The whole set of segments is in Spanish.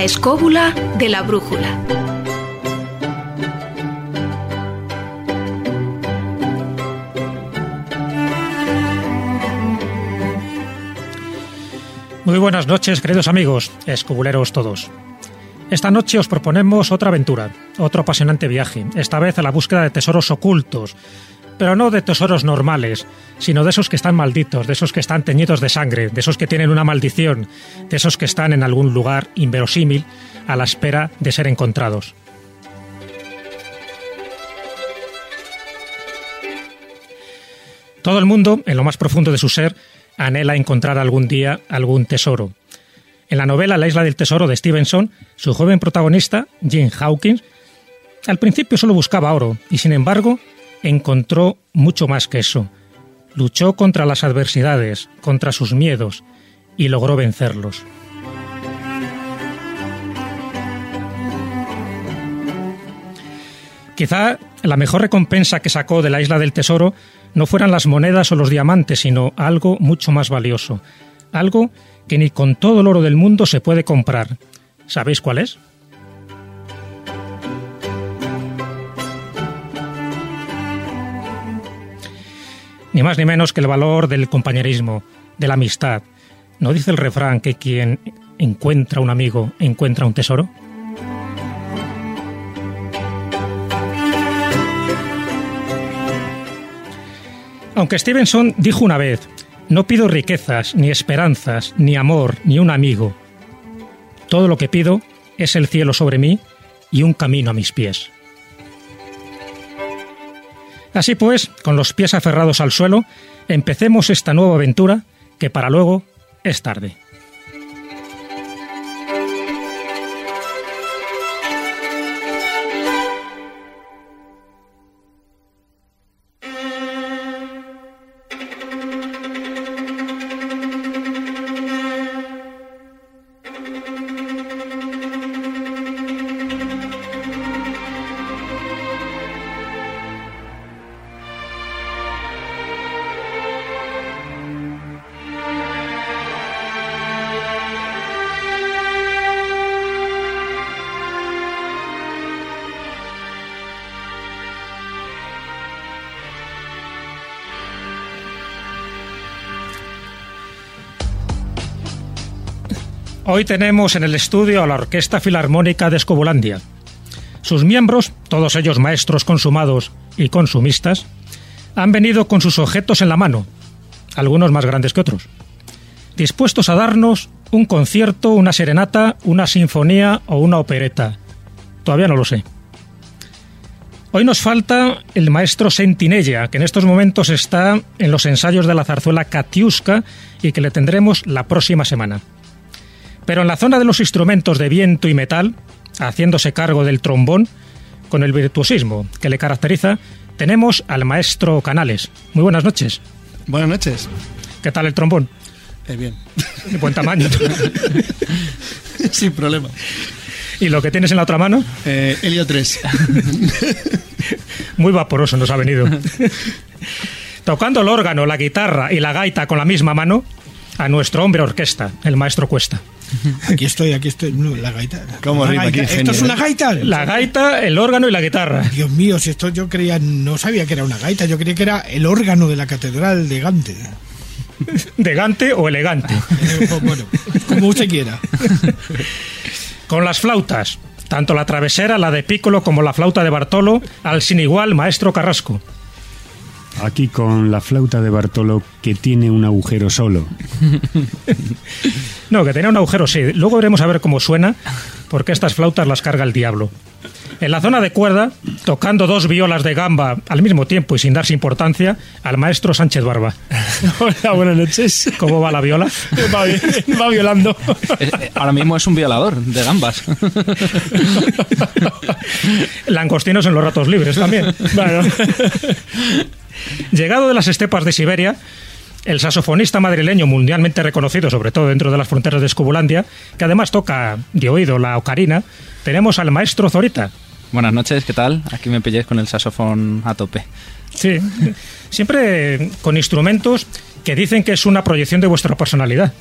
La escóbula de la brújula. Muy buenas noches, queridos amigos, escobuleros todos. Esta noche os proponemos otra aventura, otro apasionante viaje, esta vez a la búsqueda de tesoros ocultos, pero no de tesoros normales, sino de esos que están malditos, de esos que están teñidos de sangre, de esos que tienen una maldición, de esos que están en algún lugar inverosímil a la espera de ser encontrados. Todo el mundo, en lo más profundo de su ser, anhela encontrar algún día algún tesoro. En la novela La isla del tesoro de Stevenson, su joven protagonista, Jim Hawkins, al principio solo buscaba oro y sin embargo encontró mucho más que eso. Luchó contra las adversidades, contra sus miedos y logró vencerlos. Quizá la mejor recompensa que sacó de la isla del tesoro no fueran las monedas o los diamantes, sino algo mucho más valioso, algo que ni con todo el oro del mundo se puede comprar. ¿Sabéis cuál es? Ni más ni menos que el valor del compañerismo, de la amistad. ¿No dice el refrán que quien encuentra un amigo encuentra un tesoro? Aunque Stevenson dijo una vez, no pido riquezas, ni esperanzas, ni amor, ni un amigo. Todo lo que pido es el cielo sobre mí y un camino a mis pies. Así pues, con los pies aferrados al suelo, empecemos esta nueva aventura que para luego es tarde. Hoy tenemos en el estudio a la Orquesta Filarmónica de Escobulandia. Sus miembros, todos ellos maestros consumados y consumistas, han venido con sus objetos en la mano, algunos más grandes que otros, dispuestos a darnos un concierto, una serenata, una sinfonía o una opereta. Todavía no lo sé. Hoy nos falta el maestro Sentinella, que en estos momentos está en los ensayos de la zarzuela Katiuska y que le tendremos la próxima semana. Pero en la zona de los instrumentos de viento y metal, haciéndose cargo del trombón, con el virtuosismo que le caracteriza, tenemos al maestro Canales. Muy buenas noches. Buenas noches. ¿Qué tal el trombón? Eh, bien. De buen tamaño. Sin problema. ¿Y lo que tienes en la otra mano? Eh, Helio 3. Muy vaporoso nos ha venido. Tocando el órgano, la guitarra y la gaita con la misma mano, a nuestro hombre orquesta, el maestro Cuesta. Aquí estoy, aquí estoy. No, la gaita. ¿Cómo rima? gaita. ¿Esto es una gaita? La gaita, el órgano y la guitarra. Dios mío, si esto yo creía, no sabía que era una gaita, yo creía que era el órgano de la catedral de Gante. De gante o elegante. Eh, pues bueno, como usted quiera. Con las flautas, tanto la travesera, la de Piccolo como la flauta de Bartolo, al sin igual maestro Carrasco. Aquí con la flauta de Bartolo que tiene un agujero solo. No, que tenía un agujero, sí. Luego veremos a ver cómo suena, porque estas flautas las carga el diablo. En la zona de cuerda, tocando dos violas de gamba al mismo tiempo y sin darse importancia, al maestro Sánchez Barba. Hola, buenas noches. ¿Cómo va la viola? Va, va violando. Eh, eh, Ahora mismo es un violador de gambas. Langostinos en los ratos libres también. Bueno, Llegado de las estepas de Siberia, el saxofonista madrileño mundialmente reconocido, sobre todo dentro de las fronteras de Escobulandia, que además toca de oído la ocarina, tenemos al maestro Zorita. Buenas noches, ¿qué tal? Aquí me pilláis con el saxofón a tope. Sí, siempre con instrumentos que dicen que es una proyección de vuestra personalidad.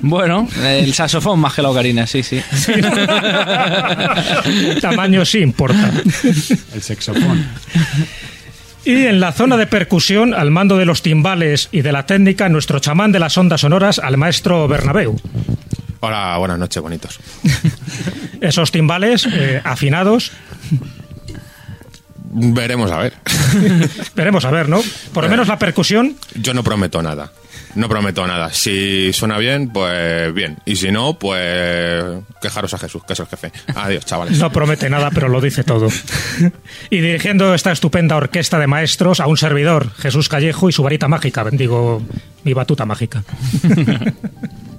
Bueno, el saxofón más que la ocarina, sí, sí. El tamaño sí importa. El sexofón. Y en la zona de percusión, al mando de los timbales y de la técnica, nuestro chamán de las ondas sonoras, al maestro Bernabeu. Hola, buenas noches, bonitos. Esos timbales eh, afinados, Veremos a ver. veremos a ver, ¿no? Por lo menos la percusión, Yo no prometo nada. No prometo nada. Si suena bien, pues bien. Y si no, pues quejaros a Jesús, que es el jefe. Adiós, chavales. no promete nada, pero lo dice todo. Y dirigiendo esta estupenda orquesta de maestros a un servidor, Jesús Callejo y su varita mágica, bendigo mi batuta mágica.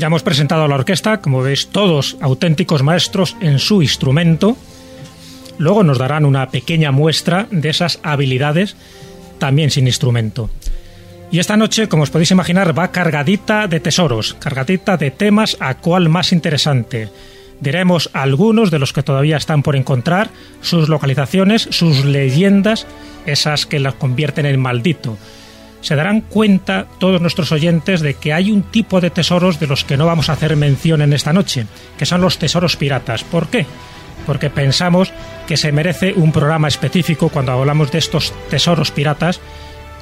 ya hemos presentado a la orquesta, como veis, todos auténticos maestros en su instrumento. Luego nos darán una pequeña muestra de esas habilidades también sin instrumento. Y esta noche, como os podéis imaginar, va cargadita de tesoros, cargadita de temas a cuál más interesante. Diremos algunos de los que todavía están por encontrar, sus localizaciones, sus leyendas, esas que las convierten en maldito. Se darán cuenta todos nuestros oyentes de que hay un tipo de tesoros de los que no vamos a hacer mención en esta noche, que son los tesoros piratas. ¿Por qué? Porque pensamos que se merece un programa específico cuando hablamos de estos tesoros piratas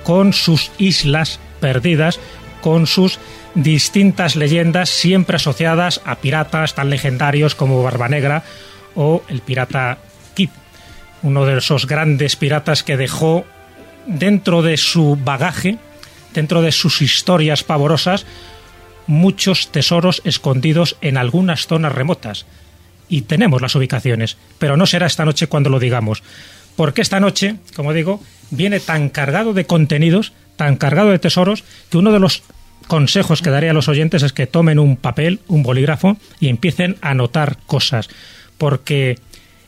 con sus islas perdidas, con sus distintas leyendas siempre asociadas a piratas tan legendarios como Barba Negra o el pirata Kid, uno de esos grandes piratas que dejó dentro de su bagaje, dentro de sus historias pavorosas, muchos tesoros escondidos en algunas zonas remotas. Y tenemos las ubicaciones, pero no será esta noche cuando lo digamos. Porque esta noche, como digo, viene tan cargado de contenidos, tan cargado de tesoros, que uno de los consejos que daré a los oyentes es que tomen un papel, un bolígrafo y empiecen a anotar cosas. Porque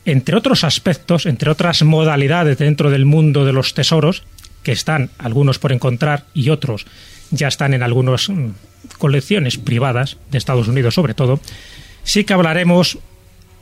entre otros aspectos, entre otras modalidades dentro del mundo de los tesoros, que están algunos por encontrar y otros ya están en algunas mm, colecciones privadas de Estados Unidos sobre todo, sí que hablaremos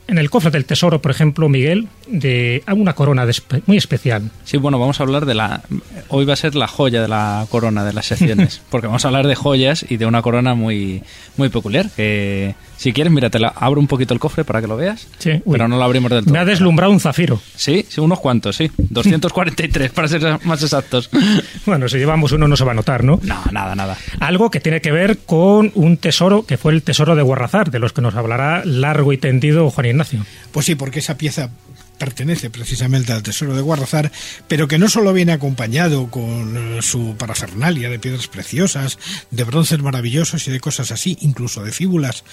en el cofre del tesoro, por ejemplo, Miguel, de una corona de espe- muy especial. Sí, bueno, vamos a hablar de la... Hoy va a ser la joya de la corona de las secciones, porque vamos a hablar de joyas y de una corona muy, muy peculiar, que si quieres, mira, te la abro un poquito el cofre para que lo veas, Sí, uy. pero no lo abrimos del todo. Me ha deslumbrado un zafiro. Sí, sí, unos cuantos, sí. 243, para ser más exactos. Bueno, si llevamos uno no se va a notar, ¿no? No, nada, nada. Algo que tiene que ver con un tesoro que fue el tesoro de Guarrazar, de los que nos hablará largo y tendido Juan Ignacio. Pues sí, porque esa pieza pertenece precisamente al tesoro de Guarrazar, pero que no solo viene acompañado con eh, su parafernalia de piedras preciosas, de bronces maravillosos y de cosas así, incluso de fíbulas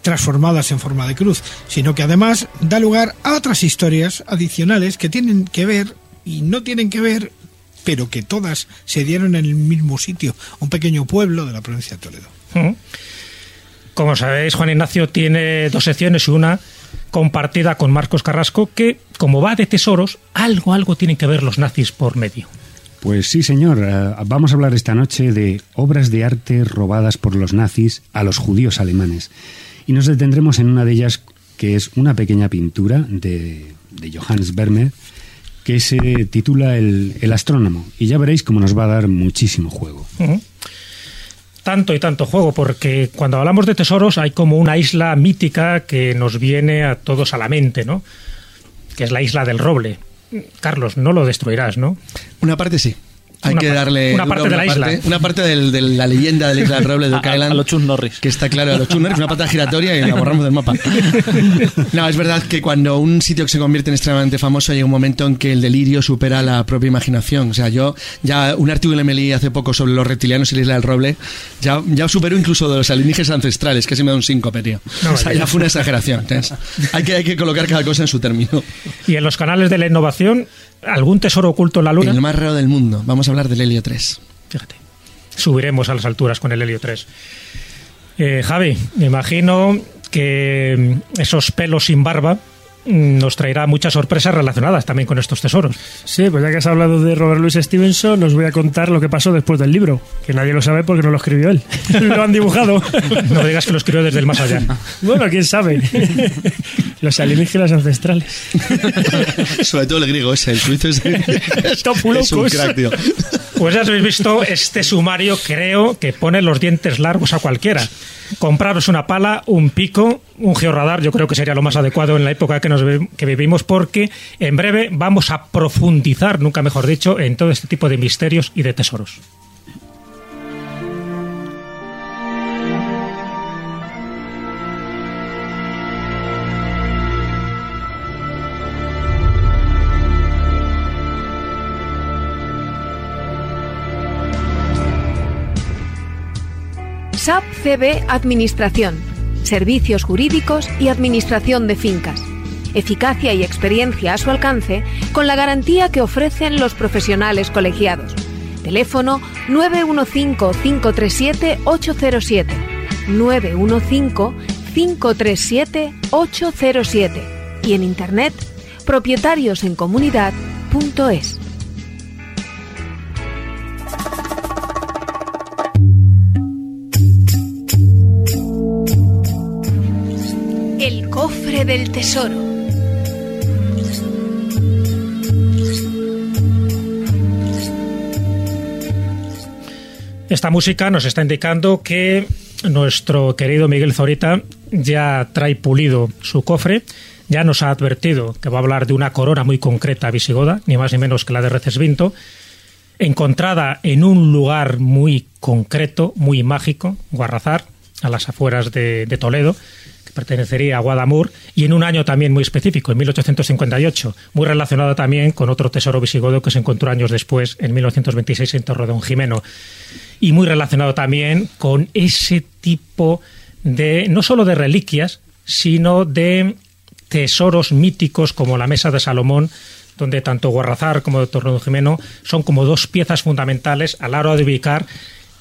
transformadas en forma de cruz, sino que además da lugar a otras historias adicionales que tienen que ver y no tienen que ver, pero que todas se dieron en el mismo sitio, un pequeño pueblo de la provincia de Toledo. Como sabéis, Juan Ignacio tiene dos secciones una compartida con Marcos Carrasco que, como va de tesoros, algo, algo tienen que ver los nazis por medio. Pues sí, señor. Eh, vamos a hablar esta noche de obras de arte robadas por los nazis a los judíos alemanes. Y nos detendremos en una de ellas, que es una pequeña pintura de, de Johannes Vermeer, que se titula el, el astrónomo. Y ya veréis cómo nos va a dar muchísimo juego. Tanto y tanto juego, porque cuando hablamos de tesoros hay como una isla mítica que nos viene a todos a la mente, ¿no? Que es la isla del roble. Carlos, no lo destruirás, ¿no? Una parte sí. Hay Una que pa- una una parte de la isla. Una parte del- de la leyenda de la isla del roble de A- Oak a- Island. a lo Chuck Norris. Que está claro, a los Chuck Norris, una pata giratoria y la borramos del mapa. No, es verdad que cuando un sitio que se convierte en extremadamente famoso llega un momento en que el delirio supera la propia imaginación. O sea, yo ya un artículo me leí hace poco sobre los reptilianos y la isla del roble, ya, ya superó incluso de los alienígenas ancestrales, que se me da un síncope, tío. No, o sea, ya fue una exageración. Entonces, hay, que, hay que colocar cada cosa en su término. Y en los canales de la innovación, algún tesoro oculto en la Luna. El más raro del mundo. Vamos a hablar del helio 3. Fíjate. Subiremos a las alturas con el Helio 3. Eh, Javi, me imagino que esos pelos sin barba nos traerá muchas sorpresas relacionadas también con estos tesoros. Sí, pues ya que has hablado de Robert Louis Stevenson, os voy a contar lo que pasó después del libro, que nadie lo sabe porque no lo escribió él. lo han dibujado. No digas que lo escribió desde el más allá. bueno, quién sabe. Los alienígenas ancestrales. Sobre todo el griego ese, el suizo es, es, Top es un crack, tío. Pues ya habéis visto, este sumario creo que pone los dientes largos a cualquiera. Compraros una pala, un pico, un georradar, yo creo que sería lo más adecuado en la época que, nos, que vivimos, porque en breve vamos a profundizar, nunca mejor dicho, en todo este tipo de misterios y de tesoros. SAP CB Administración. Servicios jurídicos y administración de fincas. Eficacia y experiencia a su alcance con la garantía que ofrecen los profesionales colegiados. Teléfono 915-537-807. 915-537-807. Y en internet propietariosencomunidad.es. El cofre del tesoro. Esta música nos está indicando que nuestro querido Miguel Zorita ya trae pulido su cofre, ya nos ha advertido que va a hablar de una corona muy concreta visigoda, ni más ni menos que la de Recesvinto, encontrada en un lugar muy concreto, muy mágico, Guarrazar, a las afueras de, de Toledo, que pertenecería a Guadamur, y en un año también muy específico, en 1858, muy relacionado también con otro tesoro visigodo que se encontró años después, en 1926, en Torredón Jimeno. Y muy relacionado también con ese tipo de, no solo de reliquias, sino de tesoros míticos como la Mesa de Salomón, donde tanto Guarrazar como Torredón Jimeno son como dos piezas fundamentales a la hora de ubicar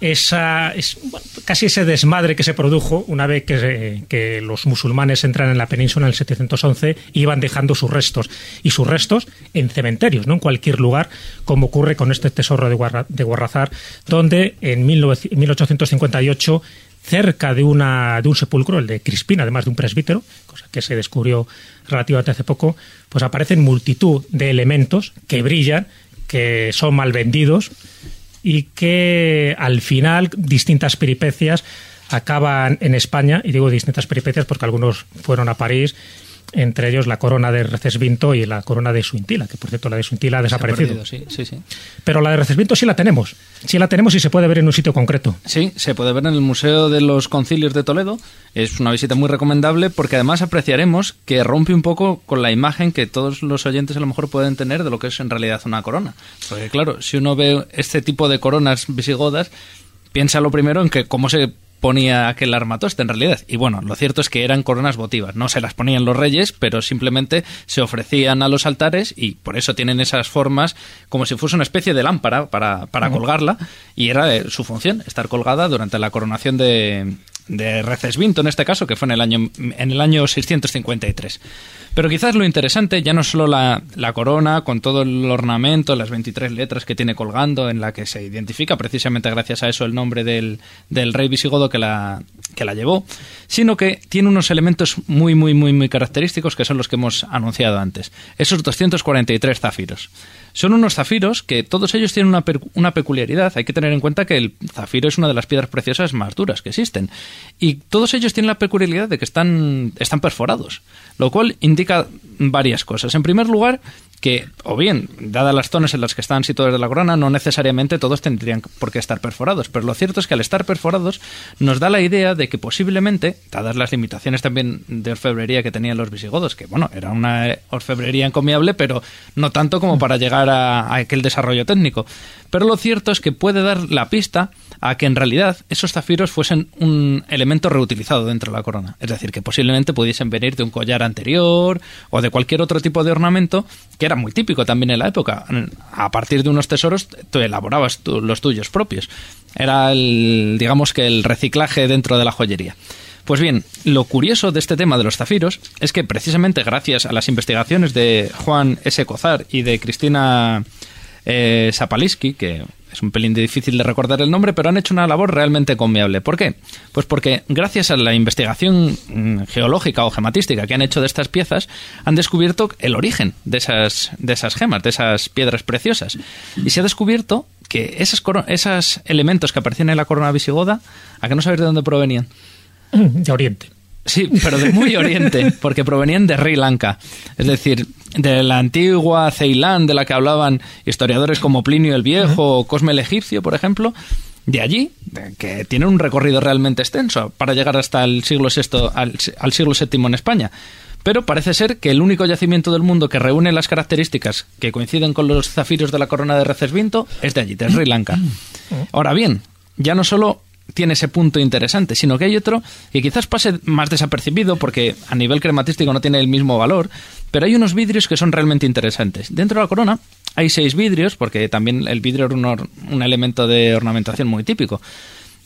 esa, es, casi ese desmadre que se produjo una vez que, que los musulmanes entran en la península en el 711 y iban dejando sus restos. Y sus restos en cementerios, no en cualquier lugar, como ocurre con este tesoro de, Guarra- de Guarrazar, donde en 19 1858 cerca de, una, de un sepulcro, el de Crispín, además de un presbítero, cosa que se descubrió relativamente hace poco, pues aparecen multitud de elementos que brillan, que son mal vendidos y que al final distintas peripecias acaban en España, y digo distintas peripecias porque algunos fueron a París, entre ellos la corona de Recesvinto y la corona de Suintila, que por cierto la de Suintila ha desaparecido. perdido, sí, sí, sí. Pero la de Recesvinto sí la tenemos, sí la tenemos y se puede ver en un sitio concreto. Sí, se puede ver en el Museo de los Concilios de Toledo. Es una visita muy recomendable porque además apreciaremos que rompe un poco con la imagen que todos los oyentes a lo mejor pueden tener de lo que es en realidad una corona. Porque claro, si uno ve este tipo de coronas visigodas, piensa lo primero en que cómo se ponía aquel armatoste en realidad. Y bueno, lo cierto es que eran coronas votivas. No se las ponían los reyes, pero simplemente se ofrecían a los altares y por eso tienen esas formas como si fuese una especie de lámpara para, para colgarla. Y era eh, su función, estar colgada durante la coronación de, de Recesvinto, en este caso, que fue en el año, en el año 653. Pero quizás lo interesante ya no es solo la, la corona con todo el ornamento, las 23 letras que tiene colgando, en la que se identifica precisamente gracias a eso el nombre del, del rey visigodo que la, que la llevó, sino que tiene unos elementos muy, muy, muy, muy característicos que son los que hemos anunciado antes. Esos 243 zafiros. Son unos zafiros que todos ellos tienen una, una peculiaridad. Hay que tener en cuenta que el zafiro es una de las piedras preciosas más duras que existen. Y todos ellos tienen la peculiaridad de que están, están perforados, lo cual indica varias cosas. En primer lugar, que, o bien, dadas las zonas en las que están situadas de la corona, no necesariamente todos tendrían por qué estar perforados. Pero lo cierto es que al estar perforados nos da la idea de que posiblemente, dadas las limitaciones también de orfebrería que tenían los visigodos, que bueno, era una orfebrería encomiable, pero no tanto como para llegar a, a aquel desarrollo técnico. Pero lo cierto es que puede dar la pista a que en realidad esos zafiros fuesen un elemento reutilizado dentro de la corona. Es decir, que posiblemente pudiesen venir de un collar anterior o de cualquier otro tipo de ornamento que era muy típico también en la época. A partir de unos tesoros tú elaborabas los tuyos propios. Era el, digamos que el reciclaje dentro de la joyería. Pues bien, lo curioso de este tema de los zafiros es que precisamente gracias a las investigaciones de Juan S. Cozar y de Cristina eh, Sapaliski, que es un pelín difícil de recordar el nombre, pero han hecho una labor realmente encomiable. ¿Por qué? Pues porque gracias a la investigación mm, geológica o gematística que han hecho de estas piezas, han descubierto el origen de esas, de esas gemas, de esas piedras preciosas. Y se ha descubierto que esos, esos elementos que aparecían en la corona visigoda, ¿a que no sabéis de dónde provenían? de Oriente. Sí, pero de muy oriente, porque provenían de Sri Lanka. Es decir, de la antigua Ceilán, de la que hablaban historiadores como Plinio el Viejo o Cosme el Egipcio, por ejemplo. De allí, que tienen un recorrido realmente extenso para llegar hasta el siglo VI, al, al siglo VII en España. Pero parece ser que el único yacimiento del mundo que reúne las características que coinciden con los zafiros de la corona de Recesvinto es de allí, de Sri Lanka. Ahora bien, ya no solo tiene ese punto interesante, sino que hay otro que quizás pase más desapercibido porque a nivel crematístico no tiene el mismo valor, pero hay unos vidrios que son realmente interesantes. Dentro de la corona hay seis vidrios, porque también el vidrio era un, elemento de ornamentación muy típico,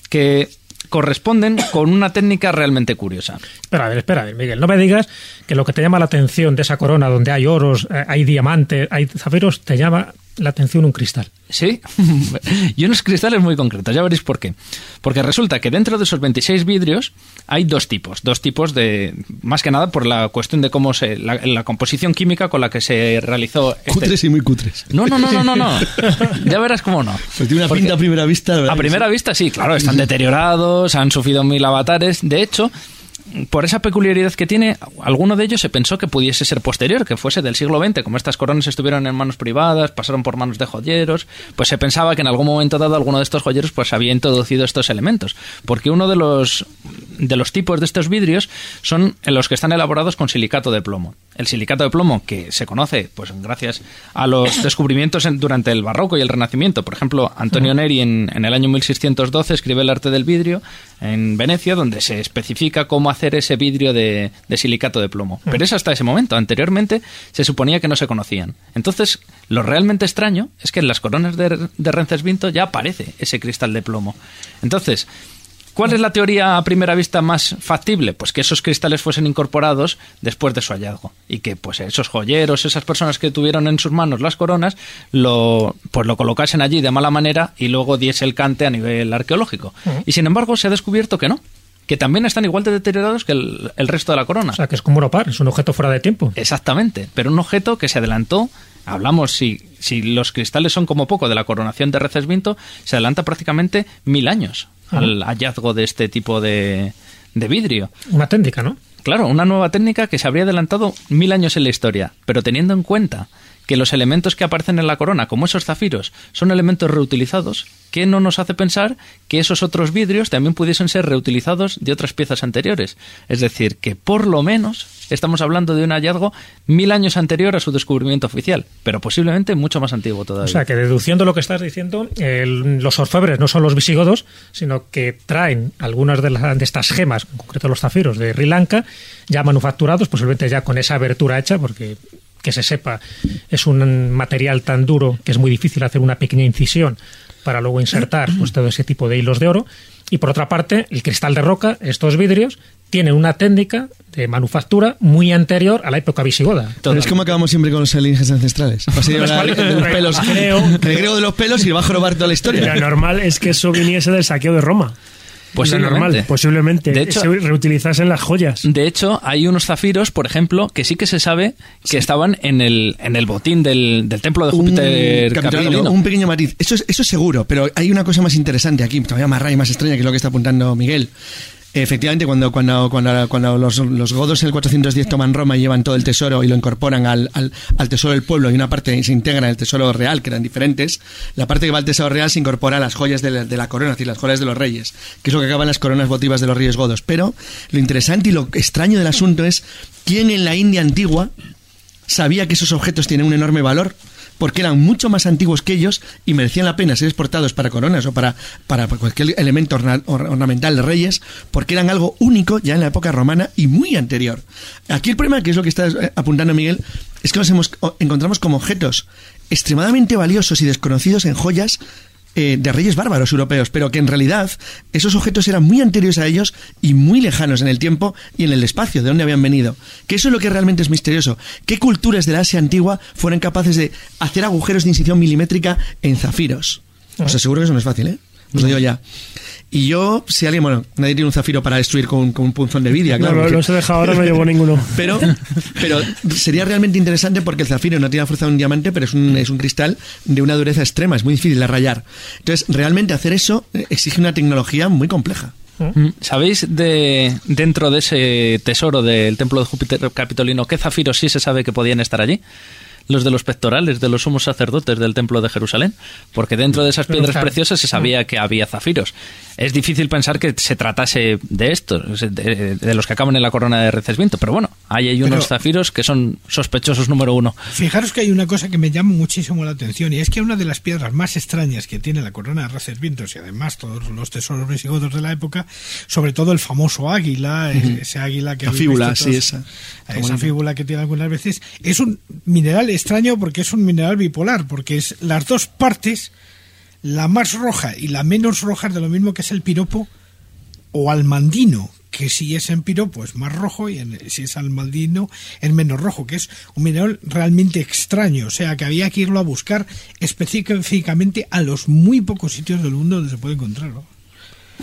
que corresponden con una técnica realmente curiosa. Espera, a ver, espera, a ver, Miguel, no me digas que lo que te llama la atención de esa corona donde hay oros, eh, hay diamantes, hay zafiros, te llama la atención un cristal. Sí, y unos cristales muy concretos, ya veréis por qué. Porque resulta que dentro de esos 26 vidrios hay dos tipos, dos tipos de, más que nada por la cuestión de cómo se, la, la composición química con la que se realizó este... Cutres y muy cutres. No, no, no, no, no, no. Ya verás cómo no. Pues tiene una Porque- pinta a primera vista. la verdad A primera sí. vista sí, claro, están deteriorados, han sufrido mil avatares. De hecho, por esa peculiaridad que tiene, alguno de ellos se pensó que pudiese ser posterior, que fuese del siglo XX. Como estas coronas estuvieron en manos privadas, pasaron por manos de joyeros, pues se pensaba que en algún momento dado alguno de estos joyeros pues había introducido estos elementos. Porque uno de los, de los tipos de estos vidrios son los que están elaborados con silicato de plomo. El silicato de plomo, que se conoce pues gracias a los descubrimientos en- durante el barroco y el renacimiento. Por ejemplo, Antonio Neri en, en el año 1612 escribe el arte del vidrio en Venecia, donde se especifica cómo hacer ese vidrio de, de silicato de plomo. Pero es hasta ese momento. Anteriormente se suponía que no se conocían. Entonces, lo realmente extraño es que en las coronas de, de Rencesvinto ya aparece ese cristal de plomo. Entonces, ¿Cuál es la teoría a primera vista más factible? Pues que esos cristales fuesen incorporados después de su hallazgo y que pues esos joyeros, esas personas que tuvieron en sus manos las coronas, lo pues lo colocasen allí de mala manera y luego diese el cante a nivel arqueológico. Y sin embargo se ha descubierto que no, que también están igual de deteriorados que el, el resto de la corona. O sea, que es como un opar, es un objeto fuera de tiempo. Exactamente, pero un objeto que se adelantó, hablamos si, si los cristales son como poco de la coronación de Recesvinto, se adelanta prácticamente mil años al hallazgo de este tipo de, de vidrio. Una técnica, ¿no? Claro, una nueva técnica que se habría adelantado mil años en la historia, pero teniendo en cuenta que los elementos que aparecen en la corona, como esos zafiros, son elementos reutilizados, ¿qué no nos hace pensar que esos otros vidrios también pudiesen ser reutilizados de otras piezas anteriores? Es decir, que por lo menos estamos hablando de un hallazgo mil años anterior a su descubrimiento oficial, pero posiblemente mucho más antiguo todavía. O sea, que deduciendo lo que estás diciendo, los orfebres no son los visigodos, sino que traen algunas de, las- de estas gemas, en concreto los zafiros de Sri Lanka, ya manufacturados, posiblemente ya con esa abertura hecha, porque que se sepa, es un material tan duro que es muy difícil hacer una pequeña incisión para luego insertar pues, todo ese tipo de hilos de oro. Y por otra parte, el cristal de roca, estos vidrios, tienen una técnica de manufactura muy anterior a la época visigoda. Pero es como acabamos siempre con los alienígenas ancestrales. Llevar de los pelos. Creo- El griego de los pelos y va a jorobar toda la Lo historia. normal es que eso viniese del saqueo de Roma. Posiblemente. Lo normal, posiblemente. De hecho- se reutilizasen las joyas. De hecho, hay unos zafiros, por ejemplo, que sí que se sabe que estaban en el, en el botín del, del templo de Un Júpiter Capitolino. un pequeño matiz. Eso es, eso es seguro, pero hay una cosa más interesante aquí, todavía más rara y más extraña que lo que está apuntando Miguel. Efectivamente, cuando, cuando, cuando, cuando los, godos en el 410 toman Roma y llevan todo el tesoro y lo incorporan al, al, al tesoro del pueblo y una parte se integra en el tesoro real, que eran diferentes, la parte que va al tesoro real se incorpora a las joyas de la, de la corona, es decir, las joyas de los reyes, que es lo que acaban las coronas votivas de los reyes godos. Pero lo interesante y lo extraño del asunto es quién en la India antigua sabía que esos objetos tienen un enorme valor porque eran mucho más antiguos que ellos y merecían la pena ser exportados para coronas o para, para cualquier elemento orna- or- ornamental de reyes, porque eran algo único ya en la época romana y muy anterior. Aquí el problema, que es lo que está eh, apuntando Miguel, es que nos hemos, encontramos como objetos extremadamente valiosos y desconocidos en joyas eh, de reyes bárbaros europeos, pero que en realidad esos objetos eran muy anteriores a ellos y muy lejanos en el tiempo y en el espacio de donde habían venido. Que eso es lo que realmente es misterioso. ¿Qué culturas de la Asia antigua fueron capaces de hacer agujeros de incisión milimétrica en zafiros? Os aseguro que eso no es fácil, ¿eh? Os lo digo ya. Y yo, si alguien, bueno, nadie tiene un zafiro para destruir con, con un punzón de vidia, No, claro. lo- porque- los he dejado ahora, no llevo ninguno. pero, pero sería realmente interesante porque el zafiro no tiene la fuerza de un diamante, pero es un, es un cristal de una dureza extrema, es muy difícil de rayar. Entonces, realmente hacer eso exige una tecnología muy compleja. Mm. ¿Sabéis de dentro de ese tesoro del templo de Júpiter Capitolino qué zafiros sí se sabe que podían estar allí? Los de los pectorales de los sumos sacerdotes del templo de Jerusalén, porque dentro de esas piedras preciosas se sabía que había zafiros. Es difícil pensar que se tratase de estos, de, de los que acaban en la corona de Recesviento, pero bueno, ahí hay unos Pero- zafiros que son sospechosos número uno. Fijaros que hay una cosa que me llama muchísimo la atención y es que una de las piedras más extrañas que tiene la corona de Recervientos y además todos los tesoros visigodos de la época, sobre todo el famoso águila, ese águila que La fíbula, sí, esa. esa fíbula que tiene algunas veces, es un mineral extraño porque es un mineral bipolar, porque es las dos partes, la más roja y la menos roja es de lo mismo que es el piropo o almandino, que si es en piropo es más rojo y en- si es almandino es menos rojo, que es un mineral realmente extraño, o sea que había que irlo a buscar específicamente a los muy pocos sitios del mundo donde se puede encontrarlo.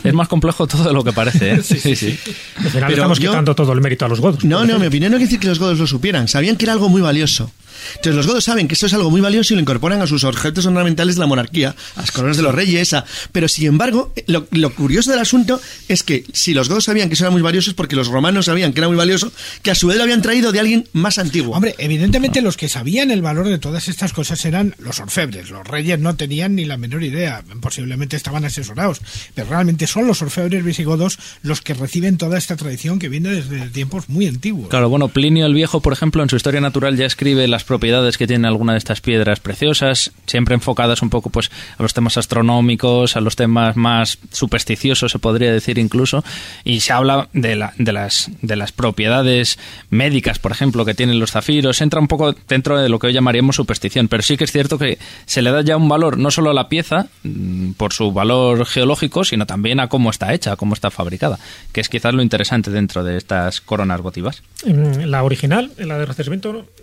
Es más complejo todo de lo que parece, ¿eh? Sí, sí. Al final Pero estamos yo- quitando todo el mérito a los godos. No, no, mi opinión no quiere decir que los godos lo supieran. Sabían que era algo muy valioso. Entonces los godos saben que esto es algo muy valioso y lo incorporan a sus objetos ornamentales de la monarquía, a las coronas de los reyes. a- Pero sin embargo, lo, lo curioso del asunto es que si los godos sabían que eso era muy valioso es porque los romanos sabían que era muy valioso, que a su vez lo habían traído de alguien más antiguo. Hombre, evidentemente los que sabían el valor de todas estas cosas eran los orfebres. Los reyes no tenían ni la menor idea, posiblemente estaban asesorados, pero realmente son los orfebres visigodos los que reciben toda esta tradición que viene desde tiempos muy antiguos. Claro, bueno, Plinio el Viejo, por ejemplo, en su Historia Natural ya escribe las propiedades que tienen alguna de estas piedras preciosas, siempre enfocadas un poco pues a los temas astronómicos, a los temas más supersticiosos, se podría decir incluso, y se habla de, la- de, las, de las propiedades médicas, por ejemplo, que tienen los zafiros, entra un poco dentro de lo que hoy llamaríamos superstición, pero sí que es cierto que se le da ya un valor no solo a la pieza, mm, por su valor geológico, sino también a cómo está hecha, a cómo está fabricada, que es quizás lo interesante dentro de estas coronas votivas. Mm, La original, la de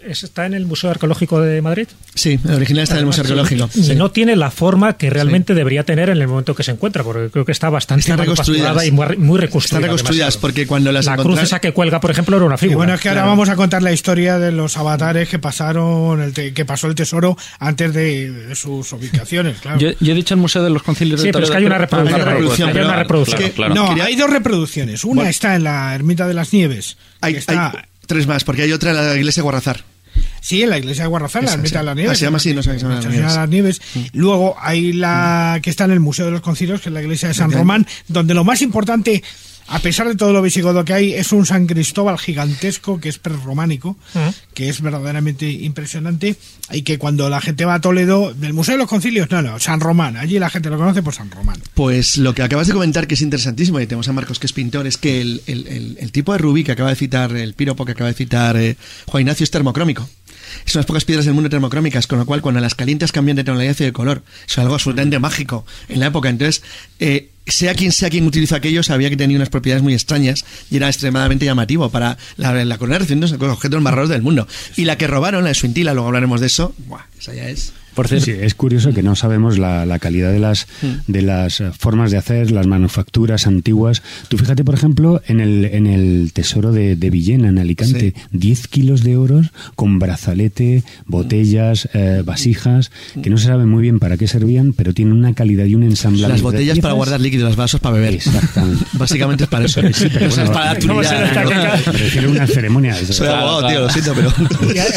es- está en el Museo Arqueológico de Madrid. Sí, el original está en el Museo Arqueológico. Sí. no tiene la forma que realmente debería tener en el momento que se encuentra, porque creo que está bastante Están manufacturada reconstruidas. y muy, reconstruida. Están reconstruidas porque cuando las La cruz encontraron- esa que cuelga, por ejemplo, era una Y figura. bueno, es que ahora claro. vamos a contar la historia de los avatares que pasaron, el te- que pasó el tesoro antes de sus ubicaciones, claro. Yo, yo he dicho el Museo de los Concilios Sí, de pero es que hay una reproducción, hay una reproducción, hay una pero- reproducción. es que- claro. no, quería- hay dos reproducciones. Una Bueno. está en la Ermita de las Nieves. Hay, que está, hay tres más, porque hay otra en la iglesia de Guarrazar. Sí, en la iglesia de Guarrazar, la ermita de las Nieves. Ah, se llama así, no sé qué se llama las Señora de las Nieves. Luego hay la que está en el Museo de los Concilios, que es la iglesia de San Román, donde lo más importante, a pesar de todo lo visigodo que hay, es un San Cristóbal gigantesco que es prerrománico, que es verdaderamente impresionante y que cuando la gente va a Toledo, del Museo de los Concilios, no, no, San Román, allí la gente lo conoce por San Román. Pues lo que acabas de comentar, que es interesantísimo, y tenemos a Marcos que es pintor, es que el, el- el- el tipo de rubí que acaba de citar, el piropo que acaba de citar eh, Juan Ignacio es termocrómico. Es unas pocas piedras del mundo termocrómicas, con lo cual cuando las calientas cambian de tonalidad y de color. Es algo absolutamente mágico en la época. Entonces, eh, sea quien sea quien utiliza aquello, sabía que tenía unas propiedades muy extrañas y era extremadamente llamativo para la, la corona recién los objetos más raros del mundo. Y la que robaron, la de Suintila, luego hablaremos de eso, esa ya es... Por cierto, Sí, es curioso que no sabemos la, la calidad de las, de las formas de hacer, las manufacturas antiguas. Tú fíjate, por ejemplo, en el, en el tesoro de, de Villena, en Alicante, 10 kilos de oro con brazalete, botellas, eh, vasijas, que no se sabe muy bien para qué servían, pero tienen una calidad y un ensamblaje. Las botellas para guardar líquidos líquido los vasos para beber. Exactamente. Básicamente es para eso. Sí, pero O sea, es bueno, para dar ¿cómo se utilidad. destaca? Me refiero a una ceremonia. Soy abogado, tío, lo siento, pero...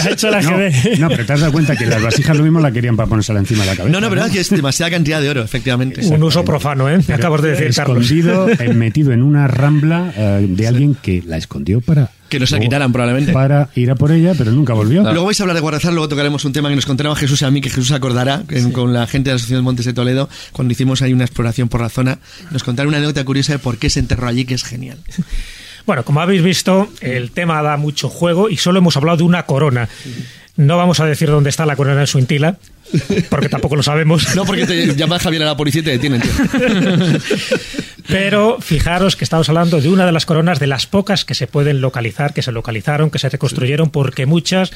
Ha hecho la No, no, pero te has dado cuenta que las vasijas lo mismo la querían para ponérsela encima de la cabeza. No, no, pero es que es demasiada cantidad de oro, efectivamente. Un uso profano, ¿eh? Pero acabas de decir, escondido, eh, metido en una rambla eh, de alguien que la escondió para Que no se la quitaran, probablemente. para ir a por ella, pero nunca volvió. Luego vais a hablar de Guarrazar, luego tocaremos un tema que nos contaba Jesús y a mí, que Jesús acordará en- con la gente de la Asociación Montes de Toledo, cuando hicimos ahí una exploración por la zona. Nos contaron una anécdota curiosa de por qué se enterró allí, que es genial. Bueno, como habéis visto, el tema da mucho juego y solo hemos hablado de una corona. No vamos a decir dónde está la corona en su intila, porque tampoco lo sabemos. No, porque te llama Javier a la policía y te detienen, tío. Pero fijaros que estamos hablando de una de las coronas de las pocas que se pueden localizar, que se localizaron, que se reconstruyeron, porque muchas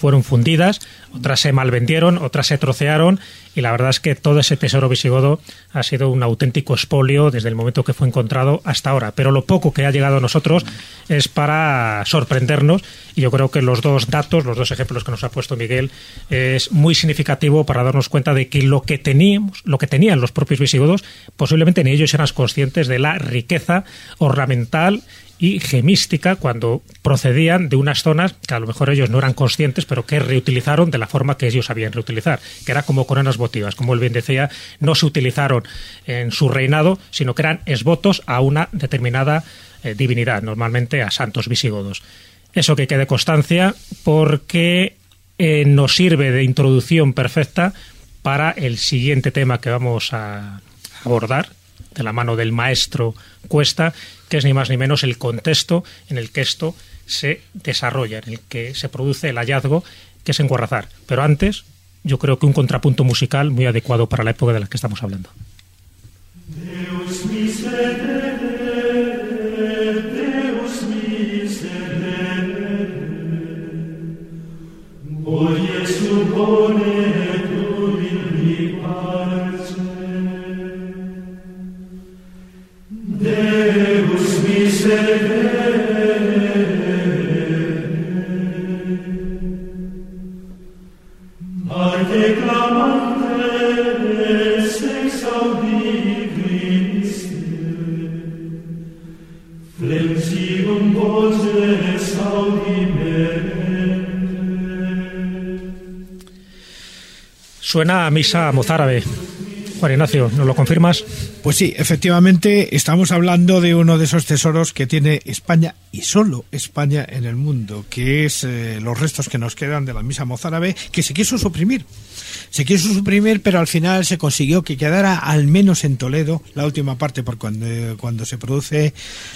fueron fundidas, otras se malvendieron, otras se trocearon, y la verdad es que todo ese tesoro visigodo ha sido un auténtico expolio desde el momento que fue encontrado hasta ahora. Pero lo poco que ha llegado a nosotros es para sorprendernos, y yo creo que los dos datos, los dos ejemplos que nos ha puesto Miguel, es muy significativo para darnos cuenta de que lo que teníamos, lo que tenían los propios visigodos, posiblemente ni ellos eran conscientes de la riqueza ornamental y gemística cuando procedían de unas zonas que a lo mejor ellos no eran conscientes, pero que reutilizaron de la forma que ellos sabían reutilizar, que era como coronas votivas. Como él bien decía, no se utilizaron en su reinado, sino que eran esvotos a una determinada eh, divinidad, normalmente a santos visigodos. Eso que quede constancia porque eh, nos sirve de introducción perfecta para el siguiente tema que vamos a abordar, de la mano del maestro Cuesta, que es ni más ni menos el contexto en el que esto se desarrolla, en el que se produce el hallazgo, que es en Guarrazar. Pero antes, yo creo que un contrapunto musical muy adecuado para la época de la que estamos hablando. Suena a misa mozárabe. Juan Ignacio, ¿nos lo confirmas? Pues sí, efectivamente estamos hablando de uno de esos tesoros que tiene España y solo España en el mundo, que es eh, los restos que nos quedan de la misa mozárabe que se quiso suprimir. Se quiso suprimir, pero al final se consiguió que quedara al menos en Toledo la última parte, por cuando, cuando se produce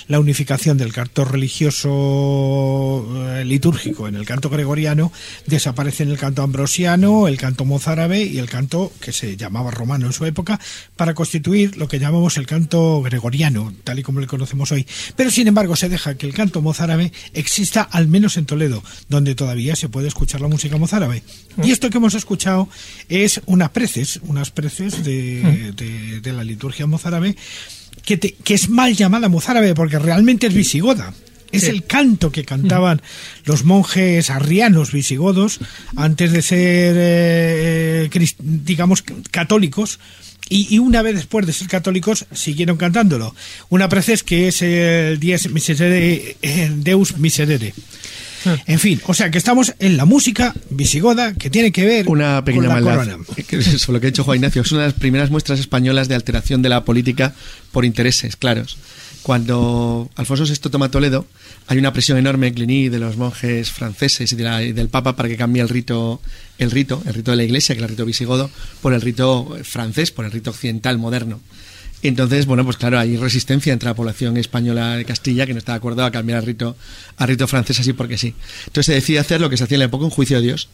la unificación del canto religioso eh, litúrgico en el canto gregoriano, desaparecen el canto ambrosiano, el canto mozárabe y el canto que se llamaba romano en su época, para constituir lo que llamamos el canto gregoriano, tal y como le conocemos hoy. Pero sin embargo se deja que el canto mozárabe exista al menos en Toledo, donde todavía se puede escuchar la música mozárabe. Y esto que hemos escuchado es unas preces, unas preces de, de- de la liturgia mozárabe, que, te- que es mal llamada mozárabe porque realmente es visigoda. Es Sí. el canto que cantaban los monjes arrianos visigodos antes de ser, eh, crist- digamos, católicos. Y, y una vez después de ser católicos siguieron cantándolo. Una preces que es el Dies Miserere, eh, Deus Miserere. En fin, o sea que estamos en la música visigoda que tiene que ver Una pequeña con la maldad. Que es eso, lo que ha dicho Juan Ignacio. Es una de las primeras muestras españolas de alteración de la política por intereses, claros. Cuando Alfonso VI toma Toledo, hay una presión enorme en Cluny de los monjes franceses y, de la- y del Papa para que cambie el rito, el rito, el rito de la Iglesia, que es el rito visigodo, por el rito francés, por el rito occidental moderno. Entonces, bueno, pues claro, hay resistencia entre la población española de Castilla que no está de acuerdo a cambiar al rito, al rito francés así porque sí. Entonces se decide hacer lo que se hacía en la época, un juicio de Dios.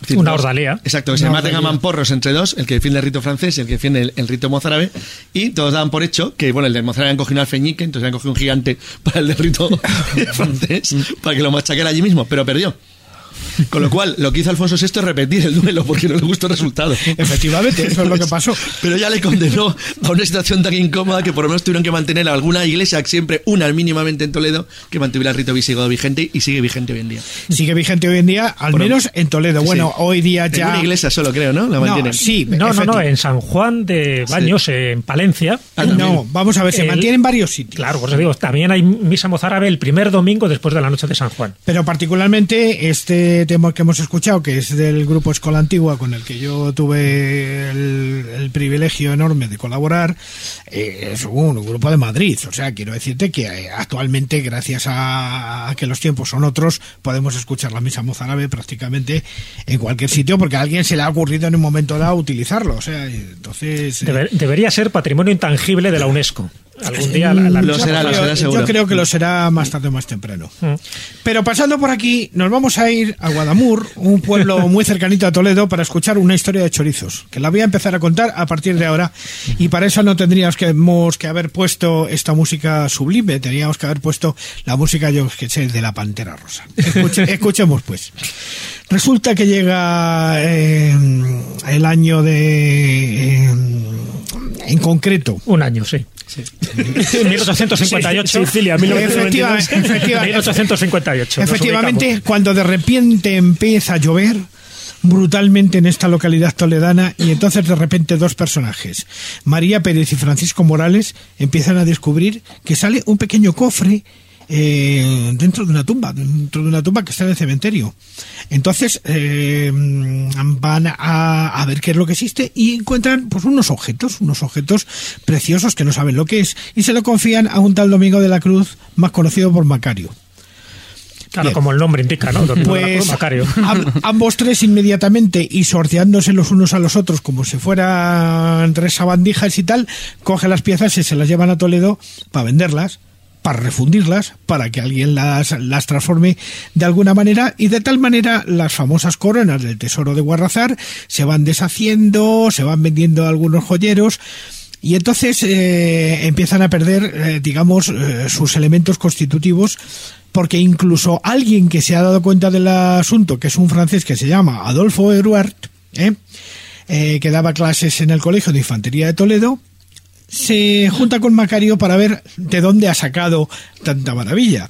Decir, Una ordalía. Exacto, que se maten a mamporros entre dos, el que defiende el rito francés y el que defiende el, el rito mozárabe, y todos daban por hecho que, bueno, el del mozárabe han cogido un alfeñique, entonces han cogido un gigante para el del rito francés, para que lo machacara allí mismo, pero perdió. Con lo cual, lo que hizo Alfonso VI es repetir el duelo porque no le gustó el resultado. Efectivamente, eso es lo que pasó. Pero ya le condenó a una situación tan incómoda que por lo menos tuvieron que mantener alguna iglesia, siempre una mínimamente en Toledo, que mantuviera el rito visigodo vigente y sigue vigente hoy en día. Sigue vigente hoy en día, al Por- menos en Toledo. Sí. Bueno, hoy día En ya. una iglesia solo, creo, ¿no? La No, mantienen. sí, No, no, no, efecti- en San Juan de Baños, en Palencia. Ah. No, vamos a ver, se El- mantiene en varios sitios. Claro, por eso digo, también hay misa mozárabe el primer domingo después de la noche de San Juan. Pero particularmente este tema que hemos escuchado, que es del grupo Escola Antigua, con el que yo tuve el, el privilegio enorme de colaborar, eh, es un grupo de Madrid. O sea, quiero decirte que eh, actualmente, gracias a, a que los tiempos son otros, podemos escuchar la misa mozárabe prácticamente en cualquier sitio, porque a alguien se le ha ocurrido en un momento dado utilizarlo. O sea, entonces... eh, Debe- debería ser patrimonio intangible de la UNESCO. Algún día la, la Lo será, lo será yo, seguro. yo creo que lo será más tarde o más temprano. Mm. Pero pasando por aquí, nos vamos a ir a Guadamur, un pueblo muy cercanito a Toledo, para escuchar una historia de chorizos, que la voy a empezar a contar a partir de ahora. Y para eso no tendríamos que, hemos que haber puesto esta música sublime, teníamos que haber puesto la música, yo que sé, de la Pantera Rosa. Escuche- escuchemos pues. Resulta que llega eh, el año de... eh, en concreto, Un año, sí. 1858. Sicilia, 1992. Efectivamente, efectivamente. 1858. nos Efectivamente, ubicamos. cuando de repente empieza a llover brutalmente en esta localidad toledana y entonces de repente dos personajes, María Pérez y Francisco Morales, empiezan a descubrir que sale un pequeño cofre eh, dentro de una tumba, dentro de una tumba que está en el cementerio. Entonces eh, van a, a ver qué es lo que existe y encuentran pues unos objetos, unos objetos preciosos que no saben lo que es y se lo confían a un tal Domingo de la Cruz, más conocido por Macario. Claro, Bien. como el nombre indica, ¿no? Domingo de la Pues Cruz, Macario. am- ambos tres inmediatamente y sorteándose los unos a los otros como si fueran tres sabandijas y tal, cogen las piezas y se las llevan a Toledo para venderlas, para refundirlas, para que alguien las, las transforme de alguna manera y de tal manera las famosas coronas del tesoro de Guarrazar se van deshaciendo, se van vendiendo a algunos joyeros y entonces eh, empiezan a perder, eh, digamos, eh, sus elementos constitutivos, porque incluso alguien que se ha dado cuenta del asunto, que es un francés que se llama Adolfo Eruart, ¿eh? Eh, que daba clases en el Colegio de Infantería de Toledo, se junta con Macario para ver de dónde ha sacado tanta maravilla.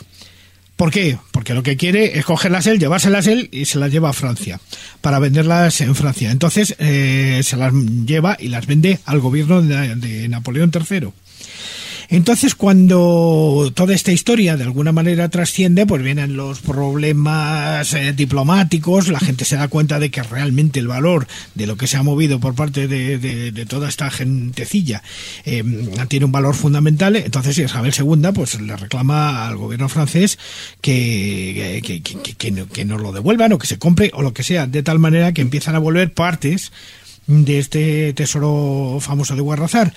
¿Por qué? Porque lo que quiere es cogerlas él, llevárselas él y se las lleva a Francia para venderlas en Francia. Entonces eh, se las lleva y las vende al gobierno de, de Napoleón III. Entonces, cuando toda esta historia de alguna manera trasciende, pues vienen los problemas eh, diplomáticos, la gente se da cuenta de que realmente el valor de lo que se ha movido por parte de, toda esta gentecilla eh, tiene un valor fundamental. Entonces, Isabel II pues le reclama al gobierno francés que, que- que no- que nos lo devuelvan o que se compre o lo que sea, de tal manera que empiezan a volver partes de este tesoro famoso de Guarrazar.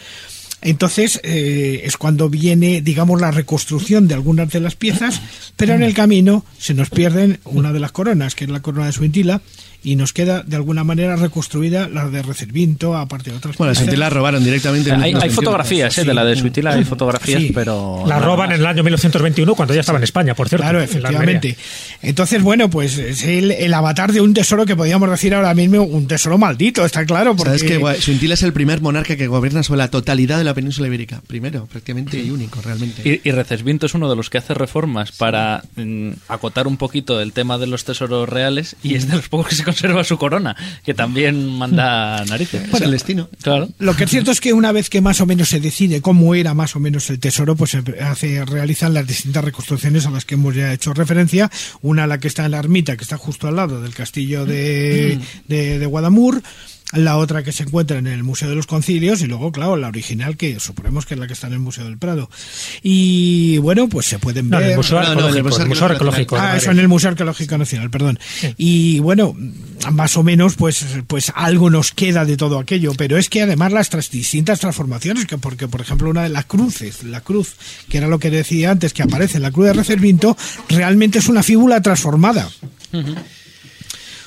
Entonces eh, es cuando viene, digamos, la reconstrucción de algunas de las piezas, pero en el camino se nos pierden una de las coronas, que es la corona de Suintila, y nos queda de alguna manera reconstruida la de Recervinto, aparte de otras Bueno, las piezas. Suintila robaron directamente. en Hay, hay 1921. fotografías eh, de la de Suitila, hay fotografías, Sí. pero... La roban en el año 1921 cuando ya estaba en España, por cierto. Claro, en la efectivamente. Entonces, bueno, pues es el, el avatar de un tesoro que podríamos decir ahora mismo un tesoro maldito, está claro. Porque... Sabes que Suintila es el primer monarca que gobierna sobre la totalidad de la península ibérica. Primero, prácticamente y único, realmente. Y, y Recesvinto es uno de los que hace reformas para mm, acotar un poquito el tema de los tesoros reales y es de los pocos que se conserva su corona, que también manda narices. es el destino. Claro. Lo que es cierto es que una vez que más o menos se decide cómo era más o menos el tesoro, pues se hace, realizan las distintas reconstrucciones a las que hemos ya hecho referencia. Una, la que está en la ermita, que está justo al lado del castillo de, de, de Guadamur. La otra que se encuentra en el Museo de los Concilios y luego, claro, la original que suponemos que es la que está en el Museo del Prado. Y bueno, pues se pueden No, en ver. el Museo No, no, en el Arqueológico. Museo el Museo Arqueológico Ah, eso en el Museo Arqueológico Nacional, perdón. Y bueno, más o menos, pues, pues algo nos queda de todo aquello, pero es que además las tras- distintas transformaciones, que porque por ejemplo una de las cruces, la cruz, que era lo que decía antes, que aparece en la cruz de Recervinto, realmente es una fíbula transformada.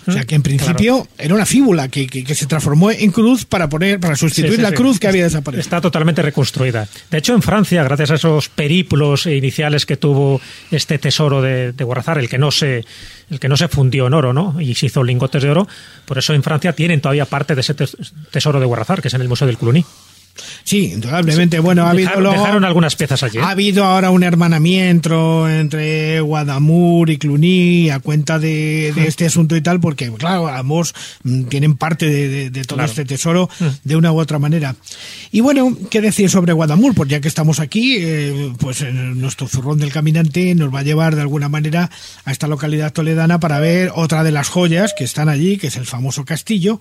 O sea que en principio era una fíbula que, que- que se transformó en cruz para poner para sustituir Sí, sí, la sí. cruz que había desaparecido. Está totalmente reconstruida. De hecho, en Francia, gracias a esos periplos iniciales que tuvo este tesoro de, de Guarrazar, el que no se el que no se fundió en oro, ¿no? Y se hizo lingotes de oro, por eso en Francia tienen todavía parte de ese tes- tesoro de Guarrazar, que es en el Museo del Cluny. Sí, indudablemente. Bueno, ha habido Dejaron, luego- dejaron algunas piezas allí. ¿eh? Ha habido ahora un hermanamiento entre Guadamur y Cluny a cuenta de, de este asunto y tal, porque, claro, ambos mm, tienen parte de, de- de todo Claro. este tesoro de una u otra manera. Y bueno, ¿qué decir sobre Guadamur? Pues ya que estamos aquí, eh, pues eh, nuestro zurrón del caminante nos va a llevar de alguna manera a esta localidad toledana para ver otra de las joyas que están allí, que es el famoso castillo,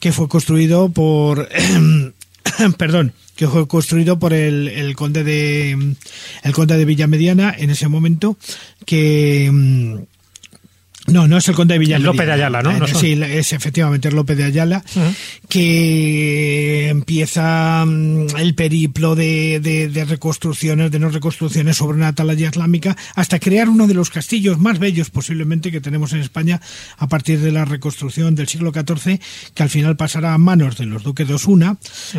que fue construido por... perdón, que fue construido por el, el conde de el conde de Villamediana en ese momento que mm, no, no es el conde de Villamediana. López de Ayala, ¿no? No son- Sí, es efectivamente es López de Ayala, que empieza mm, el periplo de, de- de reconstrucciones, de no reconstrucciones sobre una atalaya islámica, hasta crear uno de los castillos más bellos posiblemente que tenemos en España a partir de la reconstrucción del siglo XIV, que al final pasará a manos de los duques de Osuna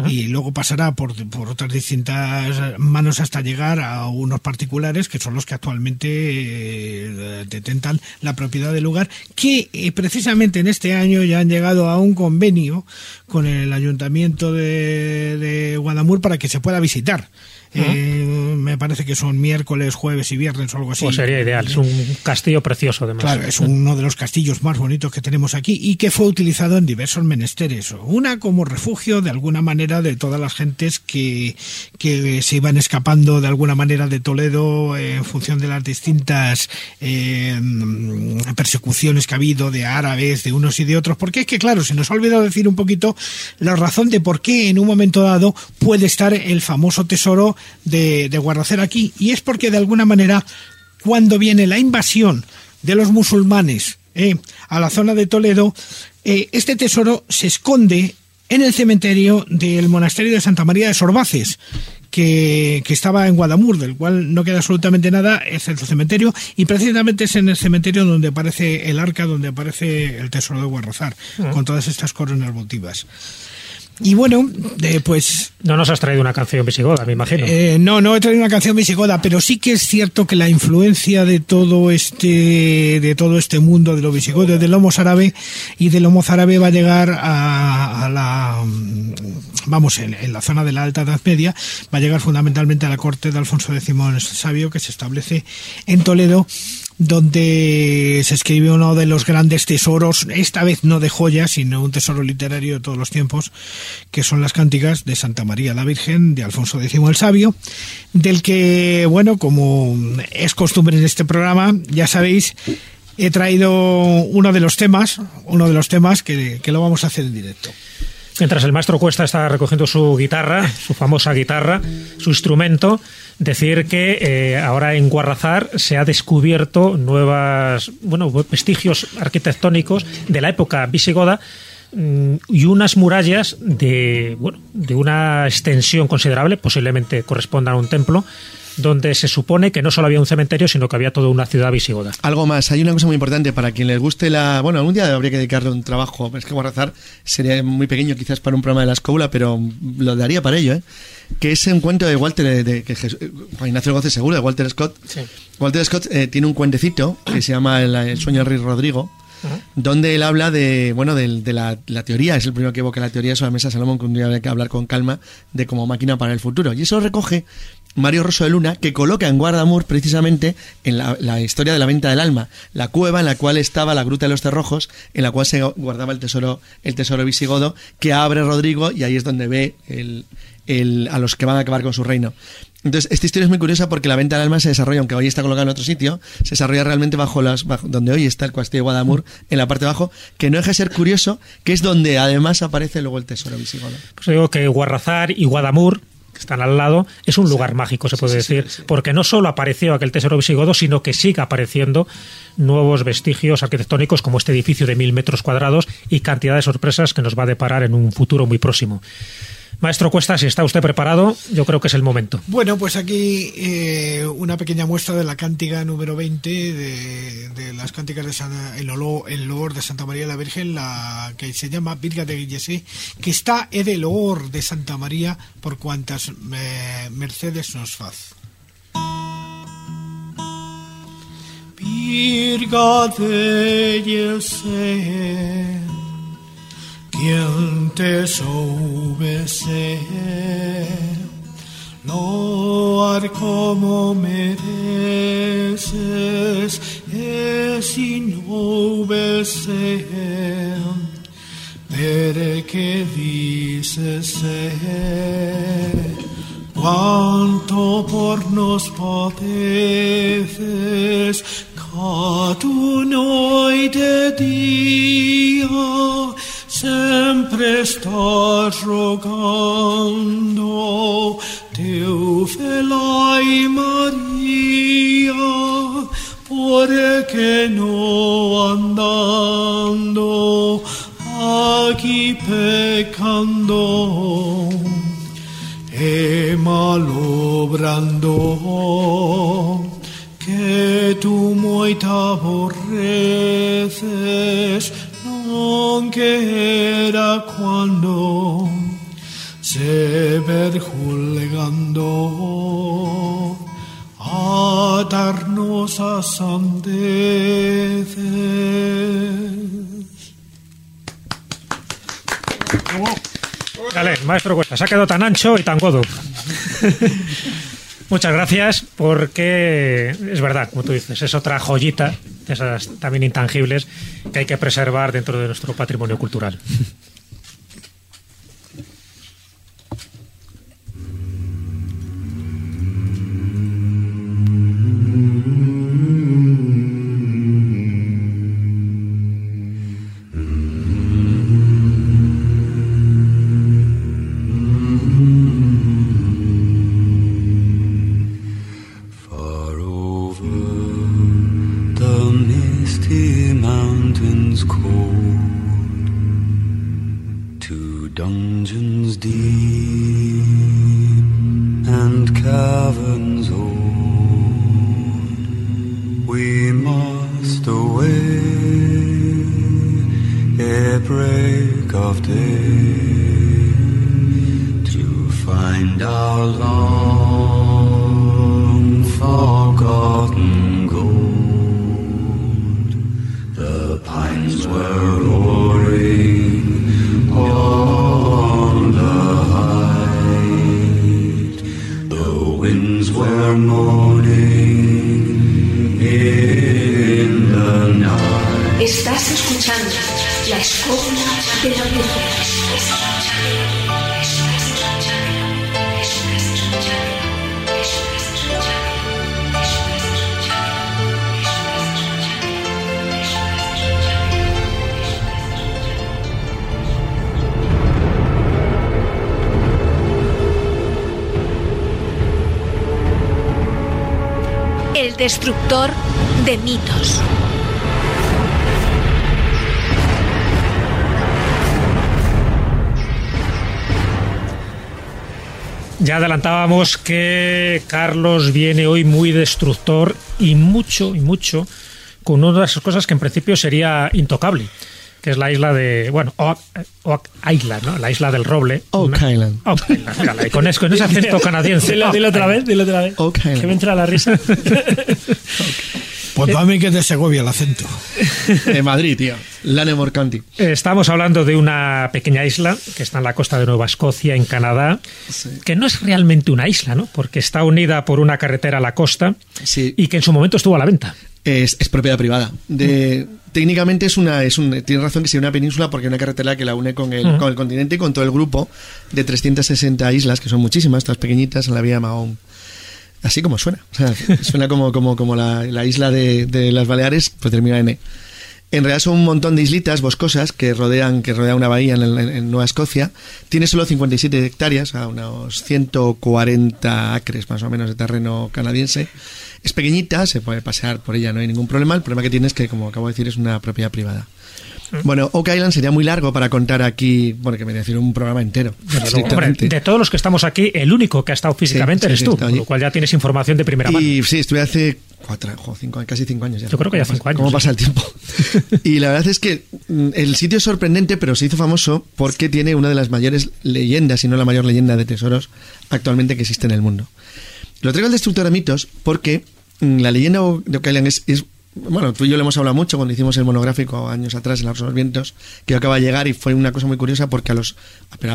y luego pasará por, por otras distintas manos hasta llegar a unos particulares que son los que actualmente eh, detentan la propiedad lugar, que eh, precisamente en este año ya han llegado a un convenio con el ayuntamiento de, de Guadamur para que se pueda visitar. Eh, me parece que son miércoles, jueves y viernes o algo así. Pues sería ideal. Es un castillo precioso, además. Claro, es uno de los castillos más bonitos que tenemos aquí y que fue utilizado en diversos menesteres. Una como refugio, de alguna manera, de todas las gentes que, que se iban escapando de alguna manera de Toledo eh, en función de las distintas eh, persecuciones que ha habido de árabes, de unos y de otros. Porque es que, claro, se nos ha olvidado decir un poquito la razón de por qué en un momento dado puede estar el famoso tesoro de, de Guardacer aquí. Y es porque, de alguna manera, cuando viene la invasión de los musulmanes eh, a la zona de Toledo, eh, este tesoro se esconde en el cementerio del monasterio de Santa María de Sorbaces, que, que estaba en Guadamur, del cual no queda absolutamente nada, es el cementerio, y precisamente es en el cementerio donde aparece el arca, donde aparece el tesoro de Guarrazar, con todas estas coronas votivas. Y bueno, eh, pues No nos has traído una canción visigoda, me imagino. eh, no, no he traído una canción visigoda, pero sí que es cierto que la influencia de todo este, de todo este mundo de lo visigodo, del homo árabe y del homo árabe va a llegar a, a la, mm, vamos, en, en la zona de la Alta Edad Media, va a llegar fundamentalmente a la corte de Alfonso X el Sabio, que se establece en Toledo, donde se escribe uno de los grandes tesoros, esta vez no de joyas, sino un tesoro literario de todos los tiempos, que son las cánticas de Santa María la Virgen, de Alfonso X el Sabio, del que, bueno, como es costumbre en este programa, ya sabéis, he traído uno de los temas, uno de los temas que, que lo vamos a hacer en directo. Mientras el maestro Cuesta está recogiendo su guitarra, su famosa guitarra, su instrumento, decir que eh, ahora en Guarrazar se ha descubierto nuevas, bueno, vestigios arquitectónicos de la época visigoda mm, y unas murallas de, bueno, de una extensión considerable, posiblemente correspondan a un templo, donde se supone que no solo había un cementerio, sino que había toda una ciudad visigoda. Algo más, hay una cosa muy importante para quien les guste la... Bueno, algún día habría que dedicarle un trabajo, es que Guarrazar sería muy pequeño quizás para un programa de la escóbula, pero lo daría para ello, ¿eh? que es un cuento de Walter, de, de- que Jes- Juan Ignacio Gómez Seguro, de Walter Scott. Walter Scott eh, tiene un cuentecito que se llama El, el sueño del rey Rodrigo, donde él habla de, bueno, del- de, la, la teoría, es el primero que evoca la teoría sobre la mesa de Salomón, que un día habría que hablar con calma de como máquina para el futuro. Y eso recoge Mario Rosso de Luna, que coloca en Guardamur precisamente en la, historia de la venta del alma, la cueva en la cual estaba la gruta de los cerrojos, en la cual se guardaba el tesoro, el tesoro visigodo, que abre Rodrigo y ahí es donde ve el, a los que van a acabar con su reino. Entonces, esta historia es muy curiosa porque la venta del alma se desarrolla, aunque hoy está colocada en otro sitio, se desarrolla realmente bajo las, bajo- donde hoy está el castillo de Guadamur, en la parte de abajo, que no deja de ser curioso, que es donde además aparece luego el tesoro visigodo. Pues digo que Guarrazar y Guadamur, están al lado, es un lugar mágico, se puede decir, porque no solo apareció aquel tesoro visigodo, sino que sigue apareciendo nuevos vestigios arquitectónicos como este edificio de mil metros cuadrados y cantidad de sorpresas que nos va a deparar en un futuro muy próximo. Maestro Cuesta, si está usted preparado, yo creo que es el momento. Bueno, pues aquí eh, una pequeña muestra de la cántica número 20 de, de las cánticas de San, el, el de Santa María la Virgen, la que se llama Virga de Guillesé, que está en el loor de Santa María por cuantas eh, mercedes nos faz. Virga de Guillesé, quien te soubese loar como mereces es no hubese pero que dices cuánto por nos padeces cada noite día sempre estás rogando Teu felai Maria porque no andando aquí pecando e malobrando que tu moita aborreces non que era cuando se verjulgando a darnos a sandeces. Dale, maestro Cuesta, se ha quedado tan ancho y tan godo. Muchas gracias, porque es verdad, como tú dices, es otra joyita, esas también intangibles, que hay que preservar dentro de nuestro patrimonio cultural. Adelantábamos que Carlos viene hoy muy destructor y mucho, y mucho, con una de esas cosas que en principio sería intocable, que es la isla de, bueno, Oak, Oak Island, ¿no? La isla del roble. Oak Una- Island. Oak Island, y con, es- con ese acento canadiense. Dilo, dilo otra vez, dilo otra vez. Oak Island. Que me entra la risa. Pues para mí que es de Segovia el acento. De Madrid, tío. Lanemore County. Estamos hablando de una pequeña isla que está en la costa de Nueva Escocia, en Canadá, que no es realmente una isla, ¿no? Porque está unida por una carretera a la costa Sí. y que en su momento estuvo a la venta. Es, es propiedad privada. De, técnicamente es una, es un, tiene razón que sea una península porque hay una carretera que la une con el, Ujú. con el continente y con todo el grupo de 360 islas, que son muchísimas, todas pequeñitas, en la vía Mahón. Así como suena. O sea, suena como, como, como la, la isla de, de las Baleares, pues termina en E. En realidad son un montón de islitas boscosas que rodean, que rodean una bahía en, en- en Nueva Escocia. Tiene solo 57 hectáreas, a unos 140 acres más o menos de terreno canadiense. Es pequeñita, se puede pasear por ella, no hay ningún problema. El problema que tiene es que, como acabo de decir, es una propiedad privada. Bueno, Oak Island sería muy largo para contar aquí, bueno, que me decir un programa entero. Luego. Hombre, de todos los que estamos aquí, el único que ha estado físicamente Sí, eres sí, tú, con lo cual ya tienes información de primera mano. Y sí, estuve hace cuatro, cinco, casi cinco años ya. Yo creo que ya ¿Cómo cinco años, ¿Cómo sí. pasa el tiempo? y la verdad es que mm, el sitio es sorprendente, pero se hizo famoso porque tiene una de las mayores leyendas, si no la mayor leyenda de tesoros actualmente que existe en el mundo. Lo traigo al destructor de mitos porque mm, la leyenda de Oak Island es, es- bueno, tú y yo lo hemos hablado mucho cuando hicimos el monográfico años atrás en los vientos, que acaba de llegar y fue una cosa muy curiosa porque a los,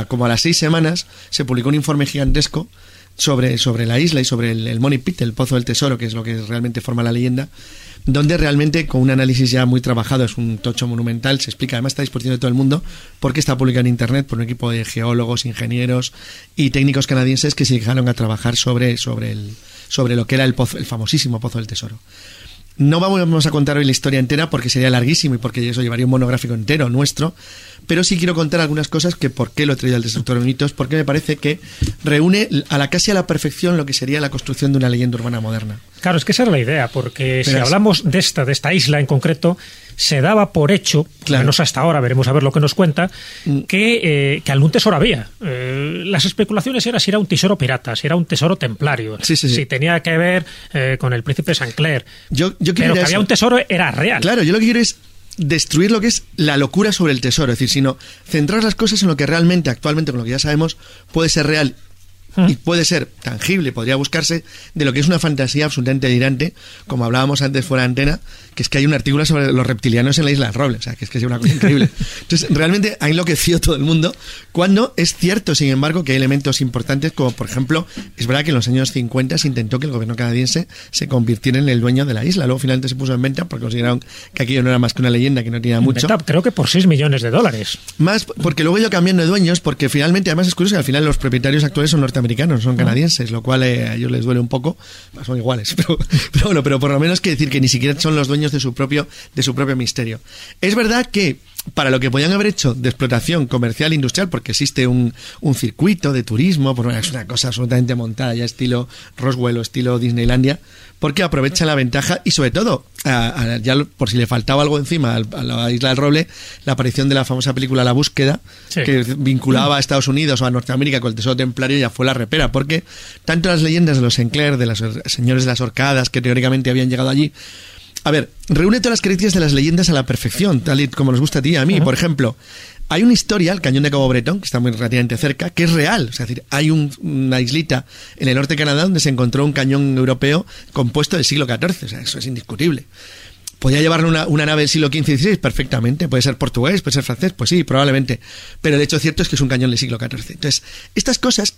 como a las seis semanas se publicó un informe gigantesco sobre, sobre la isla y sobre el, Money Pit, el pozo del tesoro, que es lo que realmente forma la leyenda, donde realmente con un análisis ya muy trabajado, es un tocho monumental, se explica, además está a disposición de todo el mundo, porque está publicado en Internet por un equipo de geólogos, ingenieros y técnicos canadienses que se dedicaron a trabajar sobre, sobre, el, sobre lo que era el, pozo, el famosísimo pozo del tesoro. No vamos a contar hoy la historia entera porque sería larguísimo y porque eso llevaría un monográfico entero nuestro, pero sí quiero contar algunas cosas que por qué lo he traído al Destructor de Mitos, porque me parece que reúne a la casi a la perfección lo que sería la construcción de una leyenda urbana moderna. Claro, es que esa era la idea, porque si hablamos de esta, de esta isla en concreto, se daba por hecho, Claro. Mm. menos hasta ahora, veremos a ver lo que nos cuenta, que, eh, que algún tesoro había. Eh, las especulaciones eran si era un tesoro pirata, si era un tesoro templario, Sí, sí, sí. si tenía que ver eh, con el príncipe Sancler. Yo, yo quiero Pero que había un tesoro era real. Claro, yo lo que quiero es destruir lo que es la locura sobre el tesoro, es decir, sino centrar las cosas en lo que realmente, actualmente, con lo que ya sabemos, puede ser real y puede ser tangible, podría buscarse de lo que es una fantasía absolutamente delirante, como hablábamos antes fuera de antena, que es que hay un artículo sobre los reptilianos en la isla Roble, o sea, que es que es una cosa increíble. Entonces, realmente ha enloquecido todo el mundo, cuando es cierto, sin embargo, que hay elementos importantes, como por ejemplo, es verdad que en los años 50 se intentó que el gobierno canadiense se convirtiera en el dueño de la isla, luego finalmente se puso en venta porque consideraron que aquello no era más que una leyenda, que no tenía mucho. Venta, creo que por 6 millones de dólares. Más porque luego ido cambiando de dueños, porque finalmente, además es curioso que al final los propietarios actuales son norteamericanos, son canadienses, lo cual eh, a ellos les duele un poco, son iguales, pero, pero bueno, pero por lo menos que decir que ni siquiera son los dueños de su propio, de su propio misterio. Es verdad que para lo que podían haber hecho de explotación comercial e industrial, porque existe un, un circuito de turismo, por es una cosa absolutamente montada, ya estilo Roswell o estilo Disneylandia, porque aprovecha la ventaja y sobre todo, a- a- ya por si le faltaba algo encima a la isla del Roble, la aparición de la famosa película La Búsqueda, Sí. que vinculaba a Estados Unidos o a Norteamérica con el tesoro templario, ya fue la repera, porque tanto las leyendas de los Sinclair, de los señores de las horcadas, que teóricamente habían llegado allí, a ver, reúne todas las características de las leyendas a la perfección, tal y como nos gusta a ti y a mí. Por ejemplo, hay una historia, el cañón de Cabo Bretón, que está muy relativamente cerca, que es real. Es decir, hay un- una islita en el norte de Canadá donde se encontró un cañón europeo compuesto del siglo XIV. O sea, eso es indiscutible. ¿Podía llevar una, una nave del siglo XV y XVI? Perfectamente. ¿Puede ser portugués? ¿Puede ser francés? Pues sí, probablemente. Pero el hecho cierto es que es un cañón del siglo XIV. Entonces, estas cosas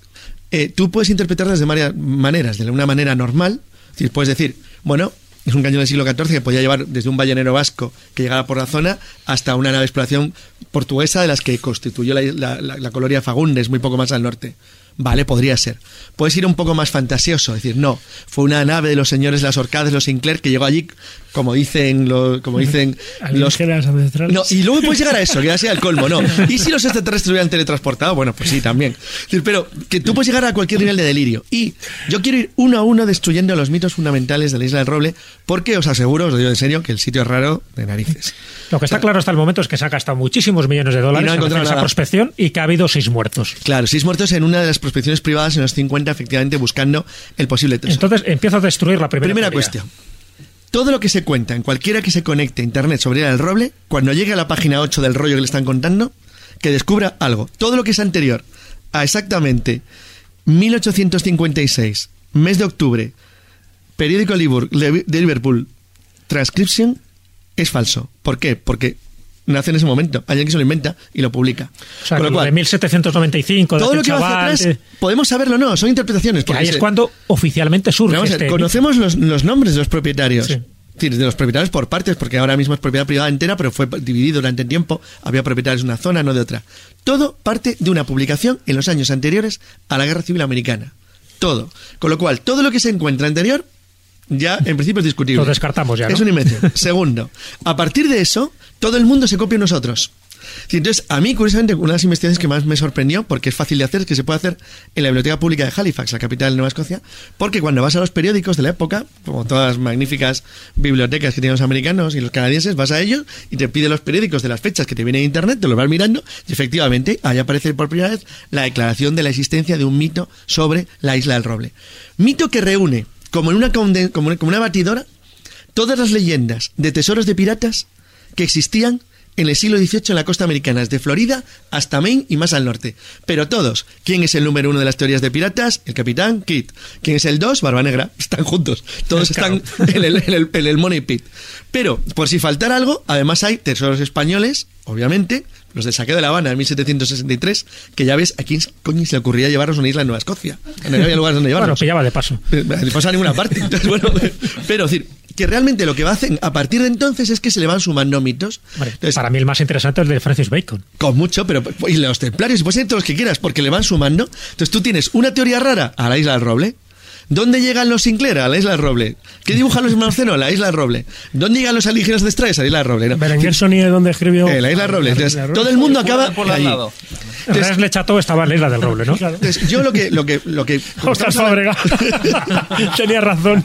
eh, tú puedes interpretarlas de varias maneras. De una manera normal, es decir, puedes decir, bueno, es un cañón del siglo XIV que podía llevar desde un ballenero vasco que llegaba por la zona hasta una nave de exploración portuguesa de las que constituyó la, la- la- la colonia Fagundes, muy poco más al norte. Vale, podría ser. Puedes ir un poco más fantasioso, decir, no, fue una nave de los señores las Orcades, los Sinclair, que llegó allí, como dicen, lo- como dicen los... Ancestrales. No, y luego puedes llegar a eso, que ya sea el colmo, ¿no? ¿Y si los extraterrestres hubieran teletransportado? Bueno, pues sí, también. Es decir, Pero que tú puedes llegar a cualquier nivel de delirio. Y yo quiero ir uno a uno destruyendo los mitos fundamentales de la Isla del Roble, porque os aseguro, os lo digo en serio, que el sitio es raro de narices. Lo que está claro hasta el momento es que se ha gastado muchísimos millones de dólares no en esa prospección y que ha habido seis muertos. Claro, seis muertos en una de las prospecciones privadas en los 50, efectivamente, buscando el posible tesoro. Entonces empiezo a destruir la primera, Primera teoría. cuestión. Todo lo que se cuenta en cualquiera que se conecte a internet sobre el roble, cuando llegue a la página 8 del rollo que le están contando, que descubra algo. Todo lo que es anterior a exactamente 1856, mes de octubre, periódico de Liverpool, transcription, es falso. ¿Por qué? Porque nace en ese momento. Alguien que se lo inventa y lo publica. O sea, Con lo cual, de 1795, de todo lo que va hacia atrás, eh, podemos saberlo o no, son interpretaciones. que ahí es cuando oficialmente surge Vamos a ver, este conocemos los, los nombres de los propietarios. Sí. Es decir, de los propietarios por partes, porque ahora mismo es propiedad privada entera, pero fue dividido durante el tiempo. Había propietarios de una zona, no de otra. Todo parte de una publicación en los años anteriores a la Guerra Civil Americana. Todo. Con lo cual, todo lo que se encuentra anterior, ya en principio es discutible. Lo descartamos ya, ¿no? Es una invención. Segundo, a partir de eso, todo el mundo se copia a nosotros. Entonces, a mí, curiosamente, una de las investigaciones que más me sorprendió, porque es fácil de hacer, es que se puede hacer en la Biblioteca Pública de Halifax, la capital de Nueva Escocia, porque cuando vas a los periódicos de la época, como todas las magníficas bibliotecas que tienen los americanos y los canadienses, vas a ellos y te pide los periódicos de las fechas que te vienen en internet, te los vas mirando, y efectivamente, ahí aparece por primera vez la declaración de la existencia de un mito sobre la isla del roble. Mito que reúne, como en una, como como una batidora, todas las leyendas de tesoros de piratas que existían en el siglo XVIII en la costa americana, desde Florida hasta Maine y más al norte. Pero todos. ¿Quién es el número uno de las teorías de piratas? El capitán Kidd. ¿Quién es el dos? Barba Negra. Están juntos. Todos están en el, en el- en el Money Pit. Pero, por si faltara algo, además hay tesoros españoles, obviamente, los del saqueo de La Habana en 1763, que ya ves, a quién coño se le ocurría llevarlos a una isla en Nueva Escocia. No había lugares donde Bueno, llevarlos. pillaba de paso. No pasa a ninguna parte. Entonces, bueno, pero es decir, que realmente lo que hacen a partir de entonces es que se le van sumando mitos. Hombre, Entonces, para mí el más interesante es el de Francis Bacon. con mucho, pero y los templarios, y puedes ser todos los que quieras, porque le van sumando. Entonces tú tienes una teoría rara a la isla del roble. ¿Dónde llegan los Sinclair? A la isla del roble. ¿Qué dibujan los Marceno? A la isla del roble. ¿Dónde llegan los alienígenas de Straes? A la isla del roble. ¿no? Berenguer Sony es donde escribió. Eh, la isla del roble. Entonces, todo el mundo acaba Por al allí. Entonces- Res Lechato estaba en la isla del roble, ¿no? Entonces, yo lo que, lo que, lo que, Fábrega. Tenía razón.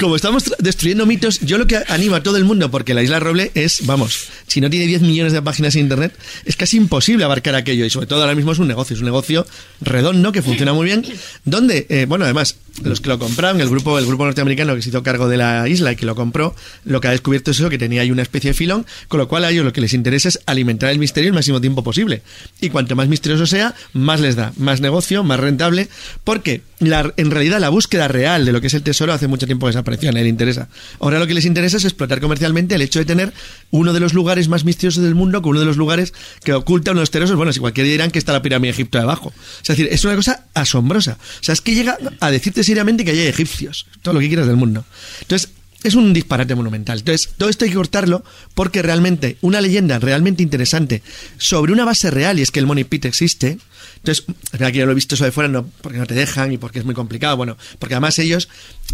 Como estamos destruyendo mitos, yo lo que animo a todo el mundo, porque la Isla Roble es, vamos, si no tiene 10 millones de páginas en internet, es casi imposible abarcar aquello. Y sobre todo ahora mismo es un negocio, es un negocio redondo que funciona muy bien. Donde, eh, bueno, además, los que lo compraron, el grupo, el grupo norteamericano que se hizo cargo de la isla y que lo compró, lo que ha descubierto es eso, que tenía ahí una especie de filón, con lo cual a ellos lo que les interesa es alimentar el misterio el máximo tiempo posible. Y cuanto más misterioso sea, más les da, más negocio, más rentable, porque en realidad la búsqueda real de lo que es el tesoro hace mucho tiempo desapareció, a nadie le interesa. Ahora lo que les interesa es explotar comercialmente el hecho de tener uno de los lugares más misteriosos del mundo, con uno de los lugares que oculta unos tesoros. Bueno, si cualquiera dirán que está la pirámide de Egipto debajo. Es decir, es una cosa asombrosa. O sea, es que llega a decirte seriamente que hay egipcios, todo lo que quieras del mundo. Entonces, es un disparate monumental. Entonces, todo esto hay que cortarlo porque realmente una leyenda realmente interesante sobre una base real y es que el Money Pit existe. Entonces, es verdad que yo lo he visto eso de fuera no, porque no te dejan y porque es muy complicado. Bueno, porque además ellos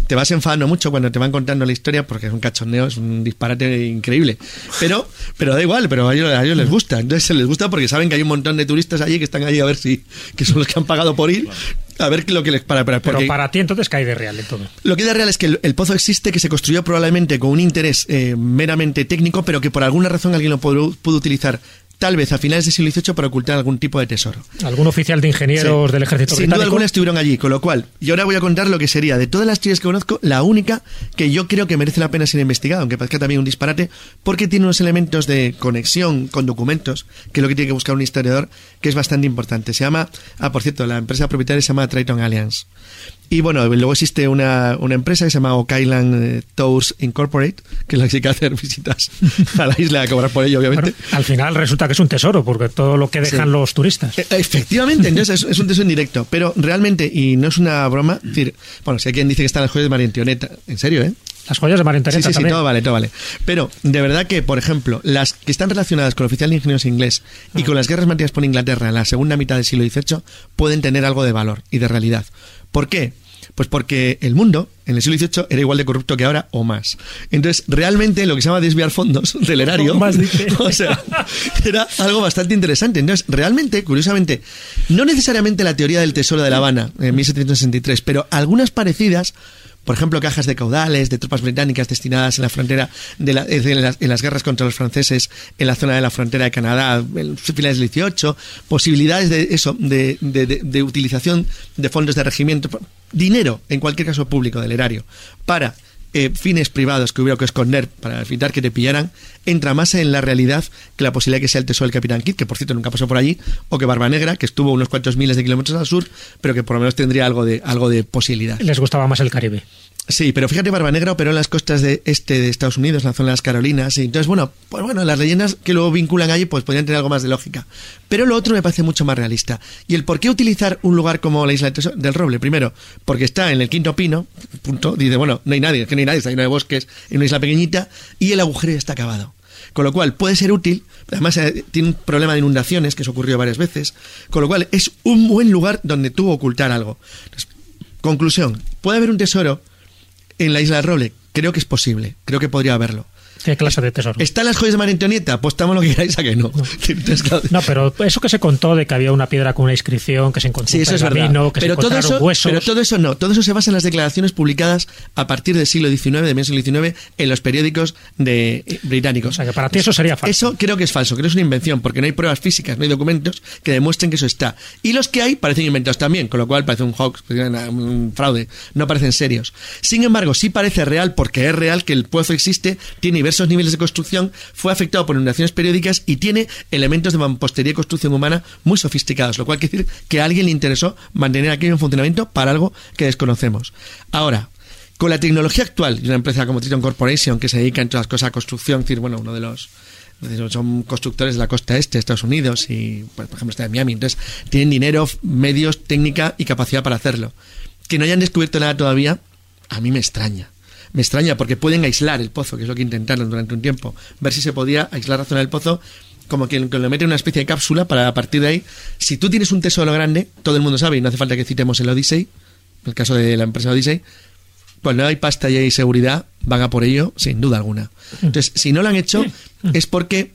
te vas enfadando mucho cuando te van contando la historia porque es un cachondeo, es un disparate increíble. Pero, pero da igual, pero a ellos, a ellos les gusta. Entonces, les gusta porque saben que hay un montón de turistas allí que están allí a ver si, que son los que han pagado por ir, a ver lo que les para. para Pero para ti entonces cae de real en todo. lo que da real es que el, el pozo existe, que se construyó probablemente con un interés eh, meramente técnico, pero que por alguna razón alguien lo pudo, pudo utilizar tal vez a finales del siglo XVIII para ocultar algún tipo de tesoro. Algún oficial de ingenieros Sí. del ejército Sin duda alguna estuvieron allí, con lo cual, y ahora voy a contar lo que sería, de todas las teorías que conozco, la única que yo creo que merece la pena ser investigada, aunque parezca también un disparate, porque tiene unos elementos de conexión con documentos, que es lo que tiene que buscar un historiador, que es bastante importante. Se llama, ah, por cierto, la empresa propietaria se llama Triton Alliance. Y bueno, luego existe una, una empresa que se llama Oak Island eh, Tours Incorporate, que es la que que hacer visitas a la isla a cobrar por ello, obviamente. Bueno, al final resulta que es un tesoro, porque todo lo que dejan Sí. los turistas. Eh, Efectivamente, entonces es, es un tesoro indirecto, pero realmente, y no es una broma, es decir, bueno, si hay quien dice que están las joyas de María Antonieta, en serio, ¿eh? Las joyas de María Sí, Antonieta sí, sí, también. todo vale, todo vale. Pero de verdad que, por ejemplo, las que están relacionadas con el oficial de ingenieros inglés y con las guerras mantenidas por Inglaterra en la segunda mitad del siglo XVIII pueden tener algo de valor y de realidad. ¿Por qué? Pues porque el mundo en el siglo XVIII era igual de corrupto que ahora o más. Entonces, realmente lo que se llama desviar fondos del erario, O más, dice. o sea, era algo bastante interesante. Entonces, realmente, curiosamente, no necesariamente la teoría del tesoro de La Habana en 1763, pero algunas parecidas por ejemplo, cajas de caudales de tropas británicas destinadas en la frontera, de la- las, en las guerras contra los franceses en la zona de la frontera de Canadá, en finales del 18, posibilidades de eso, de, de- de- de utilización de fondos de regimiento, dinero, en cualquier caso público, del erario, para eh, fines privados que hubiera que esconder para evitar que te pillaran, entra más en la realidad que la posibilidad que sea el tesoro del Capitán Kidd, que por cierto nunca pasó por allí, o que Barba Negra, que estuvo unos cuantos miles de kilómetros al sur, pero que por lo menos tendría algo de, algo de posibilidad. Les gustaba más el Caribe. Sí, pero fíjate, Barba Negra operó en las costas de este de Estados Unidos, en la zona de las Carolinas, y entonces, bueno, pues bueno, las leyendas que luego vinculan allí, pues podrían tener algo más de lógica. Pero lo otro me parece mucho más realista. Y el por qué utilizar un lugar como la isla del Roble, primero, porque está en el quinto pino, punto, dice, bueno, no hay nadie, es que no hay nadie, está lleno de bosques, en una isla pequeñita, y el agujero está acabado. Con lo cual puede ser útil, además eh, tiene un problema de inundaciones, que eso ocurrió varias veces, con lo cual es un buen lugar donde tú ocultar algo. Entonces, conclusión, ¿puede haber un tesoro en la isla del Roble? Creo que es posible, creo que podría haberlo. ¿Qué clase de tesoro? ¿Están las joyas de María Antonieta? Pues estamos lo que queráis a que no. Entonces, claro, No, pero eso que se contó de que había una piedra con una inscripción, que se encontró Sí, un eso es verdad. pergamino, que Pero se todo, eso, huesos. pero todo eso no. Todo eso se basa en las declaraciones publicadas a partir del siglo XIX, de medio siglo XIX, en los periódicos de, eh, británicos. O sea, que para ti eso sería falso. Eso creo que es falso, creo que es una invención, porque no hay pruebas físicas, no hay documentos que demuestren que eso está. Y los que hay parecen inventados también, con lo cual parece un hoax, un fraude, no parecen serios. Sin embargo, sí parece real, porque es real que el pozo existe, tiene diversos niveles de construcción, fue afectado por inundaciones periódicas y tiene elementos de mampostería y construcción humana muy sofisticados, lo cual quiere decir que a alguien le interesó mantener aquello en funcionamiento para algo que desconocemos. Ahora, con la tecnología actual, y una empresa como Triton Corporation, que se dedica entre las cosas a construcción, es decir, bueno, uno de los son constructores de la costa este de Estados Unidos y, por ejemplo, está en Miami. Entonces, tienen dinero, medios, técnica y capacidad para hacerlo. Que no hayan descubierto nada todavía, a mí me extraña. Me extraña porque pueden aislar el pozo, que es lo que intentaron durante un tiempo. Ver si se podía aislar la zona del pozo como que lo mete en una especie de cápsula para a partir de ahí, si tú tienes un tesoro grande, todo el mundo sabe, y no hace falta que citemos el Odyssey, el caso de la empresa Odyssey, cuando hay pasta y hay seguridad, van a por ello, sin duda alguna. Entonces, si no lo han hecho, es porque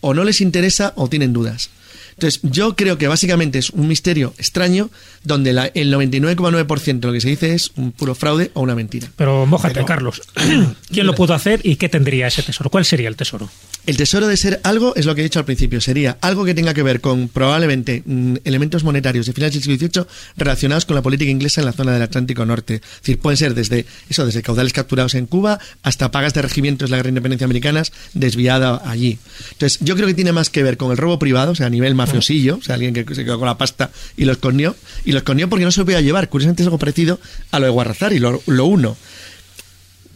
o no les interesa o tienen dudas. Entonces, yo creo que básicamente es un misterio extraño donde la- el 99,9% de lo que se dice es un puro fraude o una mentira. Pero mójate, Carlos. ¿Quién lo pudo hacer y qué tendría ese tesoro? ¿Cuál sería el tesoro? El tesoro de ser algo es lo que he dicho al principio, sería algo que tenga que ver con probablemente mm, elementos monetarios de finales del siglo XVIII relacionados con la política inglesa en la zona del Atlántico Norte. Es decir, pueden ser desde eso, desde caudales capturados en Cuba hasta pagas de regimientos de la Guerra de Independencia americanas desviada allí. Entonces, yo creo que tiene más que ver con el robo privado, o sea, a nivel mafiosillo, o sea, alguien que se quedó con la pasta y lo escondió, y lo escondió porque no se lo podía llevar. Curiosamente es algo parecido a lo de Guarrazar y lo uno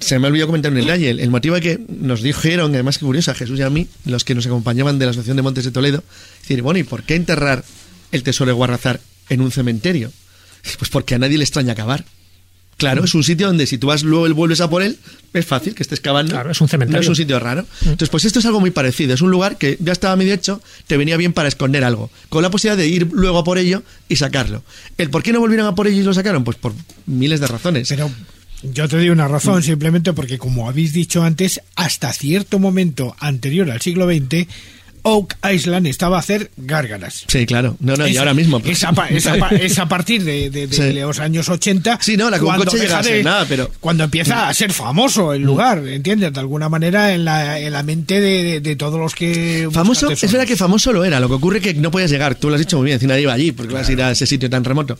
se me olvidó comentar un detalle. El, el motivo de que nos dijeron, además que curioso, a Jesús y a mí, los que nos acompañaban de la Asociación de Montes de Toledo, decir, bueno, ¿y por qué enterrar el tesoro de Guarrazar en un cementerio? Pues porque a nadie le extraña cavar. Claro, es un sitio donde si tú vas luego y vuelves a por él, es fácil que estés cavando. Claro, es un cementerio. No es un sitio raro. Entonces, pues esto es algo muy parecido. Es un lugar que ya estaba medio hecho, te venía bien para esconder algo, con la posibilidad de ir luego a por ello y sacarlo. ¿El por qué no volvieron a por ello y lo sacaron? Pues por miles de razones. Pero yo te doy una razón, simplemente porque, como habéis dicho antes, hasta cierto momento anterior al siglo XX, Oak Island estaba a hacer gárgaras. Sí, claro. No, no, y Es- ahora mismo. Es a, pa- es a pa- es a partir de, de- de Sí. los años 80. Sí, no, la cuando coche deja de- nada, pero- Cuando empieza a ser famoso el lugar, ¿entiendes? De alguna manera en la, en la mente de, todos los que. Famoso, es verdad que famoso lo era, lo que ocurre que no podías llegar, tú lo has dicho muy bien, si nadie iba allí, porque vas a ir a ese sitio tan remoto.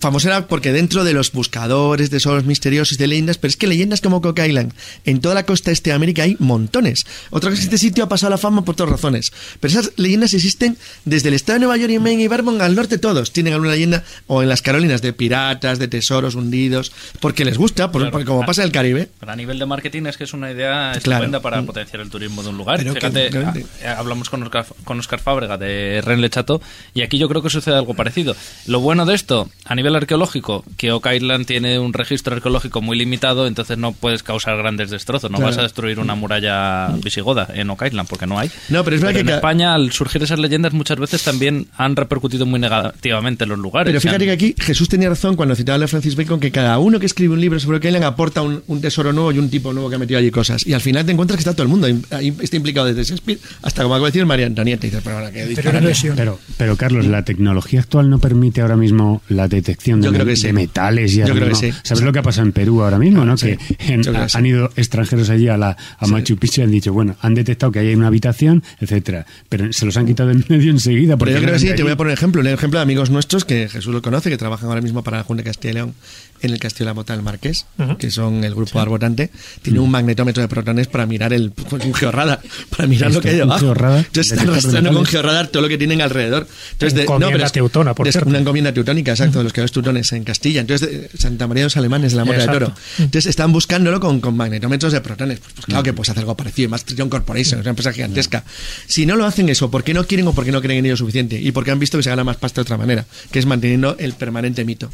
Famoso era porque dentro de los buscadores, de esos misteriosos y de leyendas, pero es que leyendas como Cook Island, en toda la costa este de América hay montones. Otra cosa este sitio ha pasado a la fama por dos razones, pero esas leyendas existen desde el estado de Nueva York y Maine y Vermont al norte todos, tienen alguna leyenda, o en las Carolinas, de piratas, de tesoros hundidos, porque les gusta, por- Claro. porque como pasa en el Caribe. Pero a nivel de marketing es que es una idea Claro. estupenda para Mm. potenciar el turismo de un lugar. Que- Fíjate, claramente. a- hablamos con Oscar, con Oscar Fábrega de Rennes Le Chateau y aquí yo creo que sucede algo parecido. Lo bueno de esto, a nivel arqueológico, que Oak Island tiene un registro arqueológico muy limitado, entonces no puedes causar grandes destrozos. No Claro. vas a destruir una muralla visigoda en Oak Island, porque no hay. No, pero es verdad que en España, al surgir esas leyendas, muchas veces también han repercutido muy negativamente en los lugares. Pero han- fíjate que aquí Jesús tenía razón cuando citaba a Francis Bacon que cada uno que escribe un libro sobre Oak Island aporta un, un tesoro nuevo y un tipo nuevo que ha metido allí cosas. Y al final te encuentras que está todo el mundo. ahí- está implicado desde Shakespeare hasta, como acabo de decir, María Antonieta. Y dices, pero ahora qué disparate. Pero, pero Carlos, la tecnología actual no permite ahora mismo la detección de, Yo creo me- que sí. de metales y Yo creo que mismo- sí. ¿Sabes lo que ha pasado en Perú ahora mismo? ¿no? Sí. Que en- han ido extranjeros allí a, la, a Machu Picchu y han dicho, bueno, han detectado que ahí hay una habitación, etcétera, pero se los han quitado en medio enseguida. Pero yo creo que sí, te voy a poner un ejemplo, un ejemplo de amigos nuestros que Jesús lo conoce, que trabajan ahora mismo para la Junta de Castilla y León en el Castillo de la Mota del Marqués, que son el grupo arbotante, tiene un magnetómetro de protones para mirar el un georradar, para mirar lo que hay debajo. Entonces están rastreando con georradar todo lo que tienen alrededor. Entonces, de- Encomienda pero es- teutona, por de- cierto. Una encomienda teutónica, exacto, de los creadores teutones en Castilla. Entonces, de Santa María de los Alemanes, de la Mota de. Toro. Entonces, están buscándolo con, con magnetómetros de protones. Pues, pues claro que puedes hacer algo parecido. Más Triton Corporation, es una empresa gigantesca. Si no lo hacen eso, ¿por qué no quieren o por qué no creen en ello suficiente? Y porque han visto que se gana más pasta de otra manera, que es manteniendo el permanente mito.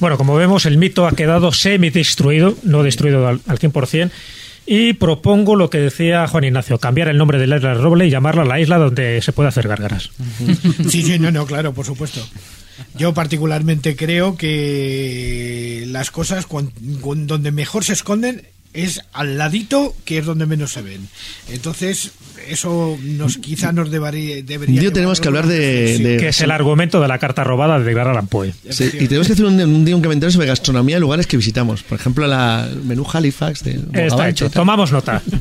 Bueno, como vemos, el mito ha quedado semi-destruido, no destruido al, al 100%. Y propongo lo que decía Juan Ignacio, cambiar el nombre de la isla del Roble y llamarla la isla donde se puede hacer gárgaras. Sí, sí, no, no, claro, por supuesto. Yo particularmente creo que las cosas cuan- cuan- donde mejor se esconden es al ladito, que es donde menos se ven. Entonces, eso nos quizá nos debería... debería llevar tenemos que hablar de- Que es el argumento de la carta robada de Edgar Allan Poe. Sí, y tenemos que hacer un, un día un comentario sobre gastronomía de lugares que visitamos. Por ejemplo, la, el menú Halifax de Está hecho. y. Tomamos nota.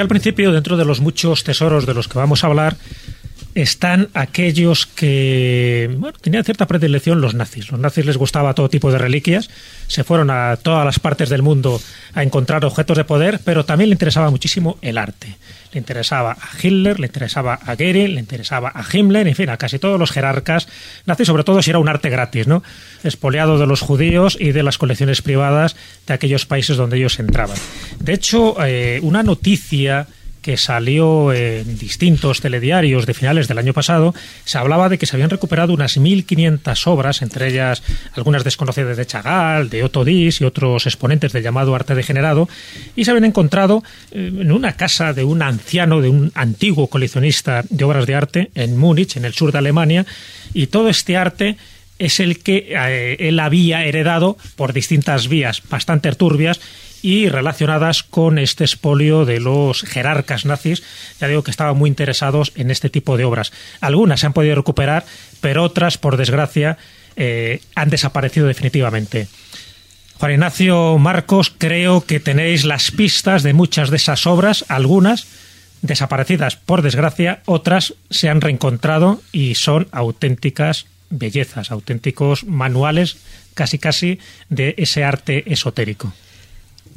al principio, dentro de los muchos tesoros de los que vamos a hablar, están aquellos que tenían cierta predilección los nazis. Los nazis les gustaba todo tipo de reliquias, se fueron a todas las partes del mundo a encontrar objetos de poder, pero también le interesaba muchísimo el arte. Le interesaba a Hitler, le interesaba a Goering, le interesaba a Himmler, en fin, a casi todos los jerarcas nazis, sobre todo si era un arte gratis, ¿no? Espoliado de los judíos y de las colecciones privadas de aquellos países donde ellos entraban. De hecho, eh, una noticia que salió en distintos telediarios de finales del año pasado, se hablaba de que se habían recuperado unas 1.500 obras, entre ellas algunas desconocidas de Chagall, de Otto Dix y otros exponentes del llamado arte degenerado, y se habían encontrado eh, en una casa de un anciano, de un antiguo coleccionista de obras de arte en Múnich, en el sur de Alemania, y todo este arte es el que eh, él había heredado por distintas vías bastante turbias y relacionadas con este expolio de los jerarcas nazis, ya digo que estaban muy interesados en este tipo de obras. Algunas se han podido recuperar, pero otras, por desgracia, eh, han desaparecido definitivamente. Juan Ignacio Marcos, creo que tenéis las pistas de muchas de esas obras, algunas desaparecidas por desgracia, otras se han reencontrado y son auténticas bellezas, auténticos manuales casi casi de ese arte esotérico.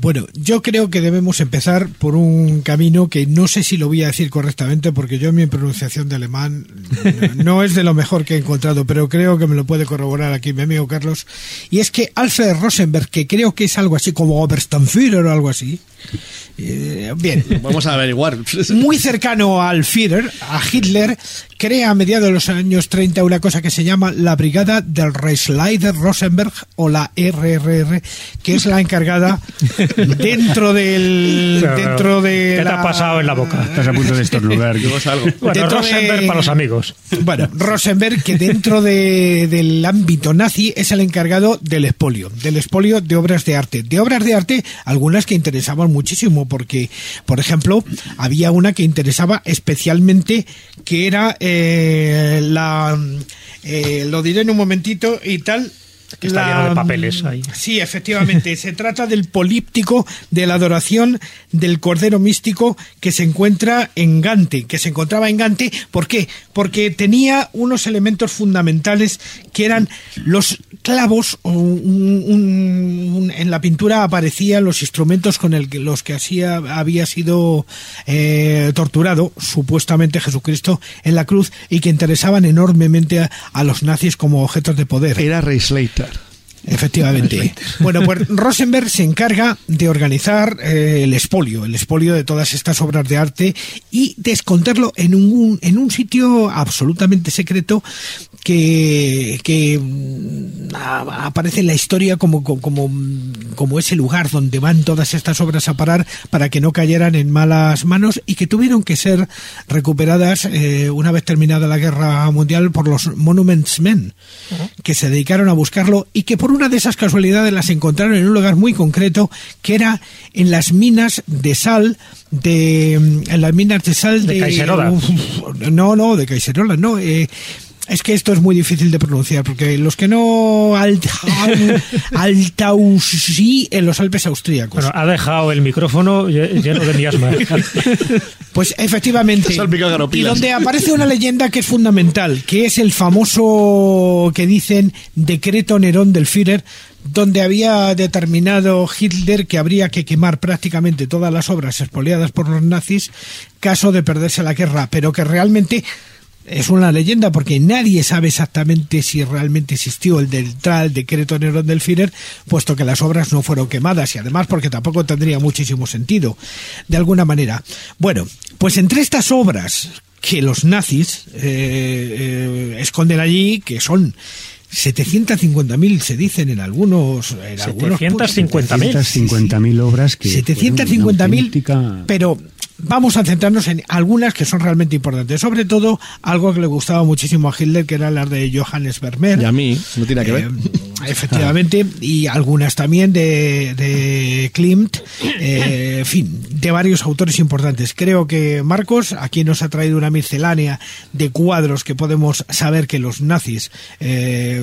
Bueno, yo creo que debemos empezar por un camino que no sé si lo voy a decir correctamente porque yo mi pronunciación de alemán no es de lo mejor que he encontrado, pero creo que me lo puede corroborar aquí mi amigo Carlos. Y es que Alfred Rosenberg, que creo que es algo así como Obersturmführer o algo así, eh, bien, Vamos a averiguar. muy cercano al Führer, a Hitler, crea a mediados de los años 30 una cosa que se llama la Brigada del Reichsleiter Rosenberg o la RRR, que es la encargada dentro del Pero, dentro de ¿Qué te ha pasado en la boca? Estás a punto de estornudar. Bueno, Rosenberg de- para los amigos. Bueno, Rosenberg, que dentro de- del ámbito nazi es el encargado del expolio, del expolio de obras de arte. De obras de arte, algunas que interesaban muchísimo, porque, por ejemplo, había una que interesaba especialmente, que era eh, la... eh, lo diré en un momentito y tal. Que está lleno de papeles ahí. Sí, efectivamente. Se trata del políptico de la adoración del Cordero Místico que se encuentra en Gante, que se encontraba en Gante. ¿Por qué? Porque tenía unos elementos fundamentales que eran los clavos. un- un- un- en la pintura aparecían los instrumentos con el que- los que hacía, había sido eh, torturado, supuestamente Jesucristo, en la cruz y que interesaban enormemente a, a los nazis como objetos de poder. Era Reichsleiter. Efectivamente. Bueno, pues Rosenberg se encarga de organizar eh, el expolio, el expolio de todas estas obras de arte y de esconderlo en un, en un sitio absolutamente secreto que, que mm, a- aparece en la historia como, como, como, como ese lugar donde van todas estas obras a parar para que no cayeran en malas manos y que tuvieron que ser recuperadas eh, una vez terminada la guerra mundial por los Monuments Men, que se dedicaron a buscarlo y que por una de esas casualidades las encontraron en un lugar muy concreto que era en las minas de sal de en las minas de sal De de, Caixerola. Uf, no no de Caixerola no eh, es que esto es muy difícil de pronunciar porque los que no alt, Altausi en los Alpes austríacos. Bueno, ha dejado el micrófono lle- lleno de miasma. Pues efectivamente. Y donde aparece una leyenda que es fundamental, que es el famoso que dicen decreto Nerón del Führer, donde había determinado Hitler que habría que quemar prácticamente todas las obras expoliadas por los nazis caso de perderse la guerra, pero que realmente es una leyenda porque nadie sabe exactamente si realmente existió el del tal decreto Nerón del Führer, puesto que las obras no fueron quemadas y además porque tampoco tendría muchísimo sentido, de alguna manera. Bueno, pues entre estas obras que los nazis eh, eh, esconden allí, que son 750.000 se dicen en algunos en algunos puntos. 750.000. 750.000 obras que... fueron una 750.000, auténtica- pero vamos a centrarnos en algunas que son realmente importantes. Sobre todo, algo que le gustaba muchísimo a Hitler, que eran las de Johannes Vermeer. Y a mí, no tiene que ver. Eh, efectivamente, y algunas también de, de Klimt, eh, en fin, de varios autores importantes. Creo que Marcos aquí nos ha traído una miscelánea de cuadros que podemos saber que los nazis eh,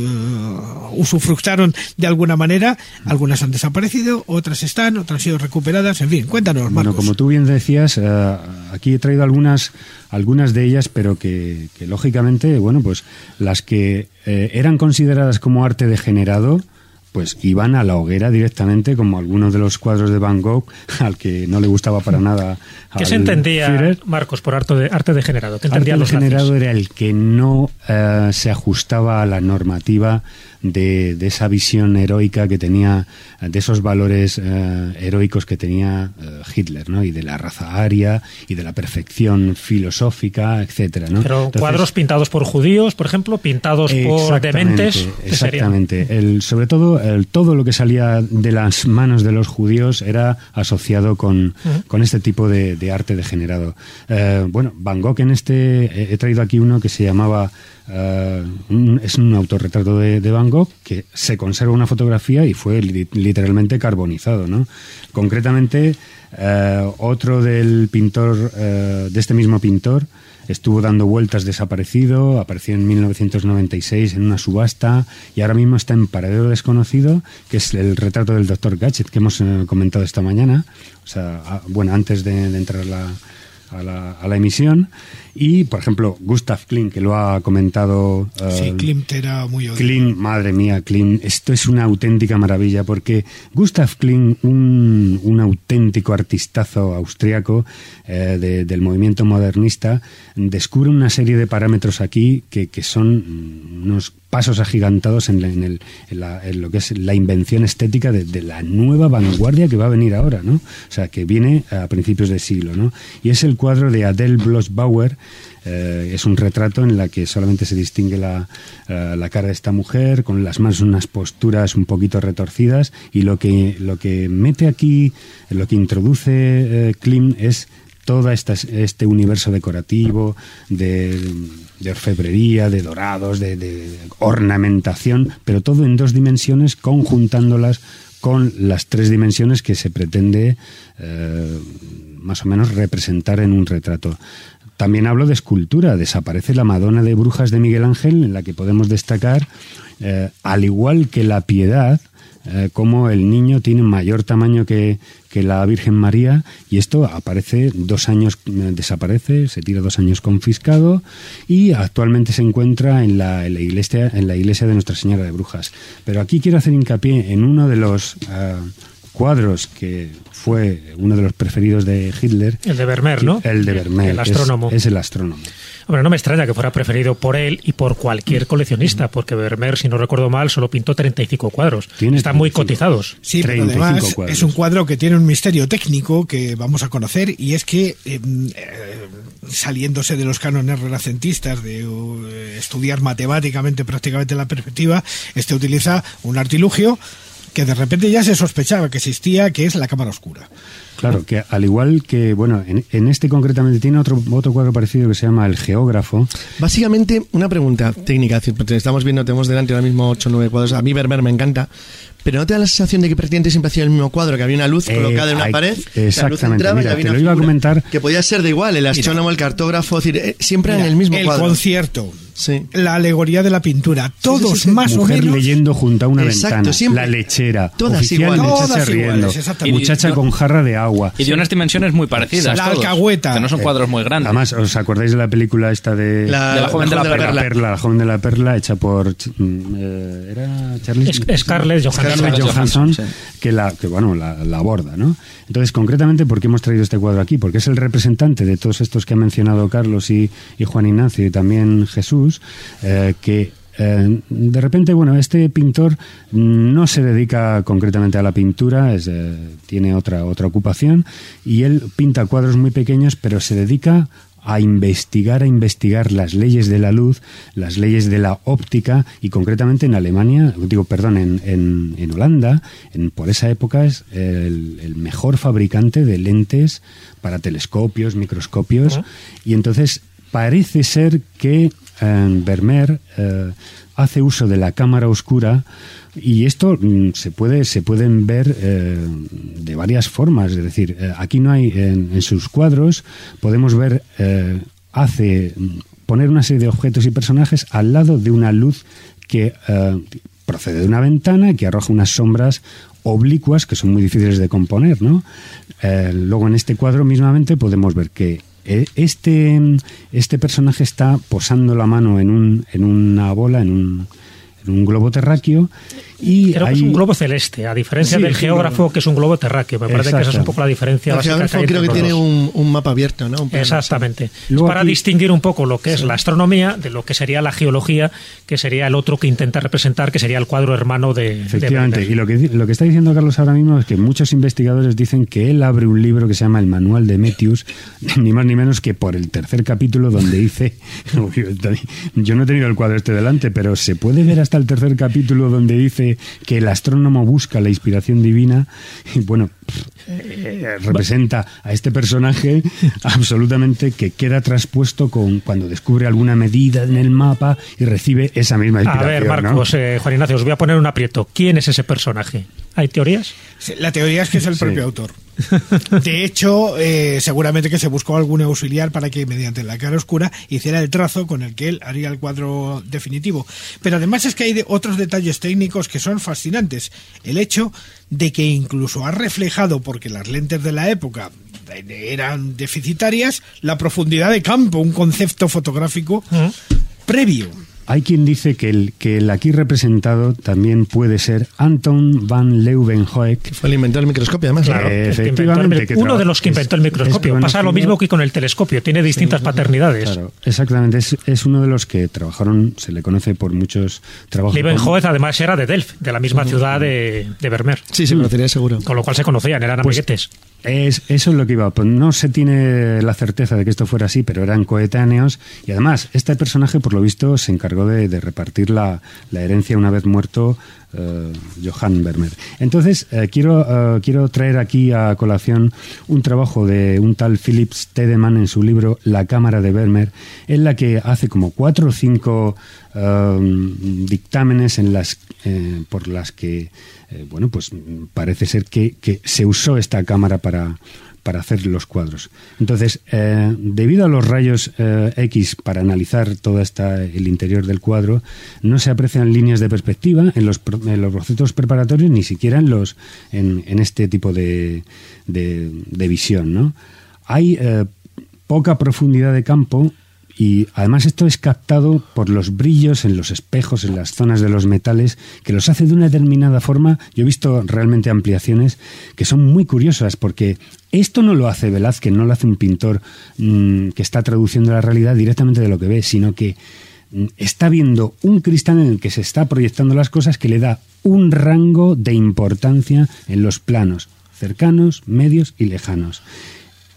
usufructaron de alguna manera. Algunas han desaparecido, otras están, otras han sido recuperadas. En fin, cuéntanos, Marcos. Bueno, como tú bien decías, eh, aquí he traído algunas, algunas de ellas, pero que, que, lógicamente, bueno, pues las que eh, eran consideradas como arte degenerado, pues iban a la hoguera directamente, como algunos de los cuadros de Van Gogh, al que no le gustaba para nada. ¿Qué se entendía, Führer. Marcos, por arte, de, arte degenerado? ¿Qué Arte degenerado era el que no eh, se ajustaba a la normativa de, de esa visión heroica que tenía, de esos valores eh, heroicos que tenía eh, Hitler, ¿no? Y de la raza aria y de la perfección filosófica, etcétera, ¿no? Pero Entonces- cuadros pintados por judíos, por ejemplo, pintados por dementes. Exactamente. El, sobre todo, el, todo lo que salía de las manos de los judíos era asociado con, con este tipo de, de arte degenerado. Eh, bueno, Van Gogh en este, he traído aquí uno que se llamaba, eh, es un autorretrato de, de Van Gogh que se conserva una fotografía y fue li- literalmente carbonizado, ¿no? Concretamente, eh, otro del pintor, eh, de este mismo pintor, estuvo dando vueltas desaparecido, apareció en 1996 en una subasta y ahora mismo está en paradero desconocido, que es el retrato del doctor Gadget que hemos comentado esta mañana, o sea, a- bueno, antes de, de entrar la- a, la, a la emisión. Y, por ejemplo, Gustav Kling, que lo ha comentado... Sí, eh, Klimt era muy odioso. Madre mía, Kling, esto es una auténtica maravilla porque Gustav Kling, un, un auténtico artistazo austriaco eh, de- del movimiento modernista, descubre una serie de parámetros aquí que, que son unos pasos agigantados en, la- en el- en la- en lo que es la invención estética de, de la nueva vanguardia que va a venir ahora, ¿no? O sea, que viene a principios de siglo, ¿no? Y es el cuadro de Adele Bloch-Bauer, eh, es un retrato en la que solamente se distingue la, eh, la cara de esta mujer, con las manos unas posturas un poquito retorcidas, y lo que, lo que mete aquí, lo que introduce eh, Klim es todo este universo decorativo de, de orfebrería, de dorados, de, ornamentación, pero todo en dos dimensiones, conjuntándolas con las tres dimensiones que se pretende más o menos representar en un retrato. También hablo de escultura. Desaparece la Madonna de Brujas de Miguel Ángel, en la que podemos destacar, eh, al igual que la Piedad, eh, cómo el niño tiene mayor tamaño que, que la Virgen María y esto aparece dos años, eh, desaparece, se tira dos años confiscado y actualmente se encuentra en la, iglesia, en la iglesia de Nuestra Señora de Brujas. Pero aquí quiero hacer hincapié en uno de los cuadros que fue uno de los preferidos de Hitler. El de Vermeer, ¿no? El de Vermeer. El astrónomo. Es, el astrónomo. Hombre, no me extraña que fuera preferido por él y por cualquier coleccionista, porque Vermeer, si no recuerdo mal, solo pintó 35 cuadros. Tiene Están muy 35. cotizados. Sí, pero 35 además cuadros. es un cuadro que tiene un misterio técnico que vamos a conocer y es que eh, eh, saliéndose de los cánones renacentistas de eh, estudiar matemáticamente prácticamente la perspectiva, este utiliza un artilugio que de repente ya se sospechaba que existía, que es la cámara oscura. Claro, que al igual que, bueno, en, en este concretamente tiene otro, otro cuadro parecido que se llama El Geógrafo. Básicamente, una pregunta técnica. Estamos viendo, tenemos delante ahora mismo 8 o 9 cuadros. A mí Vermeer me encanta. Pero ¿no te da la sensación de que prácticamente siempre hacía el mismo cuadro? Que había una luz Eh, colocada en una hay- pared. la luz exactamente, y había te lo iba a comentar. Que podía ser de igual, el astrónomo, el cartógrafo, es decir, eh, siempre en el mismo el cuadro. concierto, Sí. la alegoría de la pintura, todos sí, sí. más Mujer o menos leyendo junto a una Exacto, ventana. siempre. La lechera. Todas oficial, iguales. muchacha Todas iguales, riendo. Muchacha Y- con jarra de agua. Y de unas dimensiones muy parecidas. La todos, alcahueta. Que no son cuadros muy grandes. Además, ¿os acordáis de la película esta de La- De la joven de la la perla. La joven de la perla, hecha por. mm, eh, ¿Era Charlie? Es- Scarlett Johansson. Scarlett Johansson, sí. que, la, que bueno, la, la aborda, ¿no? Entonces, concretamente, ¿por qué hemos traído este cuadro aquí? Porque es el representante de todos estos que ha mencionado Carlos y, y Juan Ignacio y también Jesús, eh, que eh, de repente, bueno, este pintor no se dedica concretamente a la pintura, es, eh, tiene otra, otra ocupación y él pinta cuadros muy pequeños, pero se dedica a investigar, a investigar las leyes de la luz, las leyes de la óptica y concretamente en Alemania, digo, perdón, en, en, en Holanda, en, por esa época es el, el mejor fabricante de lentes para telescopios, microscopios y entonces parece ser que eh, Vermeer hace uso de la cámara oscura y esto mm, se puede se pueden ver eh, de varias formas es decir eh, aquí no hay en, sus cuadros podemos ver eh, hace mm, poner una serie de objetos y personajes al lado de una luz que procede de una ventana que arroja unas sombras oblicuas que son muy difíciles de componer ¿no? Luego en este cuadro mismamente podemos ver que este, este personaje está posando la mano en, un, en una bola, en un, en un globo terráqueo. Y Creo que es hay- un globo celeste, a diferencia Sí, del geógrafo, globo. que es un globo terráqueo. Me parece que esa es un poco la diferencia El básica geógrafo creo que tiene un, un mapa abierto, ¿no? Un Exactamente. Luego es para aquí- distinguir un poco lo que es la astronomía de lo que sería la geología, que sería el otro que intenta representar, que sería el cuadro hermano de. Efectivamente, y lo que, lo que está diciendo Carlos ahora mismo es que muchos investigadores dicen que él abre un libro que se llama El Manual de Metius, ni más ni menos que por el tercer capítulo donde dice, yo no he tenido el cuadro este delante, pero se puede ver hasta el tercer capítulo donde dice que el astrónomo busca la inspiración divina y bueno, eh, representa a este personaje absolutamente que queda traspuesto con cuando descubre alguna medida en el mapa y recibe esa misma A inspiración. ver, ¿no? Marcos, eh, Juan Ignacio, os voy a poner un aprieto. ¿Quién es ese personaje? ¿Hay teorías? Sí, La teoría es que es el Sí. propio autor. De hecho, eh, seguramente que se buscó algún auxiliar para que mediante la cara oscura hiciera el trazo con el que él haría el cuadro definitivo. Pero además es que hay de- otros detalles técnicos que son fascinantes. El hecho de que incluso ha reflejado, porque las lentes de la época eran deficitarias, la profundidad de campo, un concepto fotográfico previo. Hay quien dice que el, que el aquí representado también puede ser Anton van Leeuwenhoek. Fue el inventor del microscopio, además. Claro, efectivamente, inventó el- que uno de los que inventó el microscopio. es Pasa lo mismo que con el telescopio, tiene distintas paternidades. Claro, exactamente. Es, es uno de los que trabajaron, se le conoce por muchos trabajos. Leeuwenhoek además era de Delft, de la misma ciudad de, de Vermeer. Sí, se conocería seguro. Con lo cual se conocían, eran Pues, amiguetes. Es, eso es lo que iba. Pues no se tiene la certeza de que esto fuera así, pero eran coetáneos. Y además, este personaje, por lo visto, se encargó de, repartir la, la herencia una vez muerto eh, Johann Vermeer. Entonces, eh, quiero, eh, quiero traer aquí a colación un trabajo de un tal Philips Tedeman en su libro La Cámara de Vermeer, en la que hace como cuatro o cinco eh, dictámenes en las, por las que, bueno, pues parece ser que, que se usó esta cámara para, para hacer los cuadros. Entonces, eh, debido a los rayos eh, X para analizar todo esta, el interior del cuadro, no se aprecian líneas de perspectiva en los, en los bocetos preparatorios, ni siquiera en, los, en, en este tipo de, de, de visión. ¿no? Hay eh, poca profundidad de campo y además esto es captado por los brillos en los espejos, en las zonas de los metales, que los hace de una determinada forma. Yo he visto realmente ampliaciones que son muy curiosas, porque esto no lo hace Velázquez, no lo hace un pintor mm, que está traduciendo la realidad directamente de lo que ve, sino que mm, está viendo un cristal en el que se está proyectando las cosas que le da un rango de importancia en los planos cercanos, medios y lejanos.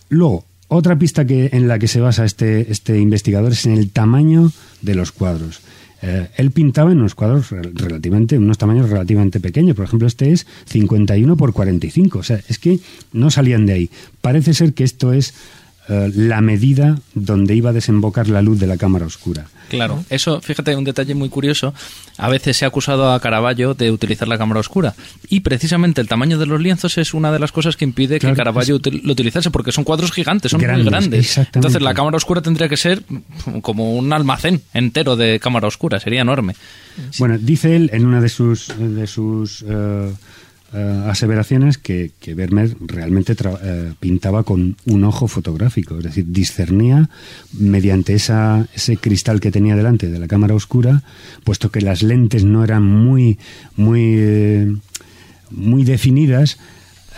Luego, otra pista que, en la que se basa este, este investigador es en el tamaño de los cuadros. Eh, él pintaba en unos cuadros rel- relativamente, unos tamaños relativamente pequeños. Por ejemplo, este es 51 por 45. O sea, es que no salían de ahí. Parece ser que esto es eh, la medida donde iba a desembocar la luz de la cámara oscura. Claro, eso, fíjate, un detalle muy curioso. A veces se ha acusado a Caravaggio de utilizar la cámara oscura. Y precisamente el tamaño de los lienzos es una de las cosas que impide Claro, que Caravaggio es- lo utilizase, porque son cuadros gigantes, son Grandes, muy grandes. Entonces la cámara oscura tendría que ser como un almacén entero de cámara oscura, sería enorme. Bueno, dice él en una de sus, de sus eh, eh, aseveraciones que, que Vermeer realmente eh, pintaba con un ojo fotográfico, es decir, discernía mediante esa, ese cristal que tenía delante de la cámara oscura, puesto que las lentes no eran muy, muy, eh, muy definidas,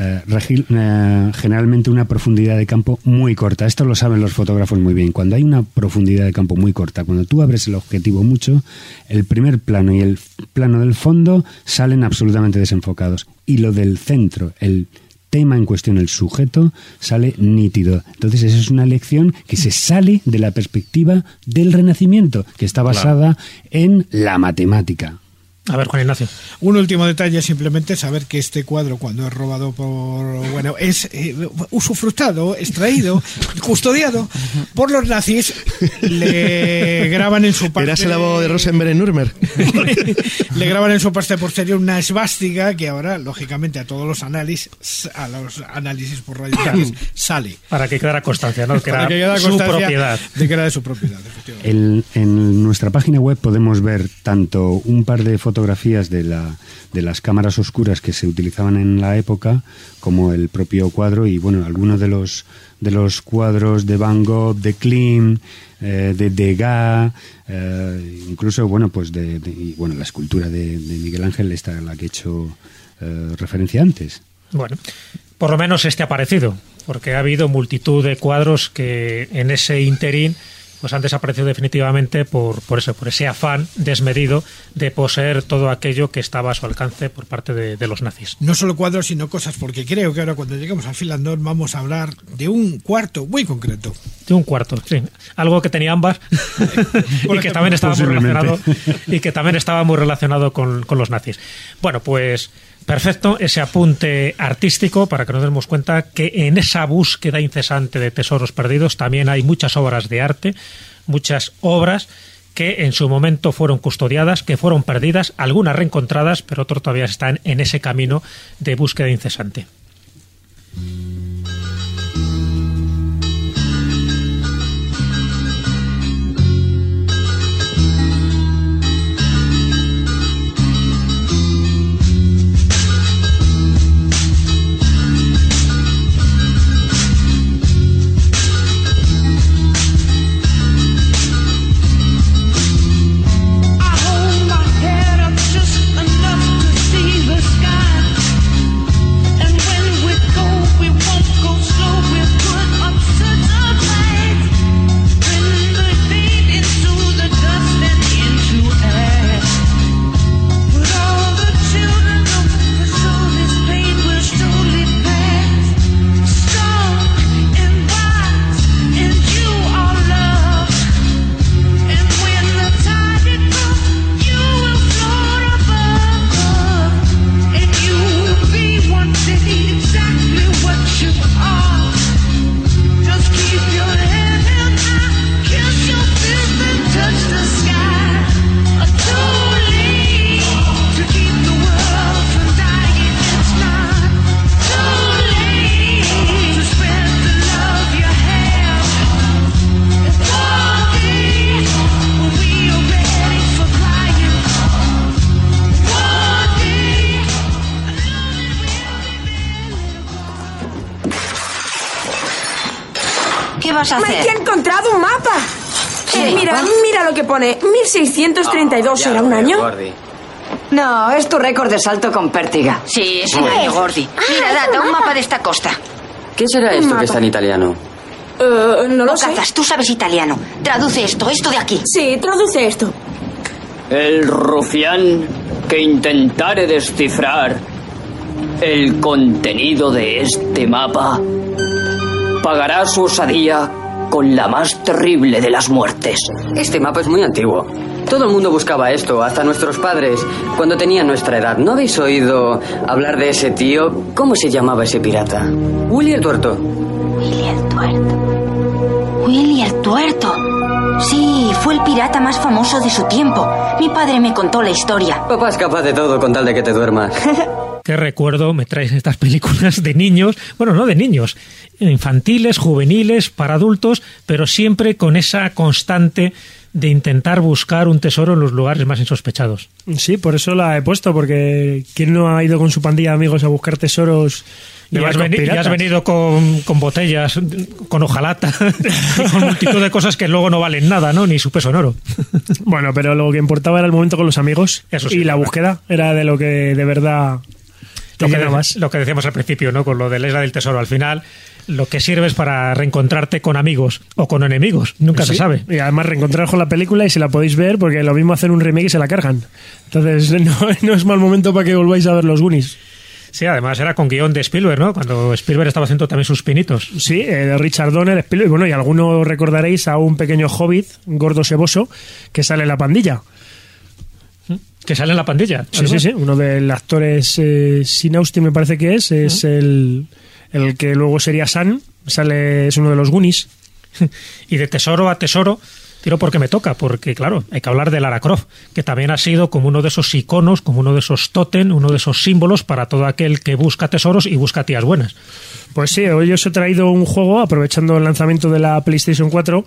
eh, eh, generalmente una profundidad de campo muy corta. Esto lo saben los fotógrafos muy bien. Cuando hay una profundidad de campo muy corta, cuando tú abres el objetivo mucho, el primer plano y el plano del fondo salen absolutamente desenfocados. Y lo del centro, el tema en cuestión, el sujeto, sale nítido. Entonces, esa es una lección que se sale de la perspectiva del Renacimiento, que está basada en la matemática. A ver, Juan Ignacio. Un último detalle simplemente saber que este cuadro cuando es robado por bueno es eh, usufructado, extraído, custodiado por los nazis le graban en su parte Eras el abogado de Rosenberg en Nürnberg. le graban en su parte posterior una esvástica que ahora lógicamente a todos los análisis a los análisis por X sale Para que quedara constancia, ¿no? Que Para era que quede su propiedad. de que era de su propiedad efectivamente. El- en nuestra página web podemos ver tanto un par de fotografías de, la, de las cámaras oscuras que se utilizaban en la época, como el propio cuadro y bueno, algunos de los de los cuadros de Van Gogh, de Klim, eh, de Degas, eh, incluso bueno, pues de, y, bueno, la escultura de, Miguel Ángel, esta a la que he hecho eh, referencia antes. Bueno, por lo menos este ha aparecido, porque ha habido multitud de cuadros que en ese interín pues han desaparecido definitivamente por, por eso, por ese afán desmedido de poseer todo aquello que estaba a su alcance por parte de, de los nazis. no solo cuadros sino cosas porque creo que ahora cuando lleguemos al Finlandón vamos a hablar de un cuarto muy concreto De un cuarto, sí. Algo que tenía ambas y que también estaba muy relacionado y que también estaba muy relacionado con, con los nazis. Bueno, pues perfecto ese apunte artístico para que nos demos cuenta que en esa búsqueda incesante de tesoros perdidos también hay muchas obras de arte, muchas obras que en su momento fueron custodiadas, que fueron perdidas, algunas reencontradas, pero otras todavía están en ese camino de búsqueda incesante. ¿Qué vas a hacer? ¡Mike ha encontrado un mapa! Eh, mira, mira lo que pone. 1632 Ya era lo un año. Gordy. No, es tu récord de salto con pértiga. Sí, es un año, Gordy. Mira, data un mapa de esta costa. ¿Qué será esto que está en italiano? Eh, no lo sé. Bocazas, tú sabes italiano. Traduce esto, esto de aquí. Sí, traduce esto. El rufián que intentare descifrar el contenido de este mapa pagará su osadía con la más terrible de las muertes. Este mapa es muy antiguo. Todo el mundo buscaba esto, hasta nuestros padres, cuando tenían nuestra edad. ¿No habéis oído hablar de ese tío? ¿Cómo se llamaba ese pirata? Willy el Tuerto. Willy el Tuerto. Willy el Tuerto. Sí, fue el pirata más famoso de su tiempo. Mi padre me contó la historia. Papá es capaz de todo con tal de que te duermas. Qué recuerdo me traes estas películas de niños, bueno, no de niños, infantiles, juveniles, para adultos, pero siempre con esa constante de intentar buscar un tesoro en los lugares más insospechados. Sí, por eso la he puesto, porque ¿quién no ha ido con su pandilla de amigos a buscar tesoros? Y has, y venido con, con botellas, con hojalata, con multitud de cosas que luego no valen nada, ¿no? Ni su peso en oro. Bueno, pero lo que importaba era el momento con los amigos Eso sí, y la claro. búsqueda era de lo que de verdad Lo que, llenabas. lo que decíamos al principio, ¿no? Con lo de la isla del tesoro. Al final, lo que sirve es para reencontrarte con amigos o con enemigos. Nunca se sabe. Y además reencontrar con la película y si la podéis ver, porque lo mismo hacen un remake y se la cargan. Entonces no, no es mal momento para que volváis a ver los Goonies. Sí, además era con guion de Spielberg, ¿no? Cuando Spielberg estaba haciendo también sus pinitos. Sí, eh, de Richard Donner, Spielberg, bueno, y algunos recordaréis a un pequeño hobbit, gordo seboso, que sale en la pandilla. Que sale en la pandilla. Sí, sí, sí. Uno del actores, eh, Sin Austin me parece que es, es el, el que luego sería San, sale, es uno de los Goonies. Y de tesoro a tesoro, tiro porque me toca, porque claro, hay que hablar de Lara Croft, que también ha sido como uno de esos iconos, como uno de esos tótem, uno de esos símbolos para todo aquel que busca tesoros y busca tías buenas. Pues sí, hoy os he traído un juego, aprovechando el lanzamiento de la PlayStation 4,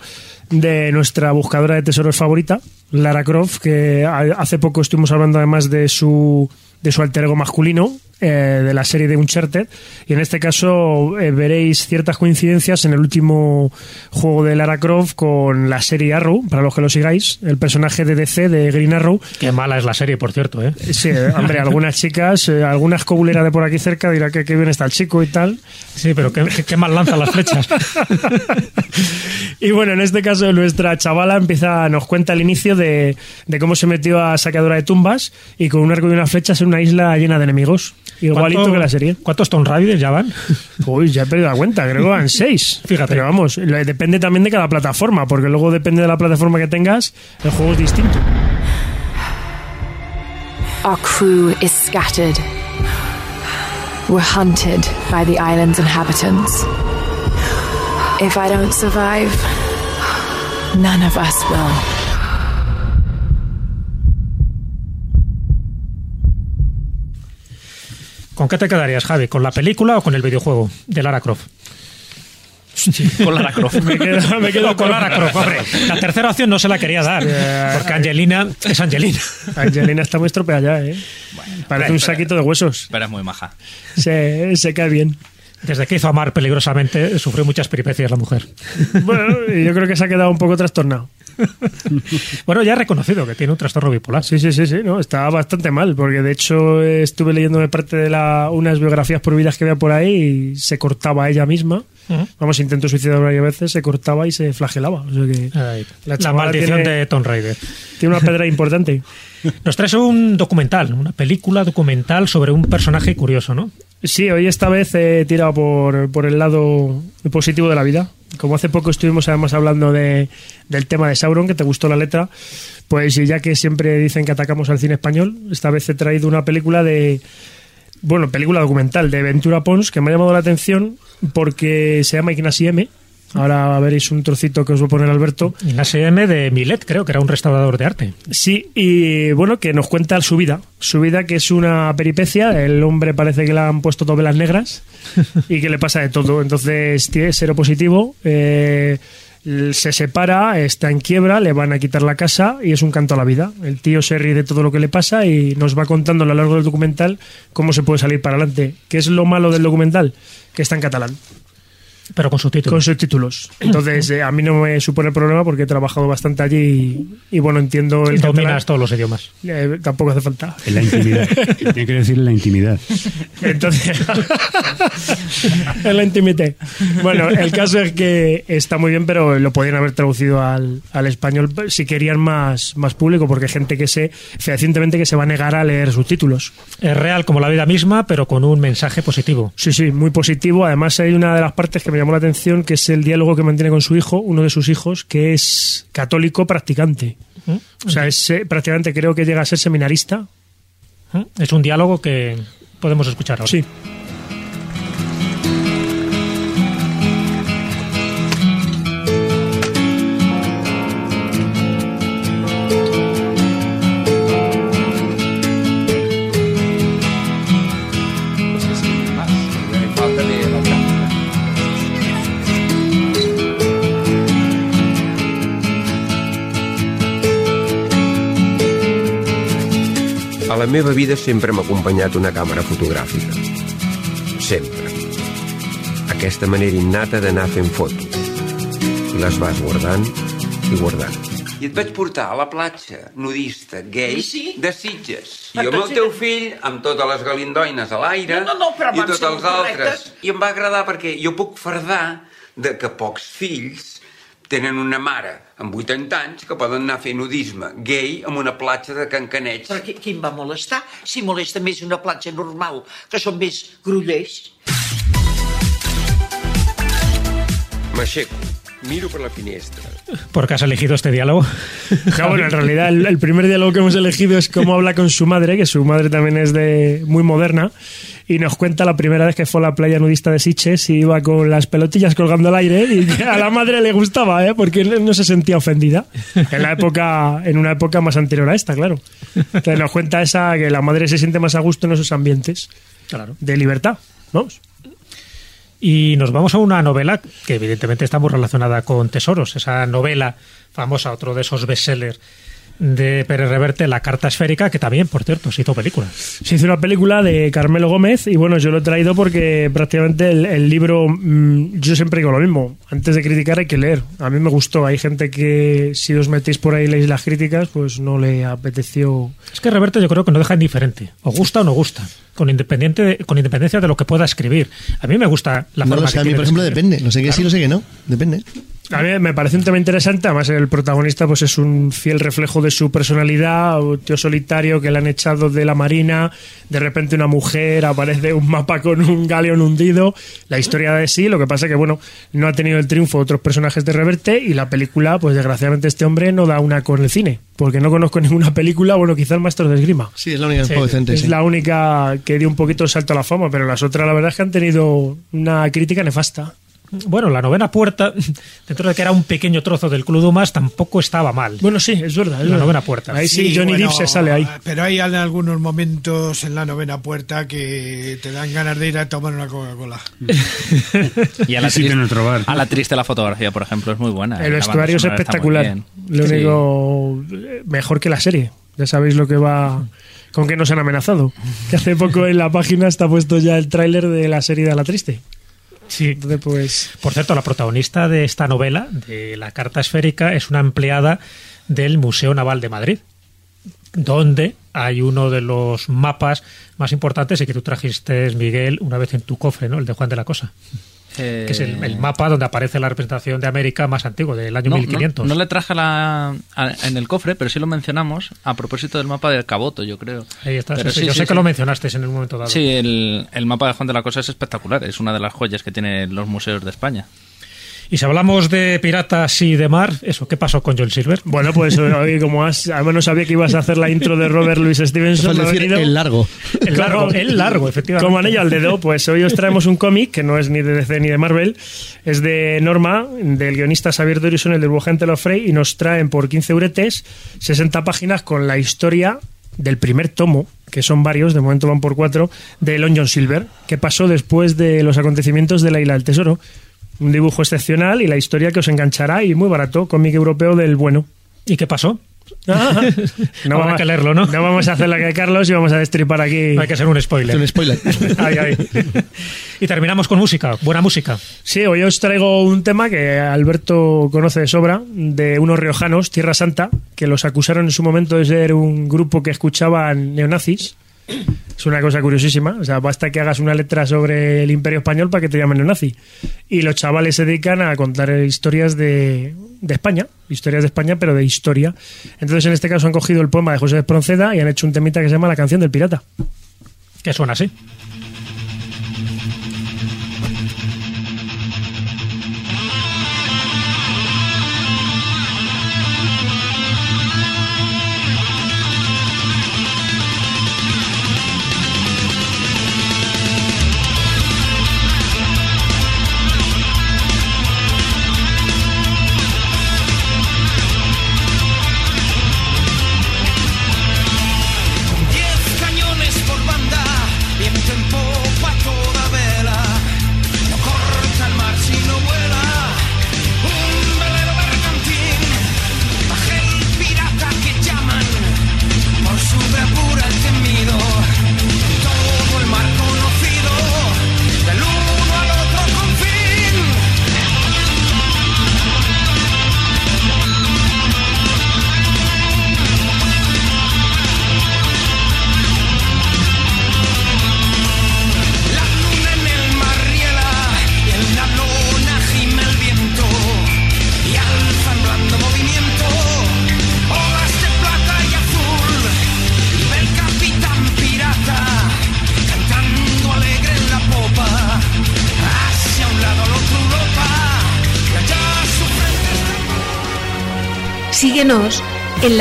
de nuestra buscadora de tesoros favorita, Lara Croft, que hace poco estuvimos hablando además de su, de su alter ego masculino, eh, de la serie de Uncharted, y en este caso eh, veréis ciertas coincidencias en el último juego de Lara Croft con la serie Arrow, para los que lo sigáis, el personaje de DC de Green Arrow. Qué mala es la serie, por cierto, ¿eh? Sí, hombre, algunas chicas, eh, algunas cobuleras de por aquí cerca dirá que qué bien está el chico y tal. Sí, pero qué, qué- mal lanza las flechas. Y bueno, en este caso nuestra chavala empieza, nos cuenta el inicio de, de cómo se metió a saqueadora de tumbas y con un arco y unas flechas en una isla llena de enemigos. Igualito ¿Cuánto- que la serie. ¿Cuántos Tomb Raiders ya van? Uy, ya he perdido la cuenta, creo que van seis. Fíjate. Pero vamos, depende también de cada plataforma, porque luego depende de la plataforma que tengas, el juego es distinto. Our crew is scattered. We're hunted by the island's inhabitants. If I don't survive, none of us will. ¿Con qué te quedarías, Javi? ¿Con la película o con el videojuego de Lara Croft? con Lara Croft. Me quedo, me quedo con Lara Croft, hombre. La tercera opción no se la quería dar, porque Angelina es Angelina. Angelina está muy estropeada ya, ¿eh? Parece un saquito de huesos. Pero es muy maja. Se, se cae bien. Desde que hizo amar peligrosamente, sufrió muchas peripecias la mujer. Bueno, yo creo que se ha quedado un poco trastornado. Bueno, ya ha reconocido que tiene un trastorno bipolar. Sí, sí, sí, sí, no, está bastante mal, porque de hecho estuve leyéndome parte de la, unas biografías prohibidas que había por ahí y se cortaba ella misma. Vamos, intentó suicidar varias veces, se cortaba y se flagelaba. O sea que Ay, la chavala maldición tiene- de Tomb Raider. Tiene una pedra importante. Nos traes un documental, una película documental sobre un personaje curioso, ¿no? Sí, hoy esta vez he tirado por, por el lado positivo de la vida. Como hace poco estuvimos además hablando de, del tema de Sauron, que te gustó la letra, pues ya que siempre dicen que atacamos al cine español, esta vez he traído una película de, bueno, película documental de Ventura Pons, que me ha llamado la atención porque se llama Ignasi M. Ahora veréis un trocito que os voy a poner Alberto. Ignacio M de Milet, creo que era un restaurador de arte. Sí, y bueno, que nos cuenta su vida. Su vida que es una peripecia. El hombre parece que le han puesto todo velas negras y que le pasa de todo. Entonces tiene cero positivo. eh, se separa, está en quiebra, le van a quitar la casa y es un canto a la vida. El tío se ríe de todo lo que le pasa y nos va contando a lo largo del documental cómo se puede salir para adelante. ¿Qué es lo malo del documental? Que está en catalán. Pero con subtítulos. Con subtítulos. Entonces, eh, a mí no me supone problema porque he trabajado bastante allí y, y, bueno, entiendo el Dominas catalán. todos los idiomas. Eh, tampoco hace falta. En la intimidad. Tiene que decir en la intimidad. Entonces, en la intimité. Bueno, el caso es que está muy bien, pero lo podrían haber traducido al, al español si querían más, más público, porque hay gente que sé fehacientemente que se va a negar a leer subtítulos. Es real como la vida misma, pero con un mensaje positivo. Sí, sí, muy positivo. Además, hay una de las partes que me llamó la atención, que es el diálogo que mantiene con su hijo, uno de sus hijos, que es católico practicante. O sea, es eh, prácticamente creo que llega a ser seminarista. Es un diálogo que podemos escuchar ahora. Sí. La meva vida sempre m'ha acompanyat una càmera fotogràfica. Sempre. Aquesta manera innata d'anar fent fotos. I les vas guardant i guardant. I et vaig portar a la platja nudista gay Sí? de Sitges. I amb el teu fill, amb totes les galindoines a l'aire, No, no, no, però i tots els correctes. altres. I em va agradar perquè jo puc fardar de que pocs fills tenen una mare amb 80 anys que poden anar a fer nudisme gay en una platja de Cancaneig. Però qui, qui em va molestar? Si molesta més una platja normal, que són més grullers. M'aixeco, miro per la finestra. ¿Por qué has elegido este diálogo? Ja, bueno, en realidad el, el primer diálogo que hemos elegido es cómo habla con su madre, que su madre también es de muy moderna, y nos cuenta la primera vez que fue a la playa nudista de Siches y iba con las pelotillas colgando al aire y que a la madre le gustaba, ¿eh? porque no se sentía ofendida. En la época, en una época más anterior a esta, claro. Entonces nos cuenta esa que la madre se siente más a gusto en esos ambientes Claro. de libertad, ¿no? Y nos vamos a una novela que evidentemente está muy relacionada con tesoros. Esa novela famosa, otro de esos bestsellers de Pérez Reverte, La Carta Esférica, que también, por cierto, se hizo película. Se hizo una película de Carmelo Gómez y bueno, yo lo he traído porque prácticamente el, el libro, mm, yo siempre digo lo mismo, antes de criticar hay que leer. A mí me gustó, hay gente que si os metéis por ahí y leéis las críticas, pues no le apeteció... Es que Reverte yo creo que no deja indiferente. O gusta o no gusta. Con, independiente de- con independencia de lo que pueda escribir. A mí me gusta la No forma lo sé, que a mí, tiene por de ejemplo, escribir. depende. Lo sé que sí, lo sé que no. Depende. A mí me parece un tema interesante, además el protagonista pues es un fiel reflejo de su personalidad, un tío solitario que le han echado de la marina, de repente una mujer, aparece un mapa con un galeón hundido, la historia de sí, lo que pasa que bueno, no ha tenido el triunfo de otros personajes de Reverte y la película, pues desgraciadamente este hombre no da una con el cine, porque no conozco ninguna película, bueno, quizá el Maestro de Esgrima. Sí, es la única que juego decente, Es sí. la única que dio un poquito el salto a la fama, pero las otras la verdad es que han tenido una crítica nefasta. Bueno, la novena puerta, dentro de que era un pequeño trozo del Club Dumas, tampoco estaba mal. Bueno, sí, es verdad. es La verdad. novena puerta. Ahí sí, Johnny bueno, Depp se sale ahí. Pero hay algunos momentos en la novena puerta que te dan ganas de ir a tomar una Coca-Cola. Y a la, triste, otro bar. a la triste la fotografía, por ejemplo, es muy buena. El La vestuario es espectacular. Lo Sí. único eh, mejor que la serie. Ya sabéis lo que va con que nos han amenazado. Que hace poco en la página está puesto ya el tráiler de la serie de La Triste. Sí. Entonces, pues Por cierto, la protagonista de esta novela, de La Carta Esférica, es una empleada del Museo Naval de Madrid, donde hay uno de los mapas más importantes y que tú trajiste, Miguel, una vez en tu cofre, ¿no? El de Juan de la Cosa. Eh, Que es el, el mapa donde aparece la representación de América más antiguo, del año no, 1500. No, no le traje la, a- en el cofre, pero sí lo mencionamos a propósito del mapa del Caboto, yo creo. Ahí está. Pero sí, sí, yo sí, sé que lo mencionaste en un momento dado. Sí, el, el mapa de Juan de la Cosa es espectacular. Es una de las joyas que tienen los museos de España. Y si hablamos de piratas y de mar, eso, ¿qué pasó con John Silver? bueno, pues hoy como has, además no sabía que ibas a hacer la intro de Robert Louis Stevenson. Decir venido- el largo. El largo, el largo, efectivamente. Como anillo al dedo, pues hoy os traemos un cómic que no es ni de DC ni de Marvel, es de Norma, del guionista Xavier Dorison, el dibujante Lofrey, y nos traen por 15 euretes 60 páginas con la historia del primer tomo, que son varios, de momento van por cuatro, de Lon John Silver, que pasó después de los acontecimientos de la Isla del Tesoro. Un dibujo excepcional y la historia que os enganchará y muy barato, cómic europeo del bueno. ¿Y qué pasó? Ah, no, vamos, que leerlo, ¿no? no vamos a hacer la que Carlos y vamos a destripar aquí. Hay que ser un spoiler. Un spoiler. Ay, ay. Y terminamos con música, buena música. Sí, hoy os traigo un tema que Alberto conoce de sobra, de unos riojanos, Tierra Santa, que los acusaron en su momento de ser un grupo que escuchaban neonazis. Es una cosa curiosísima. O sea, basta que hagas una letra sobre el Imperio Español para que te llamen neonazi. Y los chavales se dedican a contar historias de, de España, historias de España, pero de historia. Entonces, en este caso, han cogido el poema de José Espronceda y han hecho un temita que se llama La canción del pirata. Que suena así.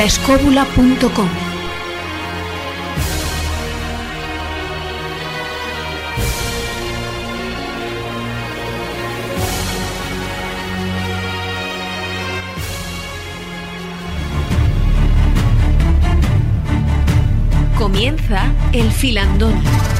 laescóbula.com. Comienza el filandón.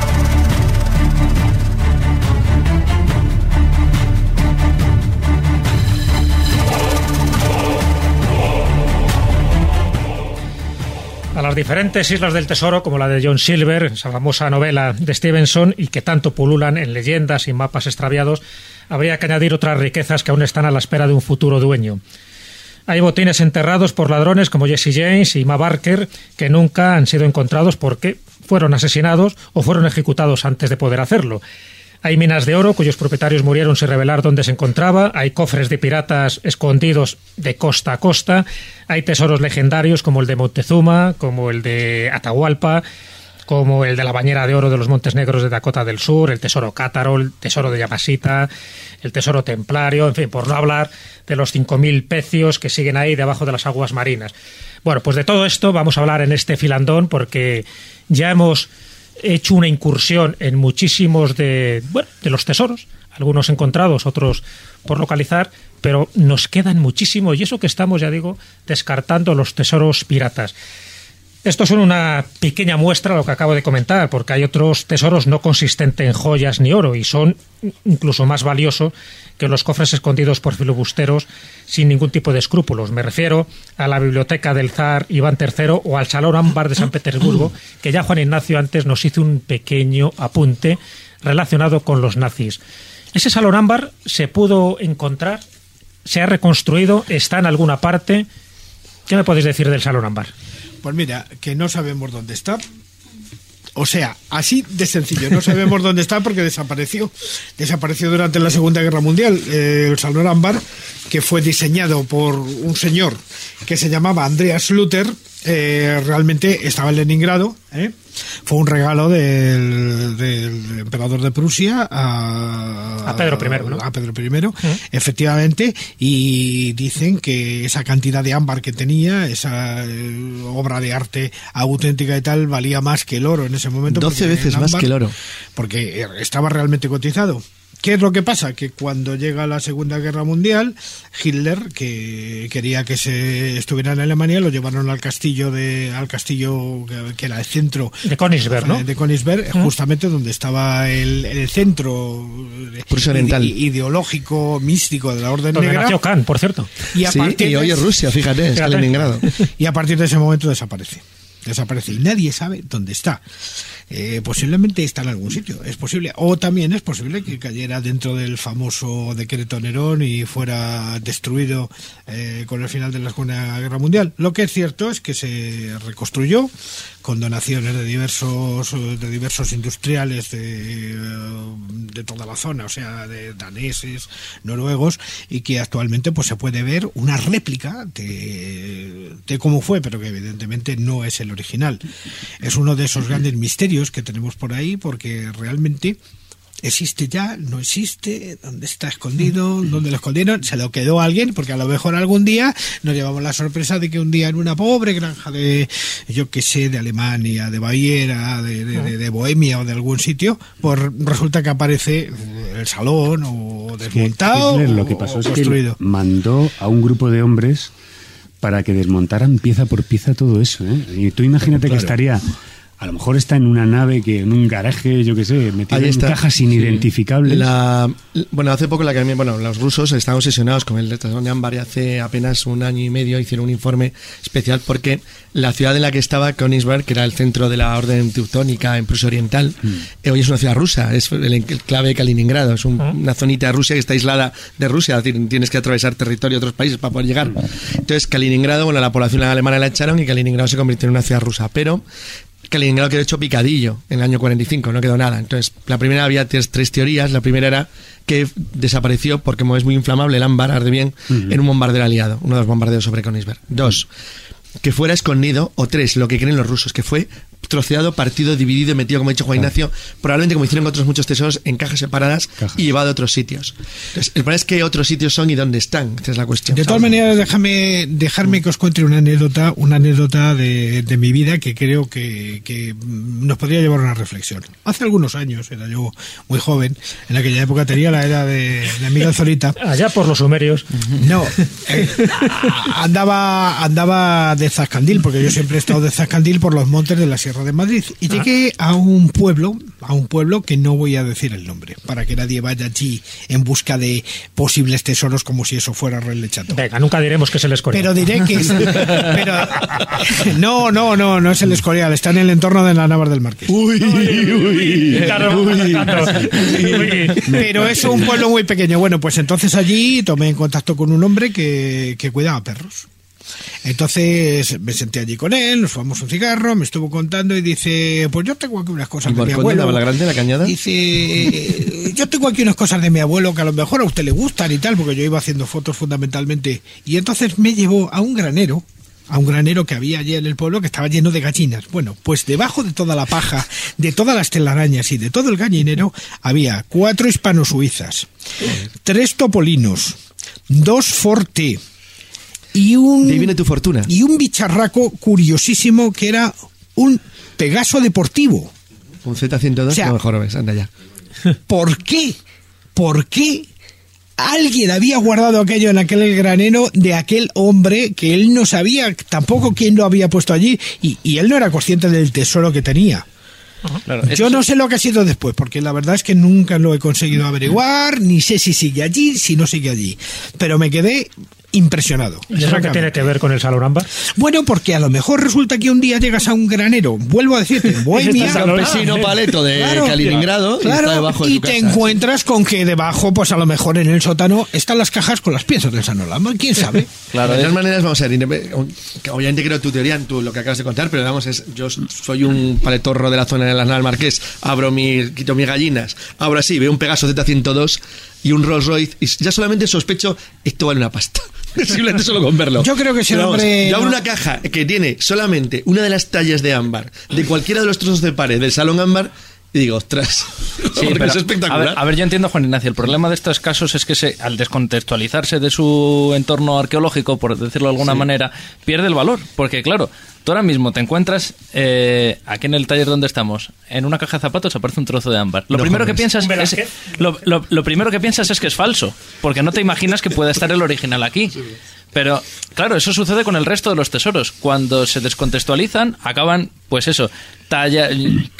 Diferentes islas del tesoro, como la de John Silver, esa famosa novela de Stevenson, y que tanto pululan en leyendas y mapas extraviados, habría que añadir otras riquezas que aún están a la espera de un futuro dueño. Hay botines enterrados por ladrones como Jesse James y Ma Barker que nunca han sido encontrados porque fueron asesinados o fueron ejecutados antes de poder hacerlo. Hay minas de oro cuyos propietarios murieron sin revelar dónde se encontraba, hay cofres de piratas escondidos de costa a costa, hay tesoros legendarios como el de Montezuma, como el de Atahualpa, como el de la bañera de oro de los Montes Negros de Dakota del Sur, el tesoro Cátaro, el tesoro de Yamashita, el tesoro templario, en fin, por no hablar de los 5.000 pecios que siguen ahí debajo de las aguas marinas. Bueno, pues de todo esto vamos a hablar en este filandón porque ya hemos hecho una incursión en muchísimos de, bueno, de los tesoros, algunos encontrados, otros por localizar, pero nos quedan muchísimo y eso que estamos, ya digo, descartando los tesoros piratas. Esto es una pequeña muestra de lo que acabo de comentar, porque hay otros tesoros no consistentes en joyas ni oro y son incluso más valiosos que los cofres escondidos por filibusteros sin ningún tipo de escrúpulos. Me refiero a la biblioteca del zar Iván III o al Salón Ámbar de San Petersburgo, que ya Juan Ignacio antes nos hizo un pequeño apunte relacionado con los nazis. Ese Salón Ámbar se pudo encontrar, se ha reconstruido, está en alguna parte. ¿Qué me podéis decir del Salón Ámbar? Pues mira, que no sabemos dónde está. O sea, así de sencillo, no sabemos dónde está porque desapareció. Desapareció durante la Segunda Guerra Mundial. Eh, el Salón Ámbar, que fue diseñado por un señor que se llamaba Andreas Luther, eh, realmente estaba en Leningrado. ¿eh? Fue un regalo del, del emperador de Prusia a, A Pedro I, ¿no? a Pedro I, efectivamente, y dicen que esa cantidad de ámbar que tenía, esa eh, obra de arte auténtica y tal, valía más que el oro en ese momento. 12 porque veces más que el oro. Porque estaba realmente cotizado. ¿Qué es lo que pasa? Que cuando llega la Segunda Guerra Mundial, Hitler, que quería que se estuviera en Alemania, lo llevaron al castillo de al castillo que- era el centro De Königsberg, ¿no? de Königsberg, justamente donde estaba el, el centro ide- ideológico místico de la Orden Donde Negra. nació por cierto. Y a Sí, partir y de- hoy es Rusia, fíjate, es Fíjate. Kaliningrado. y a partir de ese momento desaparece. Desaparece y nadie sabe dónde está. Eh, posiblemente está en algún sitio, es posible. O también es posible que cayera dentro del famoso decreto Nerón y fuera destruido eh, con el final de la Segunda Guerra Mundial. Lo que es cierto es que se reconstruyó con donaciones de diversos de diversos industriales de, de toda la zona, o sea, de daneses, noruegos, y que actualmente pues se puede ver una réplica de, de cómo fue, pero que evidentemente no es el original. Es uno de esos grandes misterios que tenemos por ahí, porque realmente existe ya, no existe, dónde está escondido, dónde lo escondieron, se lo quedó alguien, porque a lo mejor algún día nos llevamos la sorpresa de que un día en una pobre granja de, yo que sé, de Alemania, de Baviera, de, de- de- de Bohemia o de algún sitio, pues resulta que aparece el salón o desmontado Hitler lo que pasó o es que construido. mandó a un grupo de hombres para que desmontaran pieza por pieza todo eso. ¿eh? Y tú imagínate que estaría, a lo mejor está en una nave, que en un garaje, yo qué sé, metido Ahí en cajas Sí. inidentificables. La, bueno, hace poco la Academia, bueno, los rusos están obsesionados con el de Ámbar y hace apenas un año y medio hicieron un informe especial porque la ciudad en la que estaba Königsberg, que era el centro de la orden teutónica en Prusia Oriental, eh, hoy es una ciudad rusa, es el enclave de Kaliningrado, es un- una zonita de Rusia que está aislada de Rusia, es decir, tienes que atravesar territorio de otros países para poder llegar. Entonces, Kaliningrado, bueno, la población alemana la echaron y Kaliningrado se convirtió en una ciudad rusa, pero Kaliningrado quedó hecho picadillo en el año 45, no quedó nada. Entonces, la primera había tres, tres teorías. La primera era que desapareció porque como es muy inflamable, el ámbar arde bien en un bombardero aliado, uno de los bombardeos sobre Königsberg. Dos, que fuera escondido. O tres, lo que creen los rusos, que fue troceado, partido, dividido y metido, como ha dicho Juan Ignacio, probablemente como hicieron otros muchos tesoros, en cajas separadas y llevado a otros sitios. Entonces, el problema es qué otros sitios son y dónde están. Esa es la cuestión. De todas maneras, déjame dejarme que os cuente una anécdota, una anécdota de, de mi vida que creo que, que nos podría llevar a una reflexión. Hace algunos años, era yo muy joven, en aquella época tenía la edad de, de Miguel Zorita. Allá por los sumerios. No, eh, andaba andaba de Zascandil, porque yo siempre he estado de Zascandil por los montes de la Sierra de Madrid. Y llegué a un pueblo, a un pueblo que no voy a decir el nombre, para que nadie vaya allí en busca de posibles tesoros como si eso fuera relechato. Venga, nunca diremos que es el Escorial. Pero diré que es. pero- no, no, no, no es el Escorial, está en el entorno de la Navas del Marqués. Uy, uy, Claro, uy. claro. Uy. Pero es un pueblo muy pequeño. Bueno, pues entonces allí tomé en contacto con un hombre que, que cuidaba perros. Entonces me senté allí con él, nos fumamos un cigarro, me estuvo contando y dice, pues yo tengo aquí unas cosas ¿El de mi de abuelo. Navalagrande, la cañada? Dice, yo tengo aquí unas cosas de mi abuelo que a lo mejor a usted le gustan y tal, porque yo iba haciendo fotos fundamentalmente. Y entonces me llevó a un granero, a un granero que había allí en el pueblo que estaba lleno de gallinas. Bueno, pues debajo de toda la paja, de todas las telarañas y de todo el gallinero había cuatro hispano-suizas, tres topolinos, dos forte y un... De ahí viene tu fortuna. Y un bicharraco curiosísimo que era un Pegaso deportivo. Un Z102, O sea, no mejor ves, anda ya. ¿Por qué? ¿Por qué alguien había guardado aquello en aquel granero de aquel hombre que él no sabía tampoco quién lo había puesto allí y, y él no era consciente del tesoro que tenía? Yo no sé lo que ha sido después, porque la verdad es que nunca lo he conseguido averiguar, ni sé si sigue allí, si no sigue allí. Pero me quedé impresionado. ¿Y eso qué tiene que ver con el Salón Ámbar? Bueno, porque a lo mejor resulta que un día llegas a un granero, vuelvo a decirte, en Bohemia, Está el campesino paleto de Kaliningrado y claro, está debajo de y tu te casa. encuentras con que debajo, pues a lo mejor en el sótano están las cajas con las piezas del San Olama, quién sabe. Claro, de todas maneras, vamos a ver, obviamente creo tu teoría en tu, lo que acabas de contar, pero vamos, es, yo soy un paletorro de la zona de la Nal Marqués, abro mi, quito mis gallinas, abro así, veo un Pegaso Z102 y un Rolls Royce, y ya solamente sospecho, esto vale una pasta. Simplemente solo con verlo. Yo creo que si el Pero vamos, hombre Yo abro una caja que tiene solamente una de las tallas de ámbar de cualquiera de los trozos de pared del salón ámbar y digo, ostras, Sí, porque pero, es espectacular. A ver, a ver, yo entiendo, Juan Ignacio, el problema de estos casos es que se, al descontextualizarse de su entorno arqueológico, por decirlo de alguna Sí. manera, pierde el valor. Porque, claro, tú ahora mismo te encuentras eh, aquí en el taller donde estamos, en una caja de zapatos aparece un trozo de ámbar. Lo No primero que piensas es, lo- lo primero que piensas es que es falso, porque no te imaginas que pueda estar el original aquí. Pero, claro, eso sucede con el resto de los tesoros. Cuando se descontextualizan, acaban, pues eso, talla...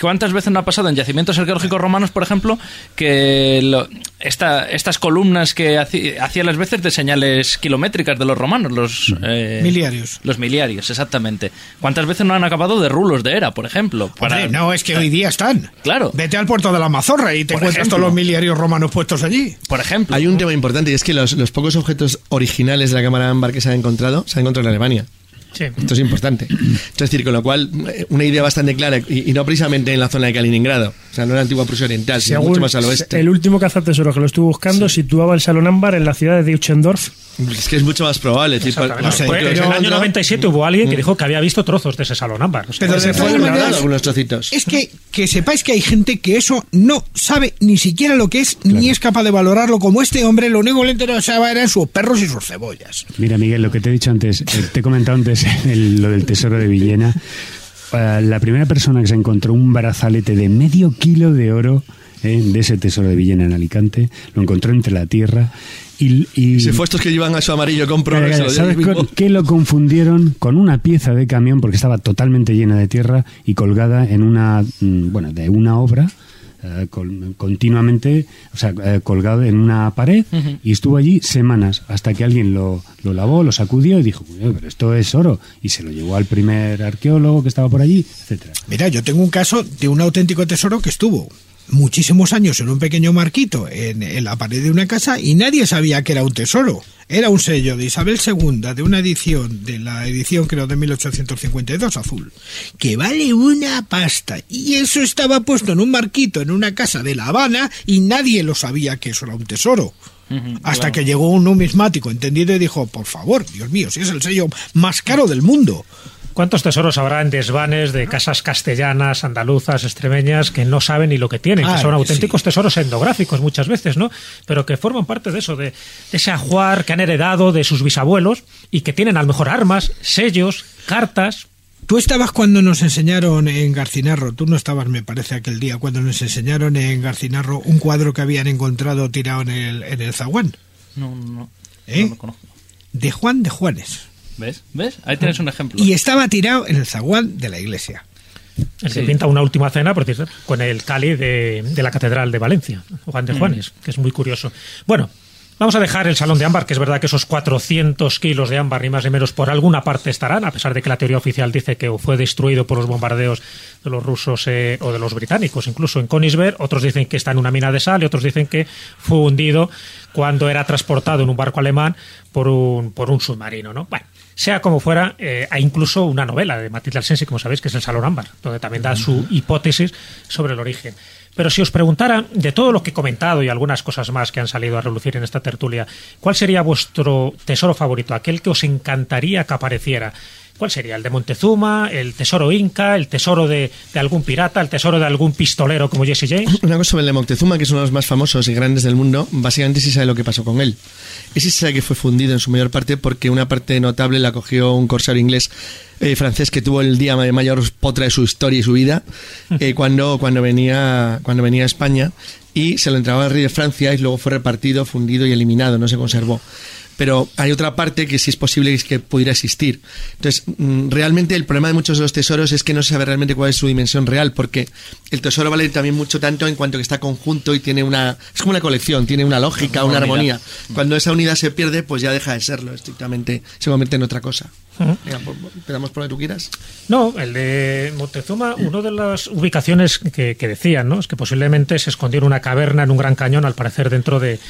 ¿Cuántas veces no ha pasado en yacimientos arqueológicos romanos, por ejemplo, que lo- esta- estas columnas que hacían las veces de señales kilométricas de los romanos, los... eh, Miliarios. Los miliarios, exactamente. ¿Cuántas veces no han acabado de rulos de era, por ejemplo? Hombre, no, es que hoy día están. Claro. Vete al puerto de la Mazorra y te Por encuentras ejemplo. todos los miliarios romanos puestos allí. Por ejemplo. Hay un tema importante y es que los, los pocos objetos originales de la cámara ámbar que se han encontrado se han encontrado en Alemania. Sí. Esto es importante. Es decir, con lo cual, eh, una idea bastante clara, y, y no precisamente en la zona de Kaliningrado, o sea, no en la antigua Prusia Oriental, sino Según mucho más al oeste. el último cazatesoro que lo estuve buscando situaba el Salón Ámbar en la ciudad de Deutschendorf. Es que es mucho más probable. No sé, en el año encontró- 97 hubo alguien que dijo que había visto trozos de ese salón ámbar. O sea, Pero de todas maneras- algunos trocitos. Es que, que sepáis que hay gente que eso no sabe ni siquiera lo que es, ni es capaz de valorarlo como este hombre, lo único que le interesaba eran sus perros y sus cebollas. Mira, Miguel, lo que te he dicho antes, eh, te he comentado antes el- lo del tesoro de Villena. Eh, la primera persona que se encontró un brazalete de medio kilo de oro eh, de ese tesoro de Villena en Alicante, lo encontró entre la tierra y... y- Si fue estos que llevan a su amarillo compro, se calla, lo ¿Sabes con qué lo confundieron? Con una pieza de camión porque estaba totalmente llena de tierra y colgada en una, mm, bueno, de una obra eh, continuamente, o sea, eh, colgado en una pared y estuvo allí semanas hasta que alguien lo, lo lavó, lo sacudió y dijo, "Oye, pero esto es oro y se lo llevó al primer arqueólogo que estaba por allí, etcétera. Mira, yo tengo un caso de un auténtico tesoro que estuvo muchísimos años en un pequeño marquito en, en la pared de una casa y nadie sabía que era un tesoro. Era un sello de Isabel II de una edición, de la edición creo de 1852 azul, que vale una pasta. Y eso estaba puesto en un marquito en una casa de La Habana y nadie lo sabía que eso era un tesoro. Hasta que llegó un numismático entendido y dijo, por favor, Dios mío, si es el sello más caro del mundo. ¿Cuántos tesoros habrá en desvanes de casas castellanas, andaluzas, extremeñas que no saben ni lo que tienen? Claro que son que auténticos tesoros endográficos muchas veces, ¿no? Pero que forman parte de eso, de, de ese ajuar que han heredado de sus bisabuelos y que tienen a lo mejor armas, sellos, cartas. Tú estabas cuando nos enseñaron en Garcinarro, tú no estabas, me parece, aquel día, cuando nos enseñaron en Garcinarro un cuadro que habían encontrado tirado en el, en el zaguán, No, no, ¿Eh? no lo conozco. de Juan de Juanes. ¿Ves? ¿Ves? Ahí tienes un ejemplo. Y estaba tirado en el zaguán de la iglesia. El que Sí. pinta una última cena por decir, con el cali de, de la Catedral de Valencia, Juan de Mm. Juanes, que es muy curioso. Bueno, vamos a dejar el Salón de Ámbar, que es verdad que esos 400 kilos de ámbar, ni más ni menos, por alguna parte estarán, a pesar de que la teoría oficial dice que fue destruido por los bombardeos de los rusos eh, o de los británicos, incluso en Königsberg. Otros dicen que está en una mina de sal y otros dicen que fue hundido cuando era transportado en un barco alemán por un, por un submarino, ¿no? Bueno, sea como fuera, eh, hay incluso una novela de Matilde Alsensi, como sabéis, que es El Salón Ámbar, donde también da su hipótesis sobre el origen. Pero si os preguntara, de todo lo que he comentado y algunas cosas más que han salido a relucir en esta tertulia, ¿cuál sería vuestro tesoro favorito? Aquel que os encantaría que apareciera. ¿Cuál sería? ¿El de Montezuma? ¿El tesoro inca? ¿El tesoro de, de algún pirata? ¿El tesoro de algún pistolero como Jesse James? Una cosa sobre el de Moctezuma, que es uno de los más famosos y grandes del mundo, básicamente sí sabe lo que pasó con él. Ese sí sabe que fue fundido en su mayor parte porque una parte notable la cogió un corsario inglés eh, francés que tuvo el día de mayor potra de su historia y su vida eh, cuando, cuando, venía, cuando venía a España y se lo entregaba al rey de Francia y luego fue repartido, fundido y eliminado, no se conservó. Pero hay otra parte que sí es posible es que pudiera existir. Entonces, mm, realmente el problema de muchos de los tesoros es que no se sabe realmente cuál es su dimensión real, porque el tesoro vale también mucho tanto en cuanto que está conjunto y tiene una... Es como una colección, tiene una lógica, Una armonía. Cuando esa unidad se pierde, pues ya deja de serlo, estrictamente, se convierte en otra cosa. Venga, pues, empezamos por que tú quieras. No, el de Montezuma, una de las ubicaciones que, que decían, ¿no? Es que posiblemente se escondió en una caverna, en un gran cañón, al parecer dentro de,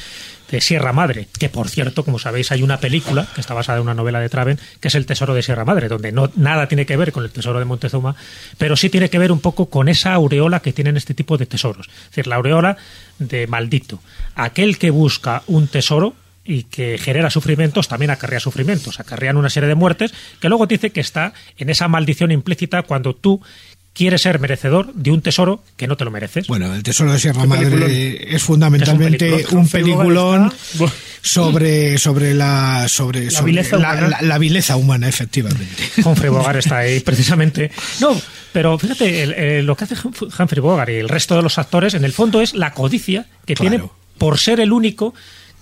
de Sierra Madre, que por cierto, como sabéis, hay una película que está basada en una novela de Traven, que es El Tesoro de Sierra Madre, donde no nada tiene que ver con el tesoro de Montezuma, pero sí tiene que ver un poco con esa aureola que tienen este tipo de tesoros. Es decir, la aureola de maldito. Aquel que busca un tesoro y que genera sufrimientos, también acarrea sufrimientos, acarrean una serie de muertes, que luego dice que está en esa maldición implícita cuando tú quiere ser merecedor de un tesoro que no te lo mereces. Bueno, el tesoro de Sierra Madre peliculón. es fundamentalmente Es un peliculón. un sobre sobre la sobre, La sobre vileza la, humana. la- la vileza humana, efectivamente. Humphrey Bogart está ahí precisamente. No, pero fíjate, el- el- lo que hace Hum- Humphrey Bogart y el resto de los actores, en el fondo es la codicia que Claro. tiene por ser el único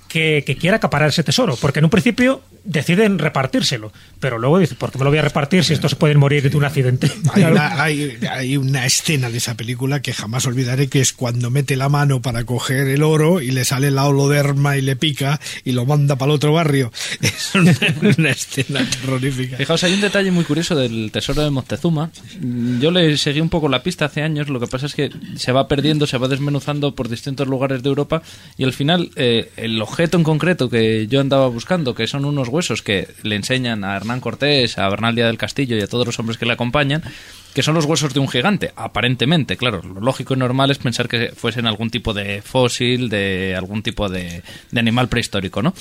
que, que quiera acaparar ese tesoro. Porque en un principio deciden repartírselo, pero luego dicen, ¿por qué me lo voy a repartir si estos se pueden morir de un accidente? Hay una, hay, hay una escena de esa película que jamás olvidaré, que es cuando mete la mano para coger el oro y le sale la holoderma y le pica y lo manda para el otro barrio. Es una, una escena terrorífica. Fijaos, hay un detalle muy curioso del tesoro de Moctezuma. Mm, Yo le seguí un poco la pista hace años, lo que pasa es que se va perdiendo, se va desmenuzando por distintos lugares de Europa y al final eh, el objeto en concreto que yo andaba buscando, que son unos huesos que le enseñan a Hernán Cortés, a Bernal Díaz del Castillo y a todos los hombres que le acompañan, que son los huesos de un gigante, aparentemente, claro, lo lógico y normal es pensar que fuesen algún tipo de fósil, de algún tipo de, animal prehistórico, ¿no?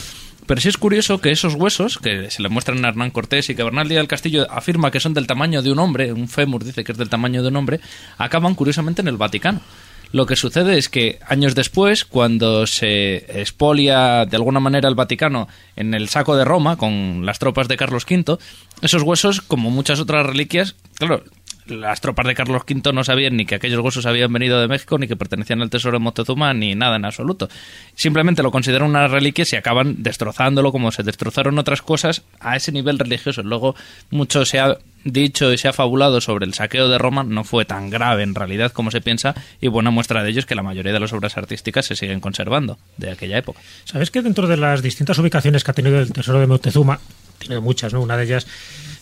Pero sí es curioso que esos huesos, que se le muestran a Hernán Cortés y que Bernal Díaz del Castillo afirma que son del tamaño de un hombre, un fémur dice que es del tamaño de un hombre, acaban curiosamente en el Vaticano. Lo que sucede es que años después, cuando se expolia de alguna manera el Vaticano en el saco de Roma con las tropas de Carlos V, esos huesos, como muchas otras reliquias, claro, las tropas de Carlos V no sabían ni que aquellos huesos habían venido de México, ni que pertenecían al tesoro de Moctezuma, ni nada en absoluto. Simplemente lo consideran una reliquia y acaban destrozándolo como se destrozaron otras cosas a ese nivel religioso. Luego, mucho se ha dicho y se ha fabulado sobre el saqueo de Roma, no fue tan grave en realidad como se piensa, y buena muestra de ello es que la mayoría de las obras artísticas se siguen conservando de aquella época. ¿Sabes que dentro de las distintas ubicaciones que ha tenido el tesoro de Moctezuma, muchas, ¿no? Una de ellas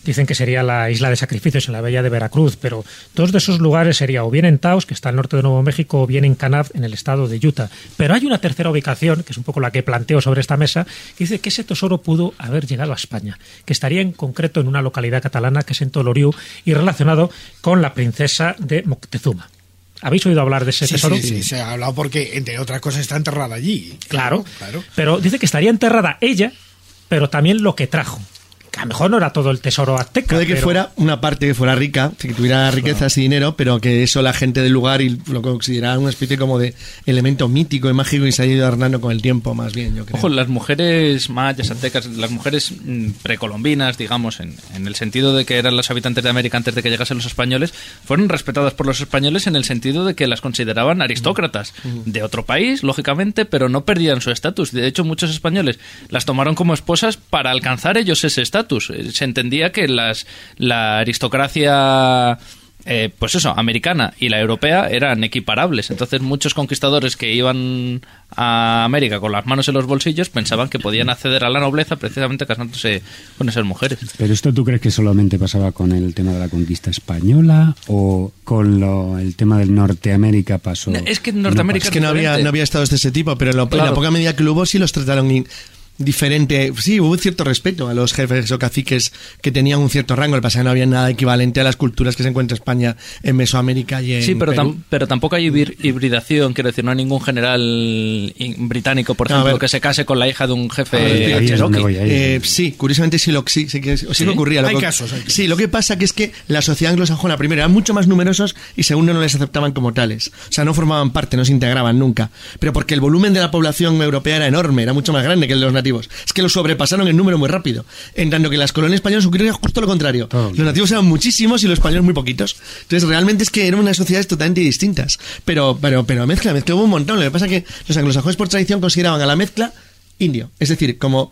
dicen que sería la isla de sacrificios en la bahía de Veracruz, pero dos de esos lugares sería o bien en Taos, que está al norte de Nuevo México, o bien en Canab, en el estado de Utah. Pero hay una tercera ubicación, que es un poco la que planteo sobre esta mesa, que dice que ese tesoro pudo haber llegado a España, que estaría en concreto en una localidad catalana que es en Toloriu y relacionado con la princesa de Moctezuma. ¿Habéis oído hablar de ese Sí, tesoro? sí, sí, se ha hablado porque, entre otras cosas, está enterrada allí. Claro, claro. Pero dice que estaría enterrada ella, pero también lo que trajo. Que a lo mejor no era todo el tesoro azteca. Puede que pero- fuera una parte que fuera rica, que tuviera riquezas y dinero, pero que eso la gente del lugar y lo consideraba una especie como de elemento mítico y mágico y se ha ido hernando con el tiempo, más bien, yo creo. Ojo, las mujeres mayas, aztecas, las mujeres mm, precolombinas, digamos, en, en el sentido de que eran los habitantes de América antes de que llegasen los españoles, fueron respetadas por los españoles en el sentido de que las consideraban aristócratas de otro país, lógicamente, pero no perdían su estatus. De hecho, muchos españoles las tomaron como esposas para alcanzar ellos ese estatus. Eh, Se entendía que las, la aristocracia eh, pues eso, americana y la europea eran equiparables. Entonces muchos conquistadores que iban a América con las manos en los bolsillos pensaban que podían acceder a la nobleza precisamente casándose con esas mujeres. ¿Pero esto tú crees que solamente pasaba con el tema de la conquista española o con lo- el tema del Norteamérica pasó? No, es que en No Norteamérica Es que no había, no había estados de ese tipo, pero en, lo- en Claro. la poca medida que lo hubo sí los trataron in- diferente. Sí, hubo un cierto respeto a los jefes o caciques que tenían un cierto rango. El pasado no había nada equivalente a las culturas que se encuentra España en Mesoamérica y en Sí, pero, Perú. tam- pero tampoco hay hibridación, quiero decir, no hay ningún general in- británico, por ejemplo, que se case con la hija de un jefe A ver, ahí es donde cherokee. voy, ahí. Eh, sí, curiosamente sí, lo, sí, sí que, sí ocurría. Lo Hay que- casos, hay casos. Sí, lo que pasa que es que la sociedad anglosajona, primero, eran mucho más numerosos y segundo, no les aceptaban como tales. O sea, no formaban parte, no se integraban nunca. Pero porque el volumen de la población europea era enorme, era mucho más grande que el de los nativos. Es que los sobrepasaron en número muy rápido. En tanto que las colonias españolas ocurría justo lo contrario. Todo. Los nativos eran muchísimos y los españoles muy poquitos. Entonces, realmente es que eran unas sociedades totalmente distintas. Pero, pero, pero mezcla, mezcla hubo un montón. Lo que pasa es que los anglosajones por tradición consideraban a la mezcla indio. Es decir, como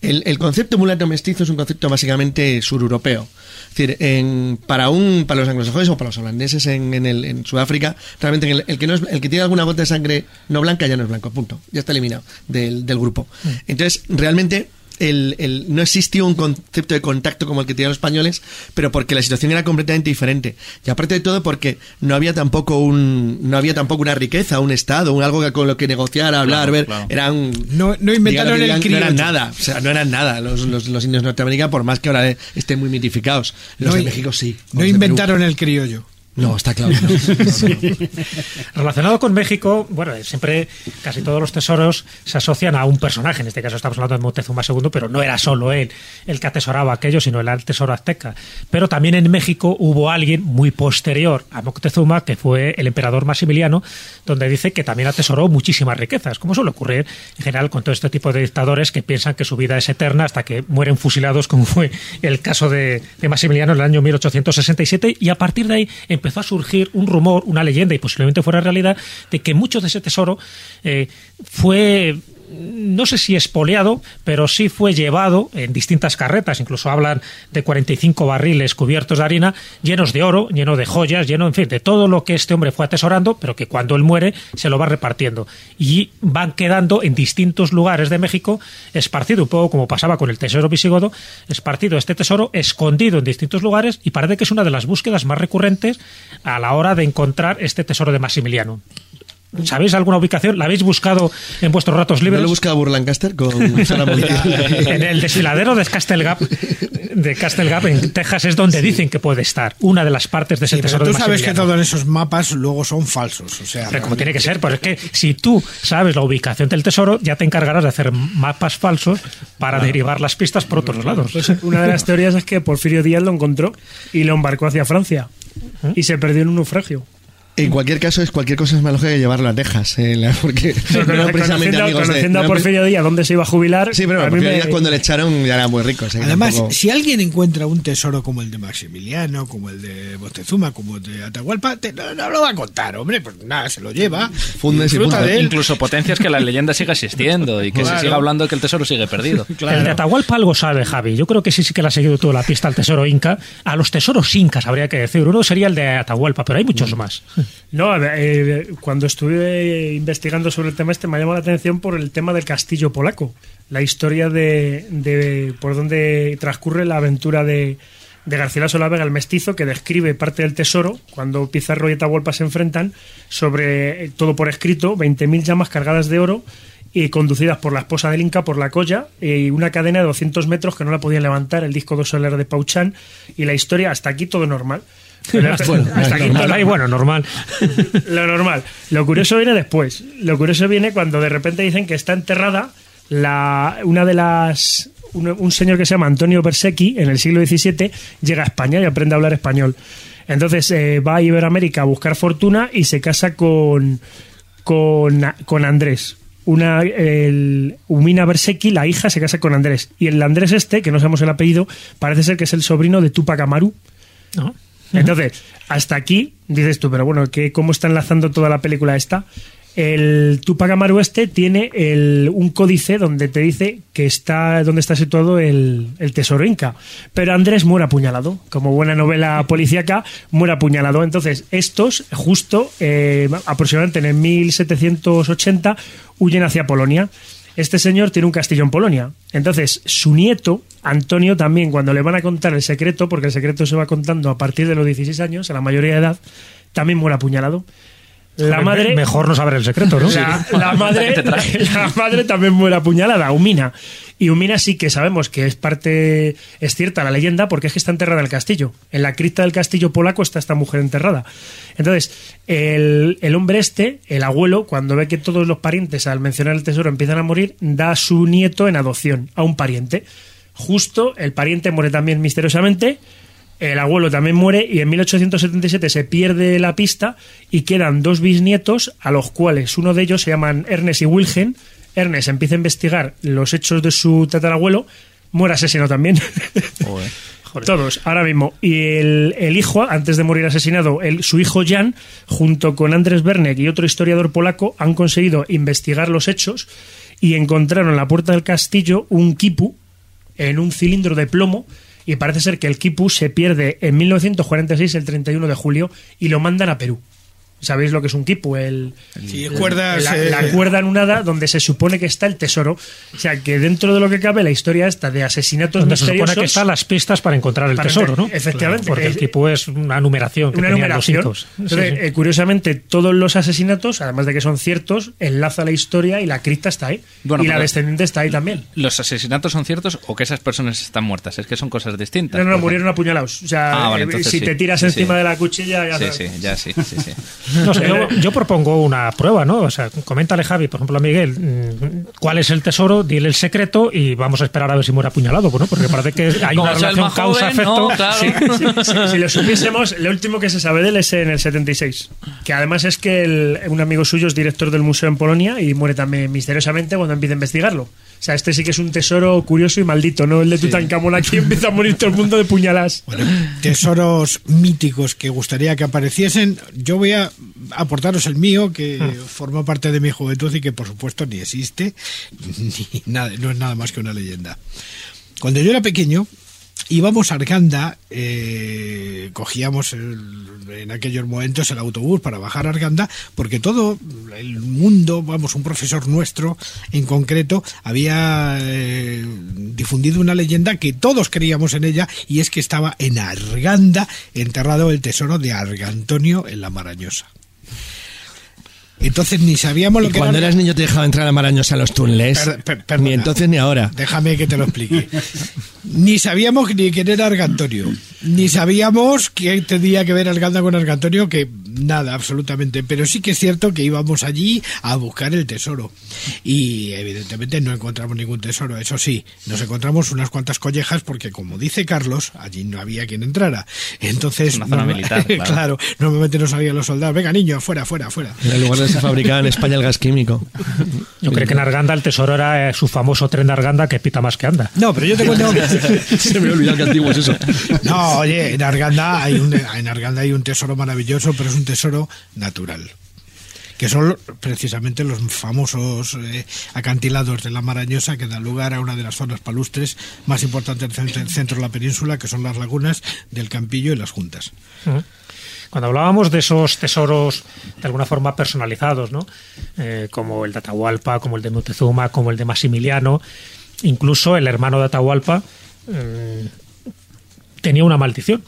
el, el concepto mulato mestizo es un concepto básicamente sureuropeo. Es decir, en- para un para los anglosajones o para los holandeses en, en, el, en Sudáfrica, realmente el, el que no es- el que tiene alguna gota de sangre no blanca ya no es blanco, punto. Ya está eliminado del, del grupo. Entonces, realmente el, el- no existió un concepto de contacto como el que tenían los españoles, pero porque la situación era completamente diferente. Y aparte de todo porque no había tampoco un no había tampoco una riqueza, un estado, un algo con lo que negociar, hablar, Claro, ver, claro. eran No, no inventaron el digan, No eran criollo. nada, o sea, no eran nada los, los, los indios norteamericanos, por más que ahora estén muy mitificados. Los No de México sí. No inventaron el criollo. No, está claro. Relacionado con México, bueno, siempre casi todos los tesoros se asocian a un personaje. En este caso estamos hablando de Moctezuma II, pero no era solo él el que atesoraba aquello, sino el tesoro azteca. Pero también en México hubo alguien muy posterior a Moctezuma, que fue el emperador Maximiliano, donde dice que también atesoró muchísimas riquezas, como suele ocurrir en general con todo este tipo de dictadores que piensan que su vida es eterna hasta que mueren fusilados, como fue el caso de, de Maximiliano en el año 1867, y a partir de ahí empezó a surgir un rumor, una leyenda, y posiblemente fuera realidad, de que mucho de ese tesoro eh, fue no sé si espoleado, pero sí fue llevado en distintas carretas, incluso hablan de 45 barriles cubiertos de harina, llenos de oro, lleno de joyas, lleno, en fin, de todo lo que este hombre fue atesorando, pero que cuando él muere se lo va repartiendo. Y van quedando en distintos lugares de México, esparcido un poco como pasaba con el tesoro visigodo, esparcido este tesoro, escondido en distintos lugares, y parece que es una de las búsquedas más recurrentes a la hora de encontrar este tesoro de Maximiliano. ¿Sabéis alguna ubicación? ¿La habéis buscado en vuestros ratos ¿No libres? lo busca Burlancaster con Sara Montiel? en el desfiladero de Castle Gap, de Castle Gap en Texas es donde dicen que puede estar una de las partes de ese Sí, pero tesoro tú de sabes que todos esos mapas luego son falsos. O sea, Pero como tiene que ser, pues es que si tú sabes la ubicación del tesoro, ya te encargarás de hacer mapas falsos para derivar las pistas por otros lados. Pues una de las teorías es que Porfirio Díaz lo encontró y lo embarcó hacia Francia y se perdió en un naufragio. En cualquier caso, es cualquier cosa es más lógica que llevarlo a Texas, eh, porque Pero no eran precisamente conociendo, amigos de- conociendo no a Porfirio Díaz dónde se iba a jubilar. Sí, pero a Porfirio me- Díaz cuando le echaron ya era muy rico. o sea que Además, tampoco- si alguien encuentra un tesoro como el de Maximiliano, como el de Moctezuma, como el de Atahualpa, te- no, no lo va a contar, hombre, pues nada, se lo lleva. Fundes y de él. Incluso potencias que la leyenda siga existiendo y que Claro. se siga hablando de que el tesoro sigue perdido. El de Atahualpa algo sabe, Javi. Yo creo que sí, sí que le ha seguido toda la pista al tesoro inca. A los tesoros incas habría que decir. Uno sería el de Atahualpa, pero hay muchos más. No, eh, cuando estuve investigando sobre el tema este me llamó la atención por el tema del castillo polaco, la historia de, de por donde transcurre la aventura de, de Garcilaso la Vega, el mestizo, que describe parte del tesoro cuando Pizarro y Atahualpa se enfrentan sobre eh, todo por escrito, 20.000 llamas cargadas de oro y conducidas por la esposa del Inca por la colla y una cadena de 200 metros que no la podían levantar, el disco dos solar de Pauchán y la historia hasta aquí todo normal. Bueno, hasta aquí normal, ahí, bueno, normal. lo normal. Lo curioso viene después. Lo curioso viene cuando de repente dicen que está enterrada la, una de las. Un, un señor que se llama Antonio Bersecchi en el siglo XVII llega a España y aprende a hablar español. Entonces eh, va a Iberoamérica a buscar fortuna y se casa con, con, con Andrés. Una, el, Umina Bersecchi, la hija, se casa con Andrés. Y el Andrés este, que no sabemos el apellido, parece ser que es el sobrino de Tupac Amaru. ¿No? Entonces, hasta aquí dices tú, pero bueno, ¿qué, ¿cómo está enlazando toda la película esta? El Tupac Amaru este tiene el- un códice donde te dice que está donde está situado el, el tesoro inca. Pero Andrés muere apuñalado. Como buena novela policíaca, muere apuñalado. Entonces, estos, justo eh, aproximadamente en el 1780, huyen hacia Polonia. Este señor tiene un castillo en Polonia. Entonces, su nieto, Antonio, también, cuando le van a contar el secreto, porque el secreto se va contando a partir de los 16 años, a la mayoría de edad, también muere apuñalado. La Joder, madre. me- Mejor no saber el secreto, ¿no? La, la madre, la madre también muere apuñalada, Umina. Y Umina sí que sabemos que es parte, es cierta la leyenda, porque es que está enterrada en el castillo. En la cripta del castillo polaco está esta mujer enterrada. Entonces, el, el hombre este, el abuelo, cuando ve que todos los parientes al mencionar el tesoro empiezan a morir, da a su nieto en adopción a un pariente. Justo el pariente muere también misteriosamente. El abuelo también muere y en 1877 se pierde la pista y quedan dos bisnietos a los cuales uno de ellos se llaman Ernest y Wilhelm. Ernest empieza a investigar los hechos de su tatarabuelo, muere asesino también. Todos, ahora mismo. Y el, el hijo, antes de morir asesinado, el, su hijo Jan, junto con Andrés Bernek y otro historiador polaco, han conseguido investigar los hechos y encontraron en la puerta del castillo un quipu en un cilindro de plomo y parece ser que el quipu se pierde en 1946, el 31 de julio, y lo mandan a Perú. ¿Sabéis lo que es un kipu? El, Sí, el- cuerdas, la, eh, la cuerda anudada donde se supone que está el tesoro. O sea, que dentro de lo que cabe la historia esta de asesinatos Donde se supone misteriosos... que están las pistas para encontrar el Para tesoro, ¿no? efectivamente. Porque el tipo es una numeración que una numeración. Entonces, sí. eh, curiosamente, todos los asesinatos, además de que son ciertos, enlaza la historia y la cripta está ahí. Bueno, y la descendiente está ahí también. ¿Los asesinatos son ciertos o que esas personas están muertas? Es que son cosas distintas. No, no, no, Porque- murieron apuñalados. O sea, Ah, vale, eh, entonces si sí. te tiras Sí, encima sí. de la cuchilla, ya Sí, sabes. sí, ya sí, sí, sí. No sé, yo, yo propongo una prueba, ¿no? O sea, coméntale, Javi, por ejemplo, a Miguel, mm, cuál es el tesoro, dile el secreto y vamos a esperar a ver si muere apuñalado, ¿no? Porque parece que hay Como una relación causa-efecto. no, claro. Sí, sí, si lo supiésemos, lo último que se sabe de él es en el 76. Que además es que el- un amigo suyo es director del museo en Polonia y muere también misteriosamente cuando empieza a investigarlo. O sea, este sí que es un tesoro curioso y maldito, ¿no? El de Tutankamón aquí empieza a morir todo el mundo de puñalas. tesoros míticos que gustaría que apareciesen. Yo voy a aportaros el mío, que forma parte de mi juventud y que por supuesto ni existe, ni nada, no es nada más que una leyenda. Cuando yo era pequeño, íbamos a Arganda, eh, cogíamos en aquellos momentos el autobús para bajar a Arganda, porque todo el mundo, vamos, un profesor nuestro en concreto, había eh, difundido una leyenda que todos creíamos en ella, y es que estaba en Arganda enterrado el tesoro de Argantonio en la Marañosa. Entonces ni sabíamos lo Y que cuando era- eras niño te dejaban entrar a Maraños a los túneles. Per- per- perdona. ni entonces ni ahora. Déjame que te lo explique. Ni sabíamos ni quién era Argantonio, ni sabíamos qué tenía que ver Arganda con Argantonio, que nada, absolutamente. Pero sí que es cierto que íbamos allí a buscar el tesoro. Y evidentemente no encontramos ningún tesoro. Eso sí, nos encontramos unas cuantas collejas porque, como dice Carlos, allí no había quien entrara. Entonces, Una zona militar, claro. claro, normalmente no salían los soldados. Venga, niño, fuera, fuera, fuera. En lugar de se fabricaba en España el gas químico. Yo creo que en Arganda el tesoro era eh, su famoso tren de Arganda que pita más que anda. No, pero yo te cuento. Se me olvidó que antiguo es eso. No, oye, en Arganda hay un en Arganda hay un tesoro maravilloso, pero es un tesoro natural. Que son precisamente los famosos eh, acantilados de la Marañosa que dan lugar a una de las zonas palustres más importantes del centro, de la península, que son las lagunas del Campillo y las Juntas. Ujú. Cuando hablábamos de esos tesoros de alguna forma personalizados, ¿no? Eh, como el de Atahualpa, como el de Moctezuma, como el de Maximiliano, incluso el hermano de Atahualpa mm, tenía una maldición.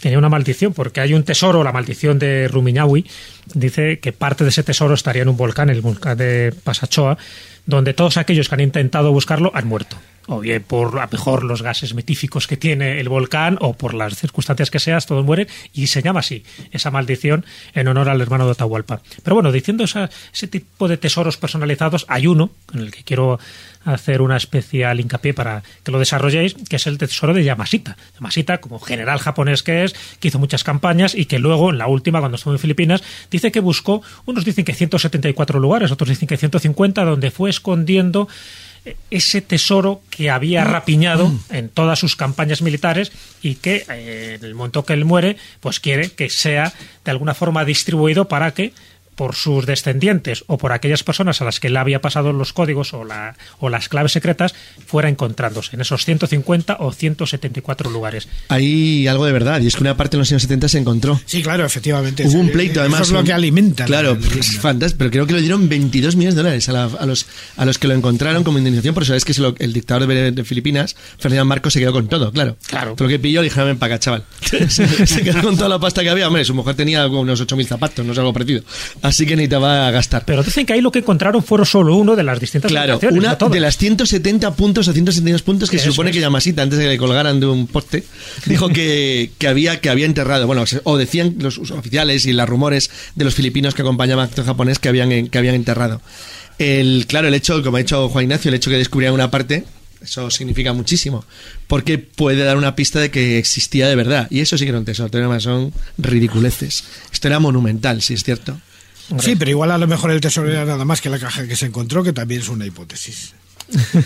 Tenía una maldición porque hay un tesoro, la maldición de Rumiñahui, dice que parte de ese tesoro estaría en un volcán, el volcán de Pasachoa, donde todos aquellos que han intentado buscarlo han muerto. O bien por a mejor los gases metíficos que tiene el volcán o por las circunstancias que seas, todos mueren y se llama así, esa maldición en honor al hermano de Atahualpa. Pero bueno, diciendo esa- ese tipo de tesoros personalizados, hay uno en el que quiero hacer una especial hincapié para que lo desarrolléis, que es el tesoro de Yamashita. Yamashita, como general japonés que es, que hizo muchas campañas y que luego, en la última, cuando estuvo en Filipinas, dice que buscó, unos dicen que 174 lugares, otros dicen que 150, donde fue escondiendo ese tesoro que había rapiñado en todas sus campañas militares y que eh, en el momento que él muere, pues quiere que sea de alguna forma distribuido para que por sus descendientes o por aquellas personas a las que le había pasado los códigos o, la, o las claves secretas fuera encontrándose en esos 150 o 174 lugares. Hay algo de verdad, y es que una parte en los años 70 se encontró. Sí, claro, efectivamente. Hubo un Eso pleito, además. es lo que alimenta. Claro, la- es fantástico. Pero creo que le dieron 22 millones de dólares a, la- a los, a los que lo encontraron como indemnización. Por eso es que se lo- el dictador de, de Filipinas, Ferdinand Marcos, se quedó con todo, claro. Claro. Todo lo que pilló, le dijeron, ven para acá, chaval. se, se quedó con toda la pasta que había. Hombre, su mujer tenía unos 8.000 zapatos, no es algo parecido. Así que necesitaba gastar. Pero dicen que ahí lo que encontraron fueron solo uno de las distintas Claro, una no de las 170 puntos o 172 puntos que se supone es. que Yamasita, antes de que le colgaran de un poste, dijo que, que había que había enterrado. Bueno, o decían los oficiales y los rumores de los filipinos que acompañaban al acto japonés que habían, que habían enterrado. El, claro, el hecho, como ha dicho Juan Ignacio, el hecho que descubrieran una parte, eso significa muchísimo. Porque puede dar una pista de que existía de verdad. Y eso sí que era un tesoro, son ridiculeces. Esto era monumental, si es cierto. Sí, pero igual a lo mejor el tesoro era nada más que la caja que se encontró, que también es una hipótesis.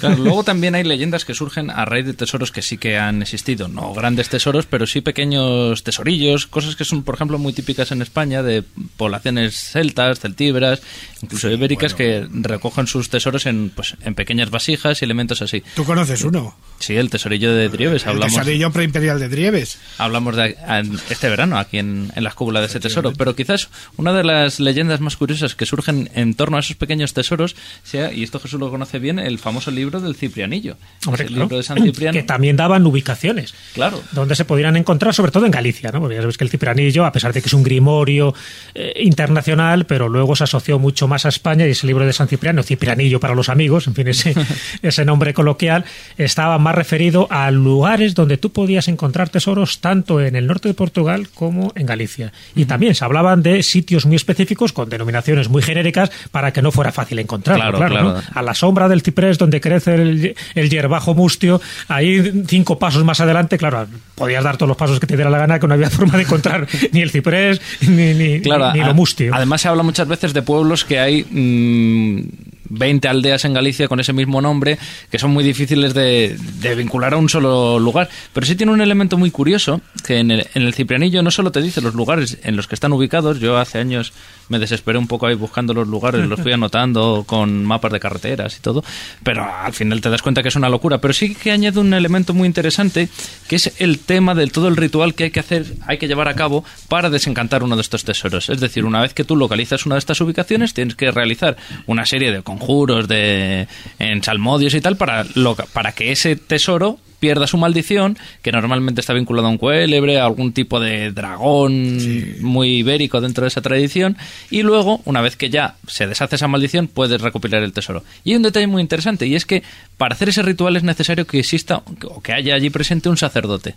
Claro, luego también hay leyendas que surgen a raíz de tesoros que sí que han existido. No grandes tesoros, pero sí pequeños tesorillos, cosas que son, por ejemplo, muy típicas en España de poblaciones celtas, celtíberas, incluso ibéricas, que recogen sus tesoros en, pues, en pequeñas vasijas y elementos así. ¿Tú conoces uno? Sí, el tesorillo de Drieves. El Hablamos, tesorillo preimperial de Drieves. hablamos de en este verano aquí en, en la cúpula de ese tesoro. Pero quizás una de las leyendas más curiosas que surgen en torno a esos pequeños tesoros sea, y esto Jesús lo conoce bien, el famoso libro del Ciprianillo. Hombre, el claro. libro de San Cipriano. Que también daban ubicaciones. Claro. Donde se podrían encontrar, sobre todo en Galicia, ¿no? Porque ya sabes que el Cipranillo, a pesar de que es un grimorio eh, internacional, pero luego se asoció mucho más a España y ese libro de San Cipriano, Cipranillo para los amigos, en fin, ese, ese nombre coloquial, estaba más referido a lugares donde tú podías encontrar tesoros tanto en el norte de Portugal como en Galicia. Y también se hablaban de sitios muy específicos con denominaciones muy genéricas para que no fuera fácil encontrarlo. Claro, Claro, claro. ¿no? A la sombra del ciprés donde crece el, el hierbajo mustio, ahí cinco pasos más adelante, claro, podías dar todos los pasos que te diera la gana, que no había forma de encontrar ni el ciprés ni, ni, Claro, ni lo mustio. Además se habla muchas veces de pueblos que hay mm, 20 aldeas en Galicia con ese mismo nombre que son muy difíciles de, de vincular a un solo lugar. Pero sí tiene un elemento muy curioso que en el, en el Ciprianillo no solo te dice los lugares en los que están ubicados. Yo hace años me desesperé un poco ahí buscando los lugares, los fui anotando con mapas de carreteras y todo. Pero al final te das cuenta que es una locura. Pero sí que añade un elemento muy interesante que es el tema del todo el ritual que hay que hacer, hay que llevar a cabo para desencantar uno de estos tesoros. Es decir, una vez que tú localizas una de estas ubicaciones, tienes que realizar una serie de conjuros de en salmodios y tal para, para que ese tesoro pierda su maldición, que normalmente está vinculado a un cuélebre, a algún tipo de dragón muy ibérico dentro de esa tradición, y luego, una vez que ya se deshace esa maldición, puedes recopilar el tesoro. Y hay un detalle muy interesante, y es que para hacer ese ritual es necesario que exista o que haya allí presente un sacerdote.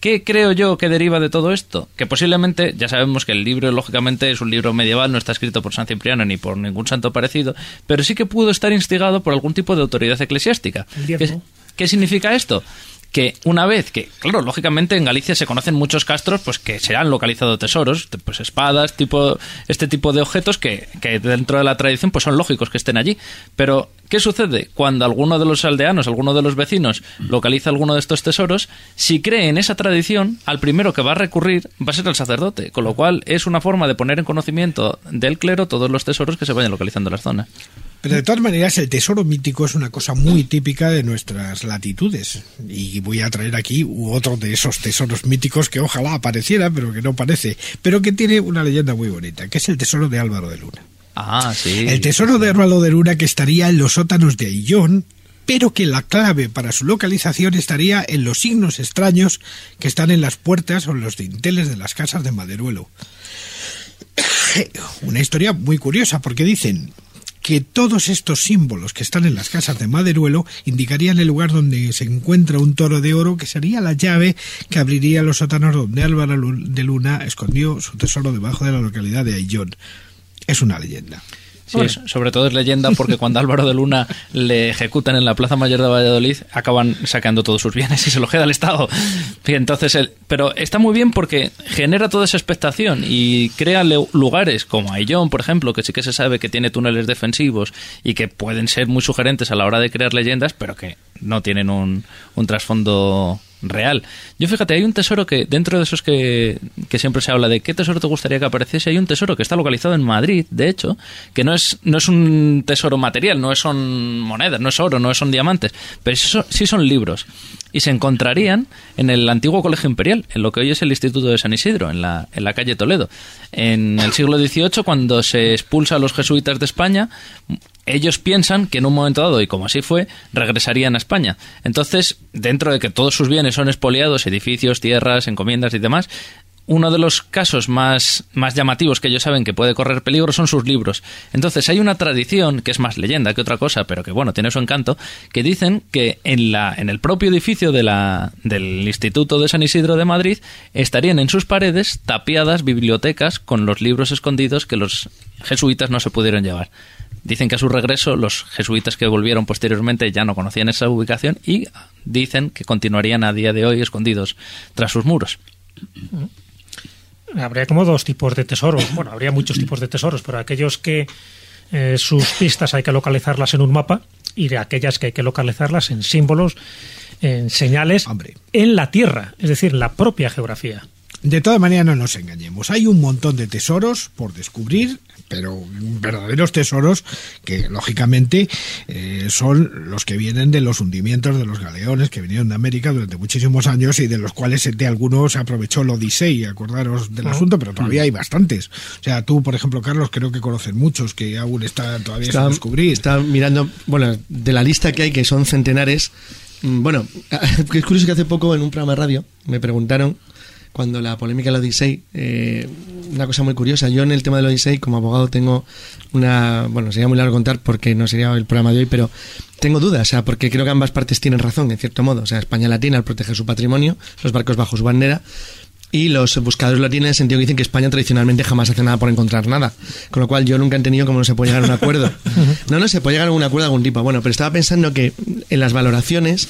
¿Qué creo yo que deriva de todo esto? Que posiblemente, ya sabemos que el libro, lógicamente, es un libro medieval, no está escrito por San Cipriano ni por ningún santo parecido, pero sí que pudo estar instigado por algún tipo de autoridad eclesiástica. El ¿Qué, diezmo. Qué significa esto? Que una vez que, claro, lógicamente en Galicia se conocen muchos castros pues que se han localizado tesoros, pues espadas, tipo, este tipo de objetos que, que dentro de la tradición pues son lógicos que estén allí. Pero, ¿qué sucede? Cuando alguno de los aldeanos, alguno de los vecinos localiza alguno de estos tesoros, si cree en esa tradición, al primero que va a recurrir va a ser el sacerdote, con lo cual es una forma de poner en conocimiento del clero todos los tesoros que se vayan localizando en la zona. Pero de todas maneras, el tesoro mítico es una cosa muy típica de nuestras latitudes. Y voy a traer aquí otro de esos tesoros míticos que ojalá apareciera, pero que no parece. Pero que tiene una leyenda muy bonita, que es el tesoro de Álvaro de Luna. Ah, sí. El tesoro de Álvaro de Luna que estaría en los sótanos de Aillón, pero que la clave para su localización estaría en los signos extraños que están en las puertas o en los dinteles de las casas de Maderuelo. Una historia muy curiosa porque dicen que todos estos símbolos que están en las casas de Maderuelo indicarían el lugar donde se encuentra un toro de oro que sería la llave que abriría los sótanos donde Álvaro de Luna escondió su tesoro debajo de la localidad de Aillón. Es una leyenda. Sí, sobre todo es leyenda porque cuando Álvaro de Luna le ejecutan en la Plaza Mayor de Valladolid, acaban sacando todos sus bienes y se lo queda al Estado. Y entonces, el, pero está muy bien porque genera toda esa expectación y crea lugares como Aillón, por ejemplo, que sí que se sabe que tiene túneles defensivos y que pueden ser muy sugerentes a la hora de crear leyendas, pero que no tienen un, un trasfondo real. Yo fíjate, hay un tesoro que, dentro de esos que, que siempre se habla de qué tesoro te gustaría que apareciese, hay un tesoro que está localizado en Madrid, de hecho, que no es, no es un tesoro material, no son monedas, no es oro, no son diamantes, pero sí son, sí son libros. Y se encontrarían en el antiguo Colegio Imperial, en lo que hoy es el Instituto de San Isidro, en la, en la calle Toledo. En el siglo XVIII, cuando se expulsa a los jesuitas de España, ellos piensan que en un momento dado, y como así fue, regresarían a España. Entonces, dentro de que todos sus bienes son expoliados, edificios, tierras, encomiendas y demás, uno de los casos más, más llamativos que ellos saben que puede correr peligro son sus libros. Entonces hay una tradición, que es más leyenda que otra cosa, pero que bueno, tiene su encanto, que dicen que en, la, en el propio edificio del Instituto de San Isidro de Madrid estarían en sus paredes tapiadas bibliotecas con los libros escondidos que los jesuitas no se pudieron llevar. Dicen que a su regreso los jesuitas que volvieron posteriormente ya no conocían esa ubicación y dicen que continuarían a día de hoy escondidos tras sus muros. Habría como dos tipos de tesoros. Bueno, habría muchos tipos de tesoros, pero aquellos que eh, sus pistas hay que localizarlas en un mapa y de aquellas que hay que localizarlas en símbolos, en señales en la Tierra, es decir, la propia geografía. De todas maneras, no nos engañemos. Hay un montón de tesoros por descubrir, pero verdaderos tesoros que, lógicamente, eh, son los que vienen de los hundimientos de los galeones que vinieron de América durante muchísimos años y de los cuales de algunos se aprovechó el Odisei, acordaros del Ah. asunto, pero todavía hay bastantes. O sea, tú, por ejemplo, Carlos, creo que conocen muchos que aún están todavía sin descubrir. estaba mirando, bueno, de la lista que hay, que son centenares. mm, Bueno, es curioso que hace poco en un programa de radio me preguntaron, cuando la polémica del Odyssey, eh, una cosa muy curiosa. Yo en el tema del Odyssey, como abogado, tengo una. Bueno, sería muy largo contar porque no sería el programa de hoy, pero tengo dudas, o sea, porque creo que ambas partes tienen razón, en cierto modo. O sea, España la tiene al proteger su patrimonio, los barcos bajo su bandera. Y los buscadores lo tienen en el sentido que dicen que España tradicionalmente jamás hace nada por encontrar nada. Con lo cual yo nunca he entendido cómo no se puede llegar a un acuerdo. No, no, se puede llegar a un acuerdo de algún tipo. Bueno, pero estaba pensando que en las valoraciones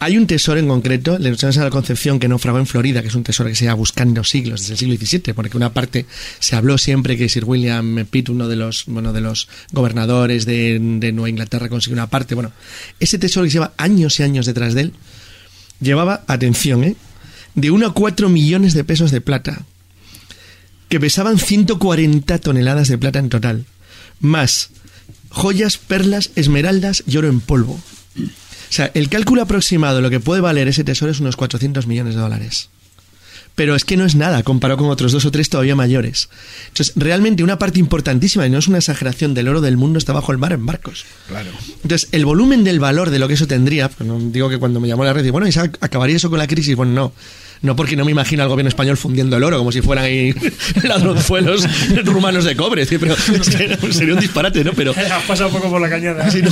hay un tesoro en concreto, el Señora de la Concepción, que naufragó en Florida, que es un tesoro que se lleva buscando siglos, desde el siglo XVII, porque una parte se habló siempre que Sir William Pitt, uno de los, bueno, de los gobernadores de, de Nueva Inglaterra, consiguió una parte. Bueno, ese tesoro que lleva años y años detrás de él, llevaba, atención, ¿eh? de 1 a 4 millones de pesos de plata, que pesaban 140 toneladas de plata en total, más joyas, perlas, esmeraldas y oro en polvo. O sea, el cálculo aproximado de lo que puede valer ese tesoro es unos 400 millones de dólares. Pero es que no es nada comparado con otros dos o tres todavía mayores. Entonces, realmente una parte importantísima, y no es una exageración, del oro del mundo está bajo el mar en barcos. Claro. Entonces, el volumen del valor de lo que eso tendría, pues no digo que cuando me llamó la red, y bueno, ¿y acabaría eso con la crisis? Bueno, no. No porque no me imagino al gobierno español fundiendo el oro como si fueran ahí ladronzuelos rumanos de cobre. Pero sería un disparate, ¿no? Pero Has pasado un poco por la cañada. Sí, no.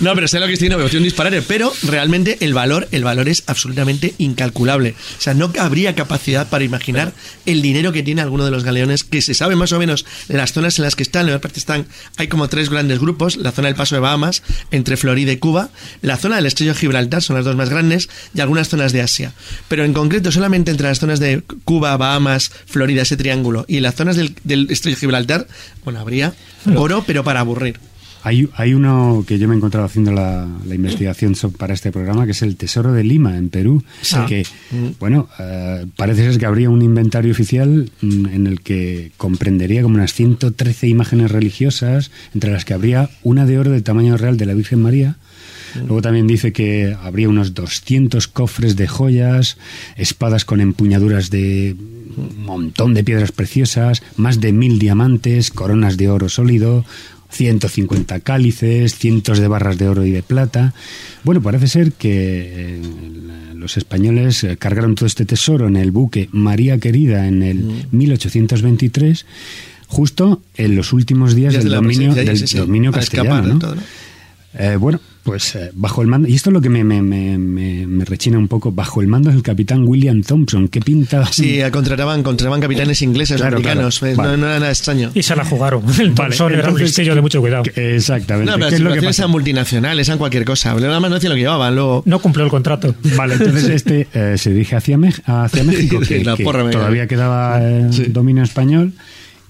No, pero sé lo que estoy diciendo, un disparate. Pero realmente el valor, el valor es absolutamente incalculable. O sea, no habría capacidad para imaginar el dinero que tiene alguno de los galeones, que se sabe más o menos las zonas en las que están. En la parte están, hay como tres grandes grupos: la zona del Paso de Bahamas, entre Florida y Cuba, la zona del Estrecho de Gibraltar, son las dos más grandes, y algunas zonas de Asia. Pero en concreto, solamente entre las zonas de Cuba, Bahamas, Florida, ese triángulo, y las zonas del, del Estrecho de Gibraltar, bueno, habría oro, pero para aburrir. Hay, hay uno que yo me he encontrado haciendo la, la investigación para este programa, que es el Tesoro de Lima, en Perú, que, Mm. bueno, eh, parece ser que habría un inventario oficial mm, en el que comprendería como unas 113 imágenes religiosas, entre las que habría una de oro de tamaño real de la Virgen María, Luego también dice que habría unos 200 cofres de joyas, espadas con empuñaduras de un montón de piedras preciosas, más de mil diamantes, coronas de oro sólido, 150 cálices, cientos de barras de oro y de plata. Bueno, parece ser que eh, los españoles eh, cargaron todo este tesoro en el buque María Querida en el 1823, justo en los últimos días Días del de dominio, del dominio castellano. Eh, bueno, pues eh, bajo el mando, y esto es lo que me, me, me, me- me rechina un poco, bajo el mando del capitán William Thompson, ¿qué pinta? Sí, contrataban, contrataban capitanes ingleses, Claro, americanos, claro. Vale. no, no era nada extraño. Y se la jugaron. El Thompson era un listillo de mucho cuidado. Exactamente. No, pero ¿Qué es lo que pasa? eran multinacionales, eran cualquier cosa. Nada más no decían lo que llevaban, luego... No cumplió el contrato. Vale, entonces este eh, se dirige hacia, Mex- hacia México, que, La que porra todavía quedaba eh, dominio español.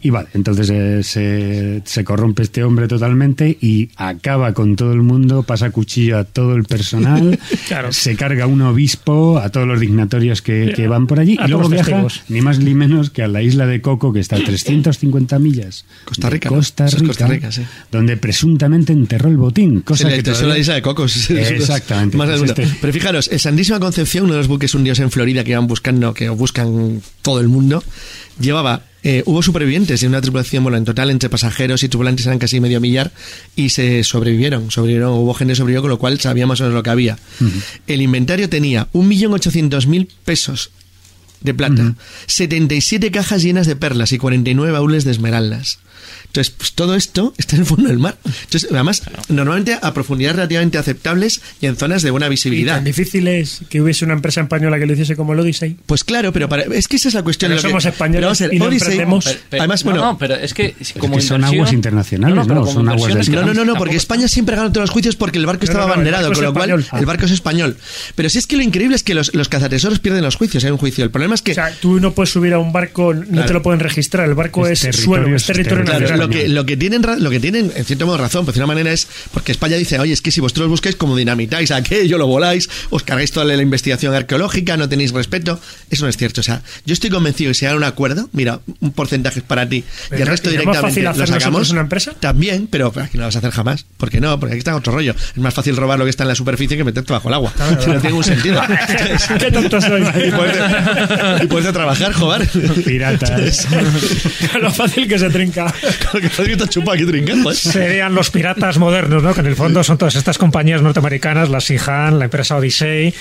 Y vale, entonces eh, se, se corrompe este hombre totalmente y acaba con todo el mundo, pasa cuchillo a todo el personal, se carga un obispo, a todos los dignatorios que, que van por allí A y luego viaja testigos. ni más ni menos que a la isla de Coco, que está a 350 millas. Costa Rica. Costa Rica, Costa Rica, sí. donde presuntamente enterró el botín. Cosa le que todavía- la isla de Cocos. Exactamente. Más del Pues este- Pero fijaros, el Santísima Concepción, uno de los buques hundidos en Florida que iban buscando, que buscan todo el mundo, llevaba, eh, hubo supervivientes de una tripulación, bueno, en total entre pasajeros y tripulantes eran casi medio millar y se sobrevivieron, sobrevivieron, hubo gente que sobrevivió, con lo cual sabíamos más o menos lo que había. El inventario tenía 1.800.000 pesos de plata, 77 cajas llenas de perlas y 49 baúles de esmeraldas. Entonces, pues, todo esto está en el fondo del mar. Entonces, además, normalmente a profundidades relativamente aceptables y en zonas de buena Y visibilidad. tan difícil es que hubiese una empresa española que lo hiciese como el Odyssey. Pues claro, pero para- es que esa es la cuestión. Pero de lo que- somos españoles pero vamos a ver, y no Odyssey- emprendemos. Pero- pero- además, no, bueno, no, pero es que como que son aguas internacionales, ¿no? como Son aguas es que No, no, no, no, porque España siempre ganado todos los juicios porque el barco No, estaba no, no, abanderado, con es lo cual español. el barco es español. Pero si es que lo increíble es que los, los cazatesoros pierden los juicios, hay un juicio. El problema es que... O sea, tú no puedes subir a un barco, no Claro. te lo pueden registrar. El barco es, Es suelo, es territorio Claro, nacional. Lo, que, lo, que tienen, ra- lo que tienen, en cierto modo, razón, pero de una manera es porque España dice, oye, es que si vosotros buscáis como dinamitáis aquello, lo voláis, os cargáis toda la investigación arqueológica, no tenéis respeto. Eso no es cierto. O sea, yo estoy convencido que si hay un acuerdo, mira, un porcentaje es para ti y Pero el resto ¿y es más directamente fácil lo sacamos. una empresa? También, pero aquí no lo vas a hacer jamás. ¿Por qué no? Porque aquí está otro rollo. Es más fácil robar lo que está en la superficie que meterte bajo el agua. Claro, Si no tiene ningún sentido. ¿Qué tonto soy? y puedes, y puedes trabajar, joder. Piratas. lo fácil que se trinca. te chupa aquí trincando, ¿eh? Serían los piratas modernos, ¿no? Que en el fondo son todas estas compañías norteamericanas, la Sihan, la empresa Odyssey,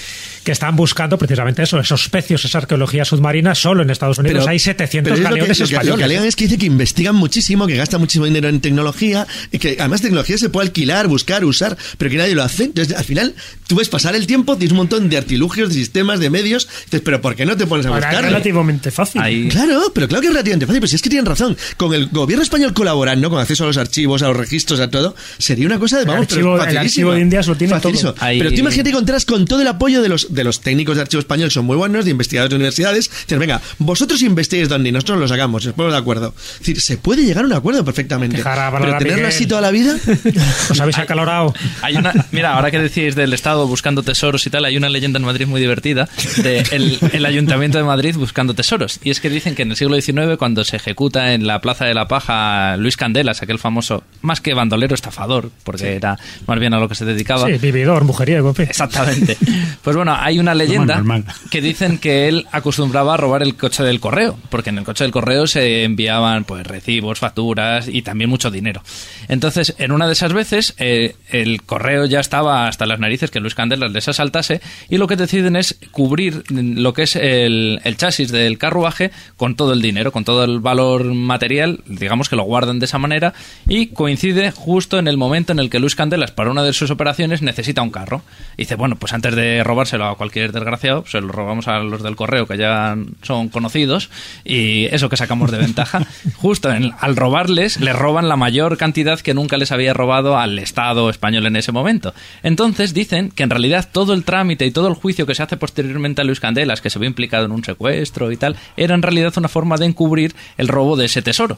que están buscando precisamente eso, esos pecios, esa arqueología submarina. Solo en Estados Unidos Pero- hay 700 pero es lo que- galeones lo que, lo que españoles. alegan es que dice que investigan muchísimo, que gastan muchísimo dinero en tecnología, y que además tecnología se puede alquilar, buscar, usar, pero que nadie lo hace. Entonces, al final, tú ves pasar el tiempo, tienes un montón de artilugios, de sistemas, de medios, dices, pero ¿por qué no te pones a Ahora, es buscarlo? relativamente fácil. Claro, pero claro que es relativamente fácil, pero si es que tienen razón. Con el gobierno español colaborando, con acceso a los archivos, a los registros, a todo, sería una cosa de El vamos, archivo- pero el archivo de Indias lo tiene Facilísimo. todo. Ahí- Pero tú imagínate que contarás con todo el apoyo de los, de los técnicos de archivo español, son muy buenos, de investigadores de universidades. Dices, venga, vosotros investiguéis donde nosotros los hagamos, nos ponemos de acuerdo. Es decir, se puede llegar a un acuerdo perfectamente. Dejar a Pero tenerlo Miguel. así toda la vida. Os habéis acalorado. Hay una, mira, ahora que decís del Estado buscando tesoros y tal, hay una leyenda en Madrid muy divertida de el, Ayuntamiento de Madrid buscando tesoros. Y es que dicen que en el siglo XIX, cuando se ejecuta en la Plaza de la Paja Luis Candelas, aquel famoso, más que bandolero, estafador, porque era más bien a lo que se dedicaba. Sí, vividor, mujeriego. Exactamente. Pues bueno, hay una leyenda normal. que dicen que él acostumbraba a robar el coche del correo, porque en el coche del correo se enviaban pues recibos, facturas y también mucho dinero. Entonces, en una de esas veces, eh, el correo ya estaba hasta las narices que Luis Candelas les asaltase y lo que deciden es cubrir lo que es el, el chasis del carruaje con todo el dinero, con todo el valor material, digamos que lo guardan de esa manera y coincide justo en el momento en el que Luis Candelas para una de sus operaciones necesita un carro. Y dice, bueno, pues antes de robárselo a cualquier desgraciado, se lo robamos a los del correo que ya son conocidos y eso que sacamos de ventaja. Justo en- al robarles, les roban la mayor cantidad que nunca les había robado al Estado español en ese momento. Entonces dicen que en realidad todo el trámite y todo el juicio que se hace posteriormente a Luis Candelas, que se ve implicado en un secuestro y tal, era en realidad una forma de encubrir el robo de ese tesoro.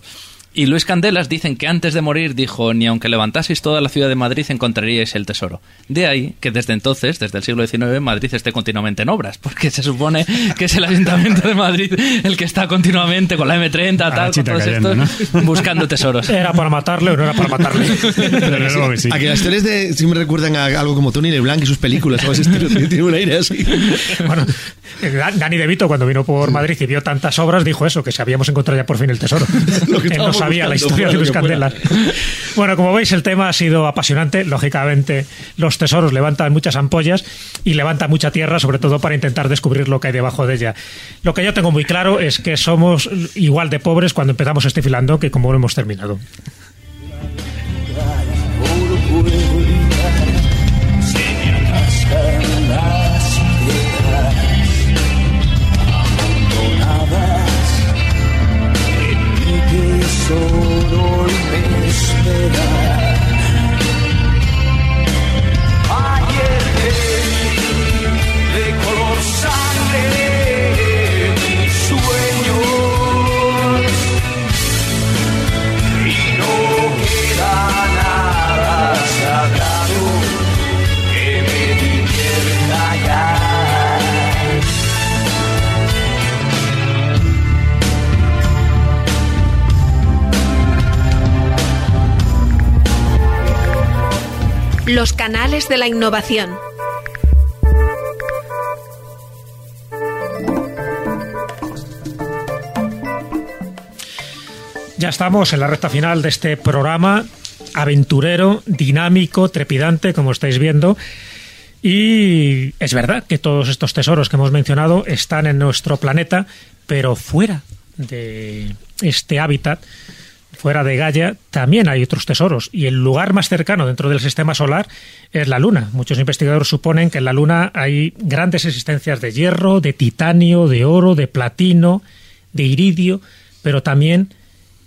Y Luis Candelas dicen que antes de morir dijo, ni aunque levantaseis toda la ciudad de Madrid encontraríais el tesoro. De ahí que desde entonces, desde el siglo XIX, Madrid esté continuamente en obras, porque se supone que es el Ayuntamiento de Madrid el que está continuamente con la M30, tal, con todos estos, buscando tesoros. ¿Era para matarle o no era para matarle? Sí. A que las historias de, sí me recuerdan a algo como Tony LeBlanc y sus películas, o ese estilo, tiene un aire así. Bueno, eh, Dan- Dani De Vito, cuando vino por Madrid y vio tantas obras, dijo eso, que sabíamos encontrar ya por fin el tesoro. Lo que sabía la historia de fuera. Candelas. Bueno, como veis, el tema ha sido apasionante. Lógicamente, los tesoros levantan muchas ampollas y levantan mucha tierra, sobre todo para intentar descubrir lo que hay debajo de ella. Lo que yo tengo muy claro es que somos igual de pobres cuando empezamos este filando que como lo hemos terminado. Mi Los canales de la innovación. Ya estamos en la recta final de este programa aventurero, dinámico, trepidante, como estáis viendo. Y es verdad que todos estos tesoros que hemos mencionado están en nuestro planeta, pero fuera de este hábitat, fuera de Gaia, también hay otros tesoros. Y el lugar más cercano dentro del sistema solar es la Luna. Muchos investigadores suponen que en la Luna hay grandes existencias de hierro, de titanio, de oro, de platino, de iridio, pero también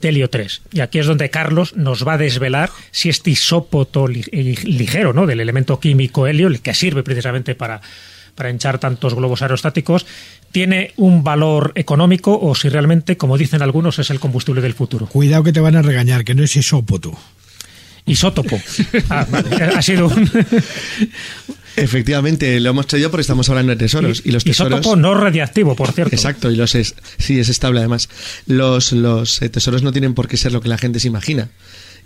de helio 3. Y aquí es donde Carlos nos va a desvelar si este isópoto eh, ligero ¿no? del elemento químico helio, el que sirve precisamente para, para hinchar tantos globos aerostáticos, tiene un valor económico o si realmente, como dicen algunos, es el combustible del futuro. Cuidado que te van a regañar, que no es isópoto. Isótopo. Ah, vale, ha sido un Efectivamente, lo hemos traído porque estamos hablando de tesoros. Y, los tesoros. isótopo no radiactivo, por cierto. Exacto, y los es, sí, es estable además. Los, los eh, tesoros no tienen por qué ser lo que la gente se imagina.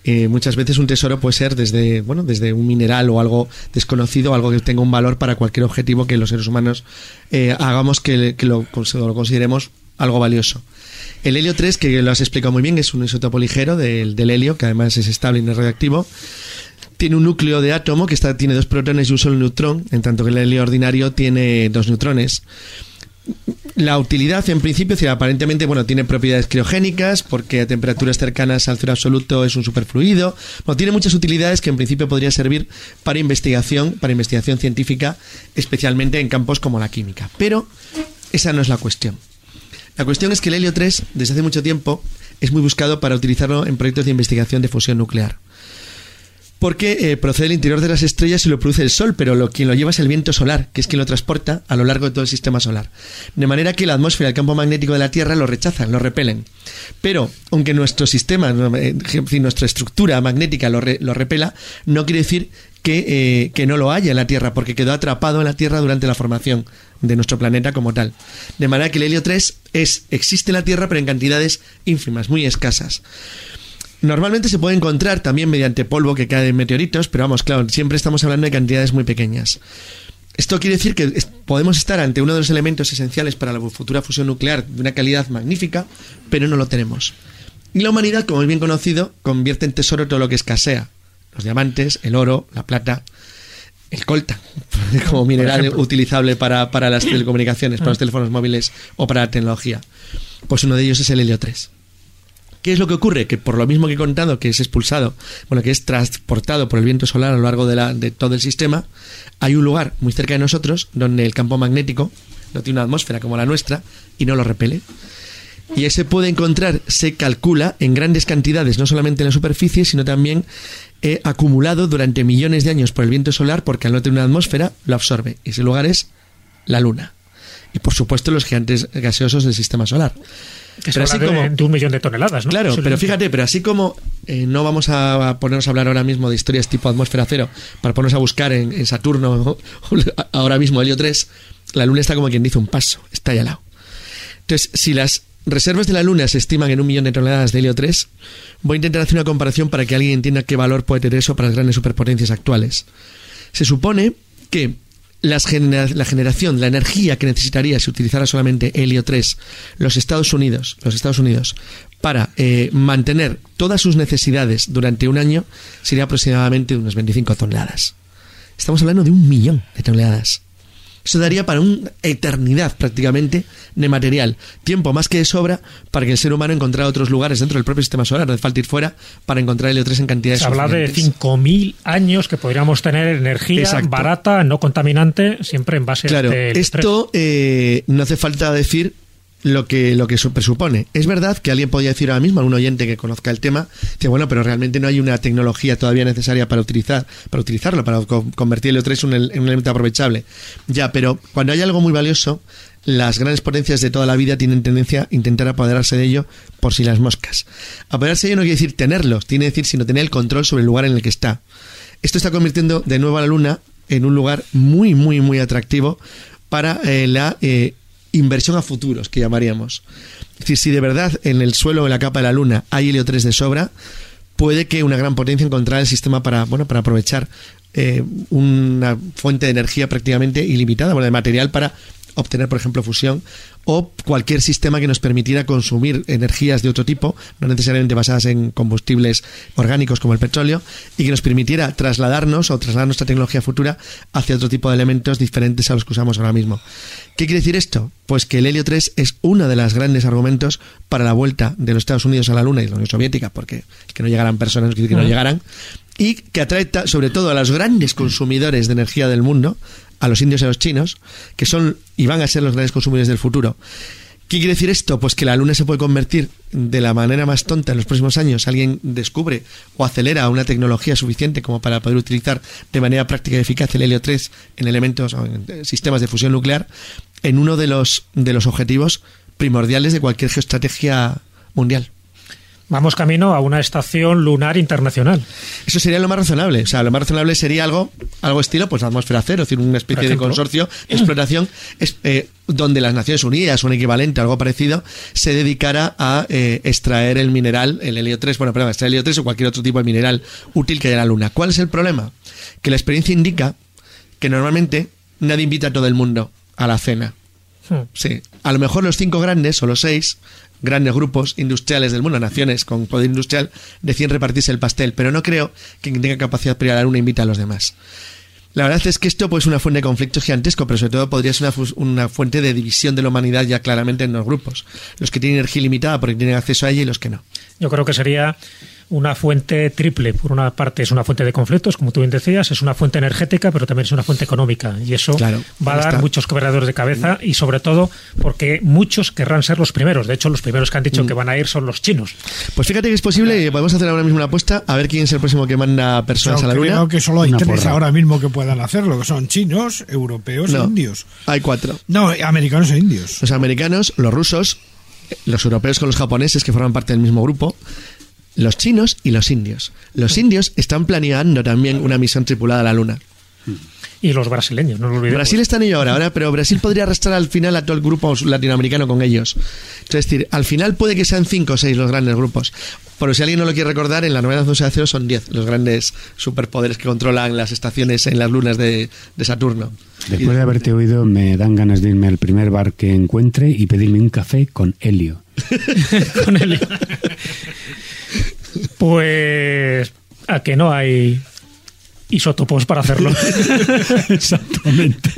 Eh, muchas veces un tesoro puede ser desde, bueno, desde un mineral o algo desconocido, algo que tenga un valor para cualquier objetivo que los seres humanos eh, hagamos que, que lo, cons- lo consideremos algo valioso. El helio 3, que lo has explicado muy bien, es un isótopo ligero del, del helio, que además es estable y no es radioactivo. Tiene un núcleo de átomo que está, tiene dos protones y un solo neutrón, en tanto que el helio ordinario tiene dos neutrones. La utilidad, en principio, aparentemente, bueno, tiene propiedades criogénicas, porque a temperaturas cercanas al cero absoluto es un superfluido. Bueno, tiene muchas utilidades que en principio podría servir para investigación, para investigación científica, especialmente en campos como la química. Pero esa no es la cuestión. La cuestión es que el helio 3, desde hace mucho tiempo, es muy buscado para utilizarlo en proyectos de investigación de fusión nuclear. Porque eh, procede del interior de las estrellas y lo produce el Sol, pero lo, quien lo lleva es el viento solar, que es quien lo transporta a lo largo de todo el sistema solar. De manera que la atmósfera y el campo magnético de la Tierra lo rechazan, lo repelen. Pero, aunque nuestro sistema, eh, nuestra estructura magnética lo, re- lo repela, no quiere decir que, eh, que no lo haya en la Tierra, porque quedó atrapado en la Tierra durante la formación de nuestro planeta como tal. De manera que el helio 3 es, existe en la Tierra, pero en cantidades ínfimas, muy escasas. Normalmente se puede encontrar también mediante polvo que cae de meteoritos, pero vamos, claro, siempre estamos hablando de cantidades muy pequeñas. Esto quiere decir que podemos estar ante uno de los elementos esenciales para la futura fusión nuclear de una calidad magnífica, pero no lo tenemos. Y la humanidad, como es bien conocido, convierte en tesoro todo lo que escasea. Los diamantes, el oro, la plata, el colta, como mineral utilizable para, para las telecomunicaciones, para los teléfonos móviles o para la tecnología. Pues uno de ellos es el helio 3. ¿Qué es lo que ocurre? Que por lo mismo que he contado, que es expulsado, bueno, que es transportado por el viento solar a lo largo de, la, de todo el sistema, hay un lugar muy cerca de nosotros donde el campo magnético no tiene una atmósfera como la nuestra y no lo repele. Y ese puede encontrar, se calcula en grandes cantidades, no solamente en la superficie, sino también acumulado durante millones de años por el viento solar, porque al no tener una atmósfera lo absorbe. Y ese lugar es la Luna. Y por supuesto los gigantes gaseosos del sistema solar. Pero así de, como- de un millón de toneladas, ¿no? Claro, pero fíjate, pero así como eh, no vamos a ponernos a hablar ahora mismo de historias tipo atmósfera cero para ponernos a buscar en, en Saturno ahora mismo Helio 3, la Luna está como quien dice un paso, está ahí al lado. Entonces, si las reservas de la Luna se estiman en un millón de toneladas de helio 3, voy a intentar hacer una comparación para que alguien entienda qué valor puede tener eso para las grandes superpotencias actuales. Se supone que genera- la generación, la energía que necesitaría si utilizara solamente helio 3 los Estados Unidos, los Estados Unidos, para eh, mantener todas sus necesidades durante un año sería aproximadamente unas 25 toneladas. Estamos hablando de un millón de toneladas. Eso daría para una eternidad prácticamente de material. Tiempo más que de sobra para que el ser humano encontrara otros lugares dentro del propio sistema solar. No hace falta ir fuera para encontrar helio 3 en cantidades Se habla de suficientes. 5.000 años que podríamos tener energía Exacto. barata, no contaminante, siempre en base Claro, a este esto eh, no hace falta decir lo que, lo que su- presupone. Es verdad que alguien podría decir ahora mismo, algún oyente que conozca el tema, que bueno, pero realmente no hay una tecnología todavía necesaria para utilizar, para utilizarlo, para co- convertir el otro en un, el- en un elemento aprovechable. Ya, pero cuando hay algo muy valioso, las grandes potencias de toda la vida tienen tendencia a intentar apoderarse de ello por si las moscas. Apoderarse de ello no quiere decir tenerlo, tiene que decir sino tener el control sobre el lugar en el que está. Esto está convirtiendo de nuevo a la Luna en un lugar muy, muy, muy atractivo para eh, la eh, inversión a futuros, que llamaríamos. Es decir, si de verdad en el suelo en la capa de la Luna hay helio 3 de sobra, puede que una gran potencia encontrara el sistema para, bueno, para aprovechar eh, una fuente de energía prácticamente ilimitada, bueno, de material para obtener, por ejemplo, fusión o cualquier sistema que nos permitiera consumir energías de otro tipo, no necesariamente basadas en combustibles orgánicos como el petróleo, y que nos permitiera trasladarnos o trasladar nuestra tecnología futura hacia otro tipo de elementos diferentes a los que usamos ahora mismo. ¿Qué quiere decir esto? Pues que el helio 3 es uno de los grandes argumentos para la vuelta de los Estados Unidos a la Luna y la Unión Soviética, porque que no llegaran personas no quiere decir que no llegaran, y que atrae sobre todo a los grandes consumidores de energía del mundo, a los indios y a los chinos, que son y van a ser los grandes consumidores del futuro. ¿Qué quiere decir esto? Pues que la Luna se puede convertir de la manera más tonta en los próximos años. Alguien descubre o acelera una tecnología suficiente como para poder utilizar de manera práctica y eficaz el helio 3 en elementos o en sistemas de fusión nuclear en uno de los, de los objetivos primordiales de cualquier geoestrategia mundial. Vamos camino a una estación lunar internacional. Eso sería lo más razonable. O sea, lo más razonable sería algo, algo estilo, pues atmósfera cero, es decir, una especie de consorcio de exploración es- eh, donde las Naciones Unidas, un equivalente, algo parecido, se dedicara a eh, extraer el mineral, el helio 3, bueno, perdón, extraer el helio 3 o cualquier otro tipo de mineral útil que haya en la Luna. ¿Cuál es el problema? Que la experiencia indica que normalmente nadie invita a todo el mundo a la cena. Sí, a lo mejor los cinco grandes o los seis grandes grupos industriales del mundo, naciones con poder industrial, deciden repartirse el pastel, pero no creo que quien tenga capacidad para ir a la luna invita a los demás. La verdad es que esto pues, es una fuente de conflicto gigantesco, pero sobre todo podría ser una, una fuente de división de la humanidad ya claramente en los grupos. Los que tienen energía ilimitada porque tienen acceso a ella y los que no. Yo creo que sería una fuente triple. Por una parte es una fuente de conflictos, como tú bien decías, es una fuente energética, pero también es una fuente económica. Y eso Claro, va a dar está. muchos quebradores de cabeza y sobre todo porque muchos querrán ser los primeros. De hecho, los primeros que han Mm. dicho que van a ir son los chinos. Pues fíjate que es posible, y podemos hacer ahora mismo una apuesta a ver quién es el próximo que manda personas a la luna. creo que solo hay Una tres porra. ahora mismo que puedan hacerlo, que son chinos, europeos No, e indios. Hay cuatro. No, americanos e indios. Los americanos, los rusos, los europeos con los japoneses que forman parte del mismo grupo, los chinos y los indios. Los indios están planeando también una misión tripulada a la Luna. Y los brasileños, no lo olvidemos. Brasil está en ello ahora, ahora, pero Brasil podría arrastrar al final a todo el grupo latinoamericano con ellos. Es decir, al final puede que sean cinco o seis los grandes grupos. Pero si alguien no lo quiere recordar, en la novena zona de cero son 10 los grandes superpoderes que controlan las estaciones en las lunas de, de Saturno. Después de haberte oído, me dan ganas de irme al primer bar que encuentre y pedirme un café con helio. Con helio. Pues a que no hay isótopos para hacerlo. Exactamente.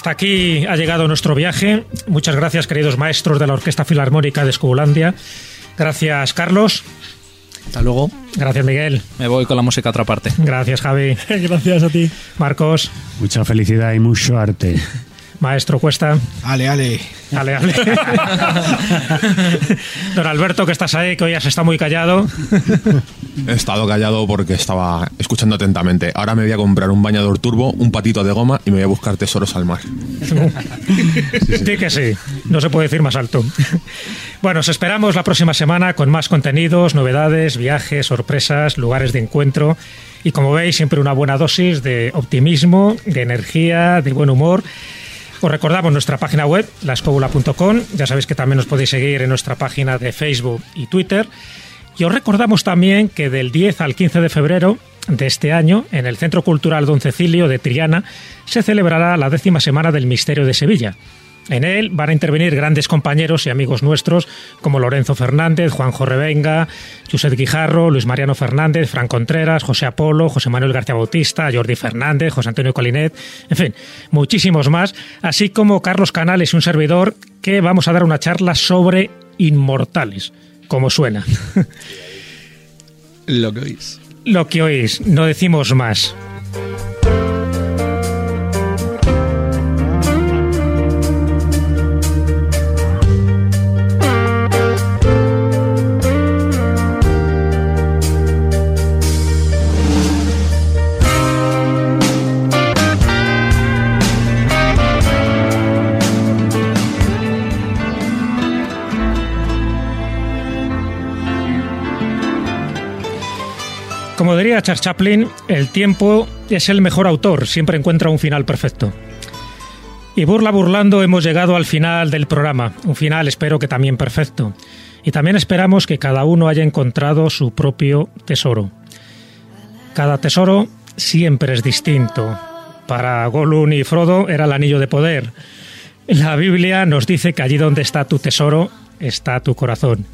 Hasta aquí ha llegado nuestro viaje. Muchas gracias, queridos maestros de la Orquesta Filarmónica de Escobulandia. Gracias, Carlos. Hasta luego. Gracias, Miguel. Me voy con la música a otra parte. Gracias, Javi. Gracias a ti. Marcos. Mucha felicidad y mucho arte. Maestro Cuesta. Ale, ale. Ale, ale. Don Alberto, que estás ahí, que hoy has estado muy callado. He estado callado porque estaba escuchando atentamente. Ahora me voy a comprar un bañador turbo, un patito de goma y me voy a buscar tesoros al mar. Sí que sí, no se puede decir más alto. Bueno, os esperamos la próxima semana con más contenidos, novedades, viajes, sorpresas, lugares de encuentro y como veis siempre una buena dosis de optimismo, de energía, de buen humor. Os recordamos nuestra página web, lascobula.com. Ya sabéis que también nos podéis seguir en nuestra página de Facebook y Twitter. Y os recordamos también que del 10 al 15 de febrero de este año, en el Centro Cultural Don Cecilio de Triana, se celebrará la décima semana del Misterio de Sevilla. En él van a intervenir grandes compañeros y amigos nuestros como Lorenzo Fernández, Juanjo Revenga, Josep Guijarro, Luis Mariano Fernández, Fran Contreras, José Apolo, José Manuel García Bautista, Jordi Fernández, José Antonio Colinet, en fin, muchísimos más, así como Carlos Canales y un servidor que vamos a dar una charla sobre inmortales, como suena. Lo que oís. Lo que oís, no decimos más. Como diría Charles Chaplin, el tiempo es el mejor autor, siempre encuentra un final perfecto. Y burla burlando hemos llegado al final del programa, un final espero que también perfecto. Y también esperamos que cada uno haya encontrado su propio tesoro. Cada tesoro siempre es distinto. Para Gollum y Frodo era el anillo de poder. La Biblia nos dice que allí donde está tu tesoro está tu corazón.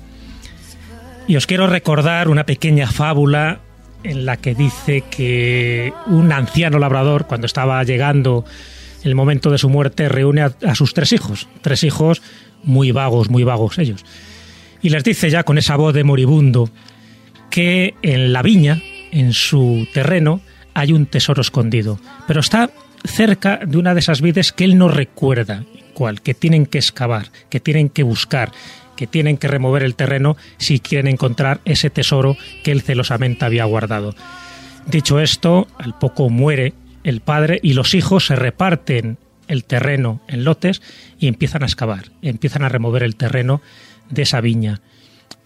Y os quiero recordar una pequeña fábula en la que dice que un anciano labrador, cuando estaba llegando el momento de su muerte, reúne a, sus tres hijos, tres hijos muy vagos, muy vagos ellos. Y les dice ya con esa voz de moribundo que en la viña, en su terreno, hay un tesoro escondido, pero está cerca de una de esas vides que él no recuerda cuál, que tienen que excavar, que tienen que buscar, que tienen que remover el terreno si quieren encontrar ese tesoro que él celosamente había guardado. Dicho esto, al poco muere el padre y los hijos se reparten el terreno en lotes y empiezan a excavar, empiezan a remover el terreno de esa viña.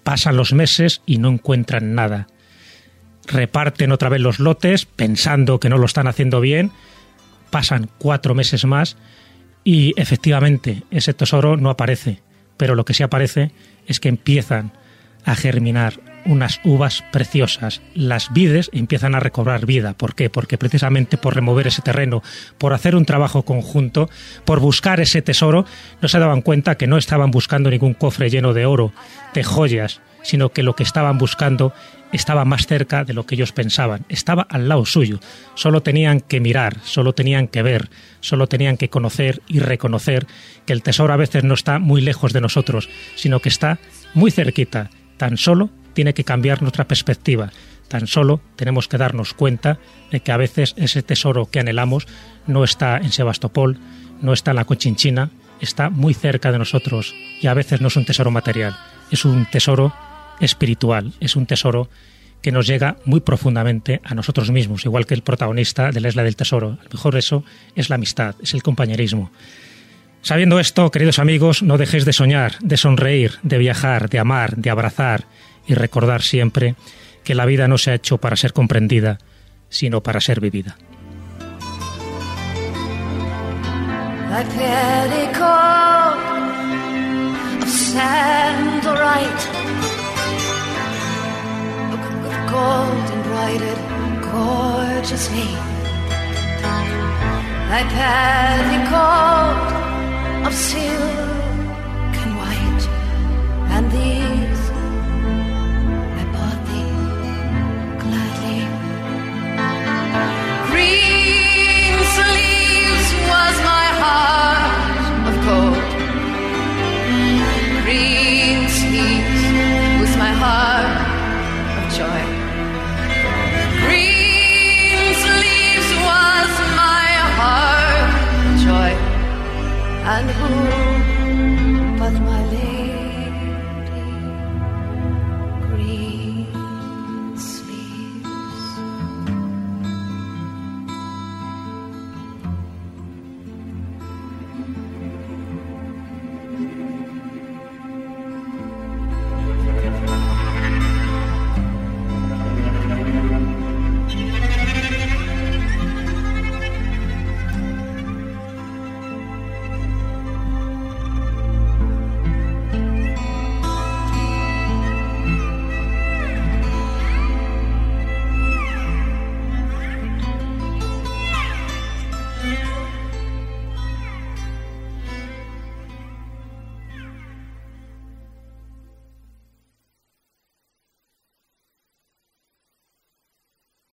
Pasan los meses y no encuentran nada. Reparten otra vez los lotes pensando que no lo están haciendo bien. Pasan cuatro meses más y efectivamente ese tesoro no aparece. Pero lo que sí aparece es que empiezan a germinar unas uvas preciosas. Las vides empiezan a recobrar vida. ¿Por qué? Porque precisamente por remover ese terreno, por hacer un trabajo conjunto, por buscar ese tesoro, no se daban cuenta que no estaban buscando ningún cofre lleno de oro, de joyas, sino que lo que estaban buscando estaba más cerca de lo que ellos pensaban, estaba al lado suyo. Solo tenían que mirar, solo tenían que ver, solo tenían que conocer y reconocer que el tesoro a veces no está muy lejos de nosotros, sino que está muy cerquita. Tan solo tiene que cambiar nuestra perspectiva. Tan solo tenemos que darnos cuenta de que a veces ese tesoro que anhelamos no está en Sebastopol, no está en la Cochinchina, está muy cerca de nosotros y a veces no es un tesoro material, es un tesoro espiritual, es un tesoro que nos llega muy profundamente a nosotros mismos, igual que el protagonista de la Isla del Tesoro. A lo mejor eso es la amistad, es el compañerismo. Sabiendo esto, queridos amigos, no dejéis de soñar, de sonreír, de viajar, de amar, de abrazar y recordar siempre que la vida no se ha hecho para ser comprendida, sino para ser vivida. gold and broidered gorgeously. Thy path he called of silver. Heart joy. And who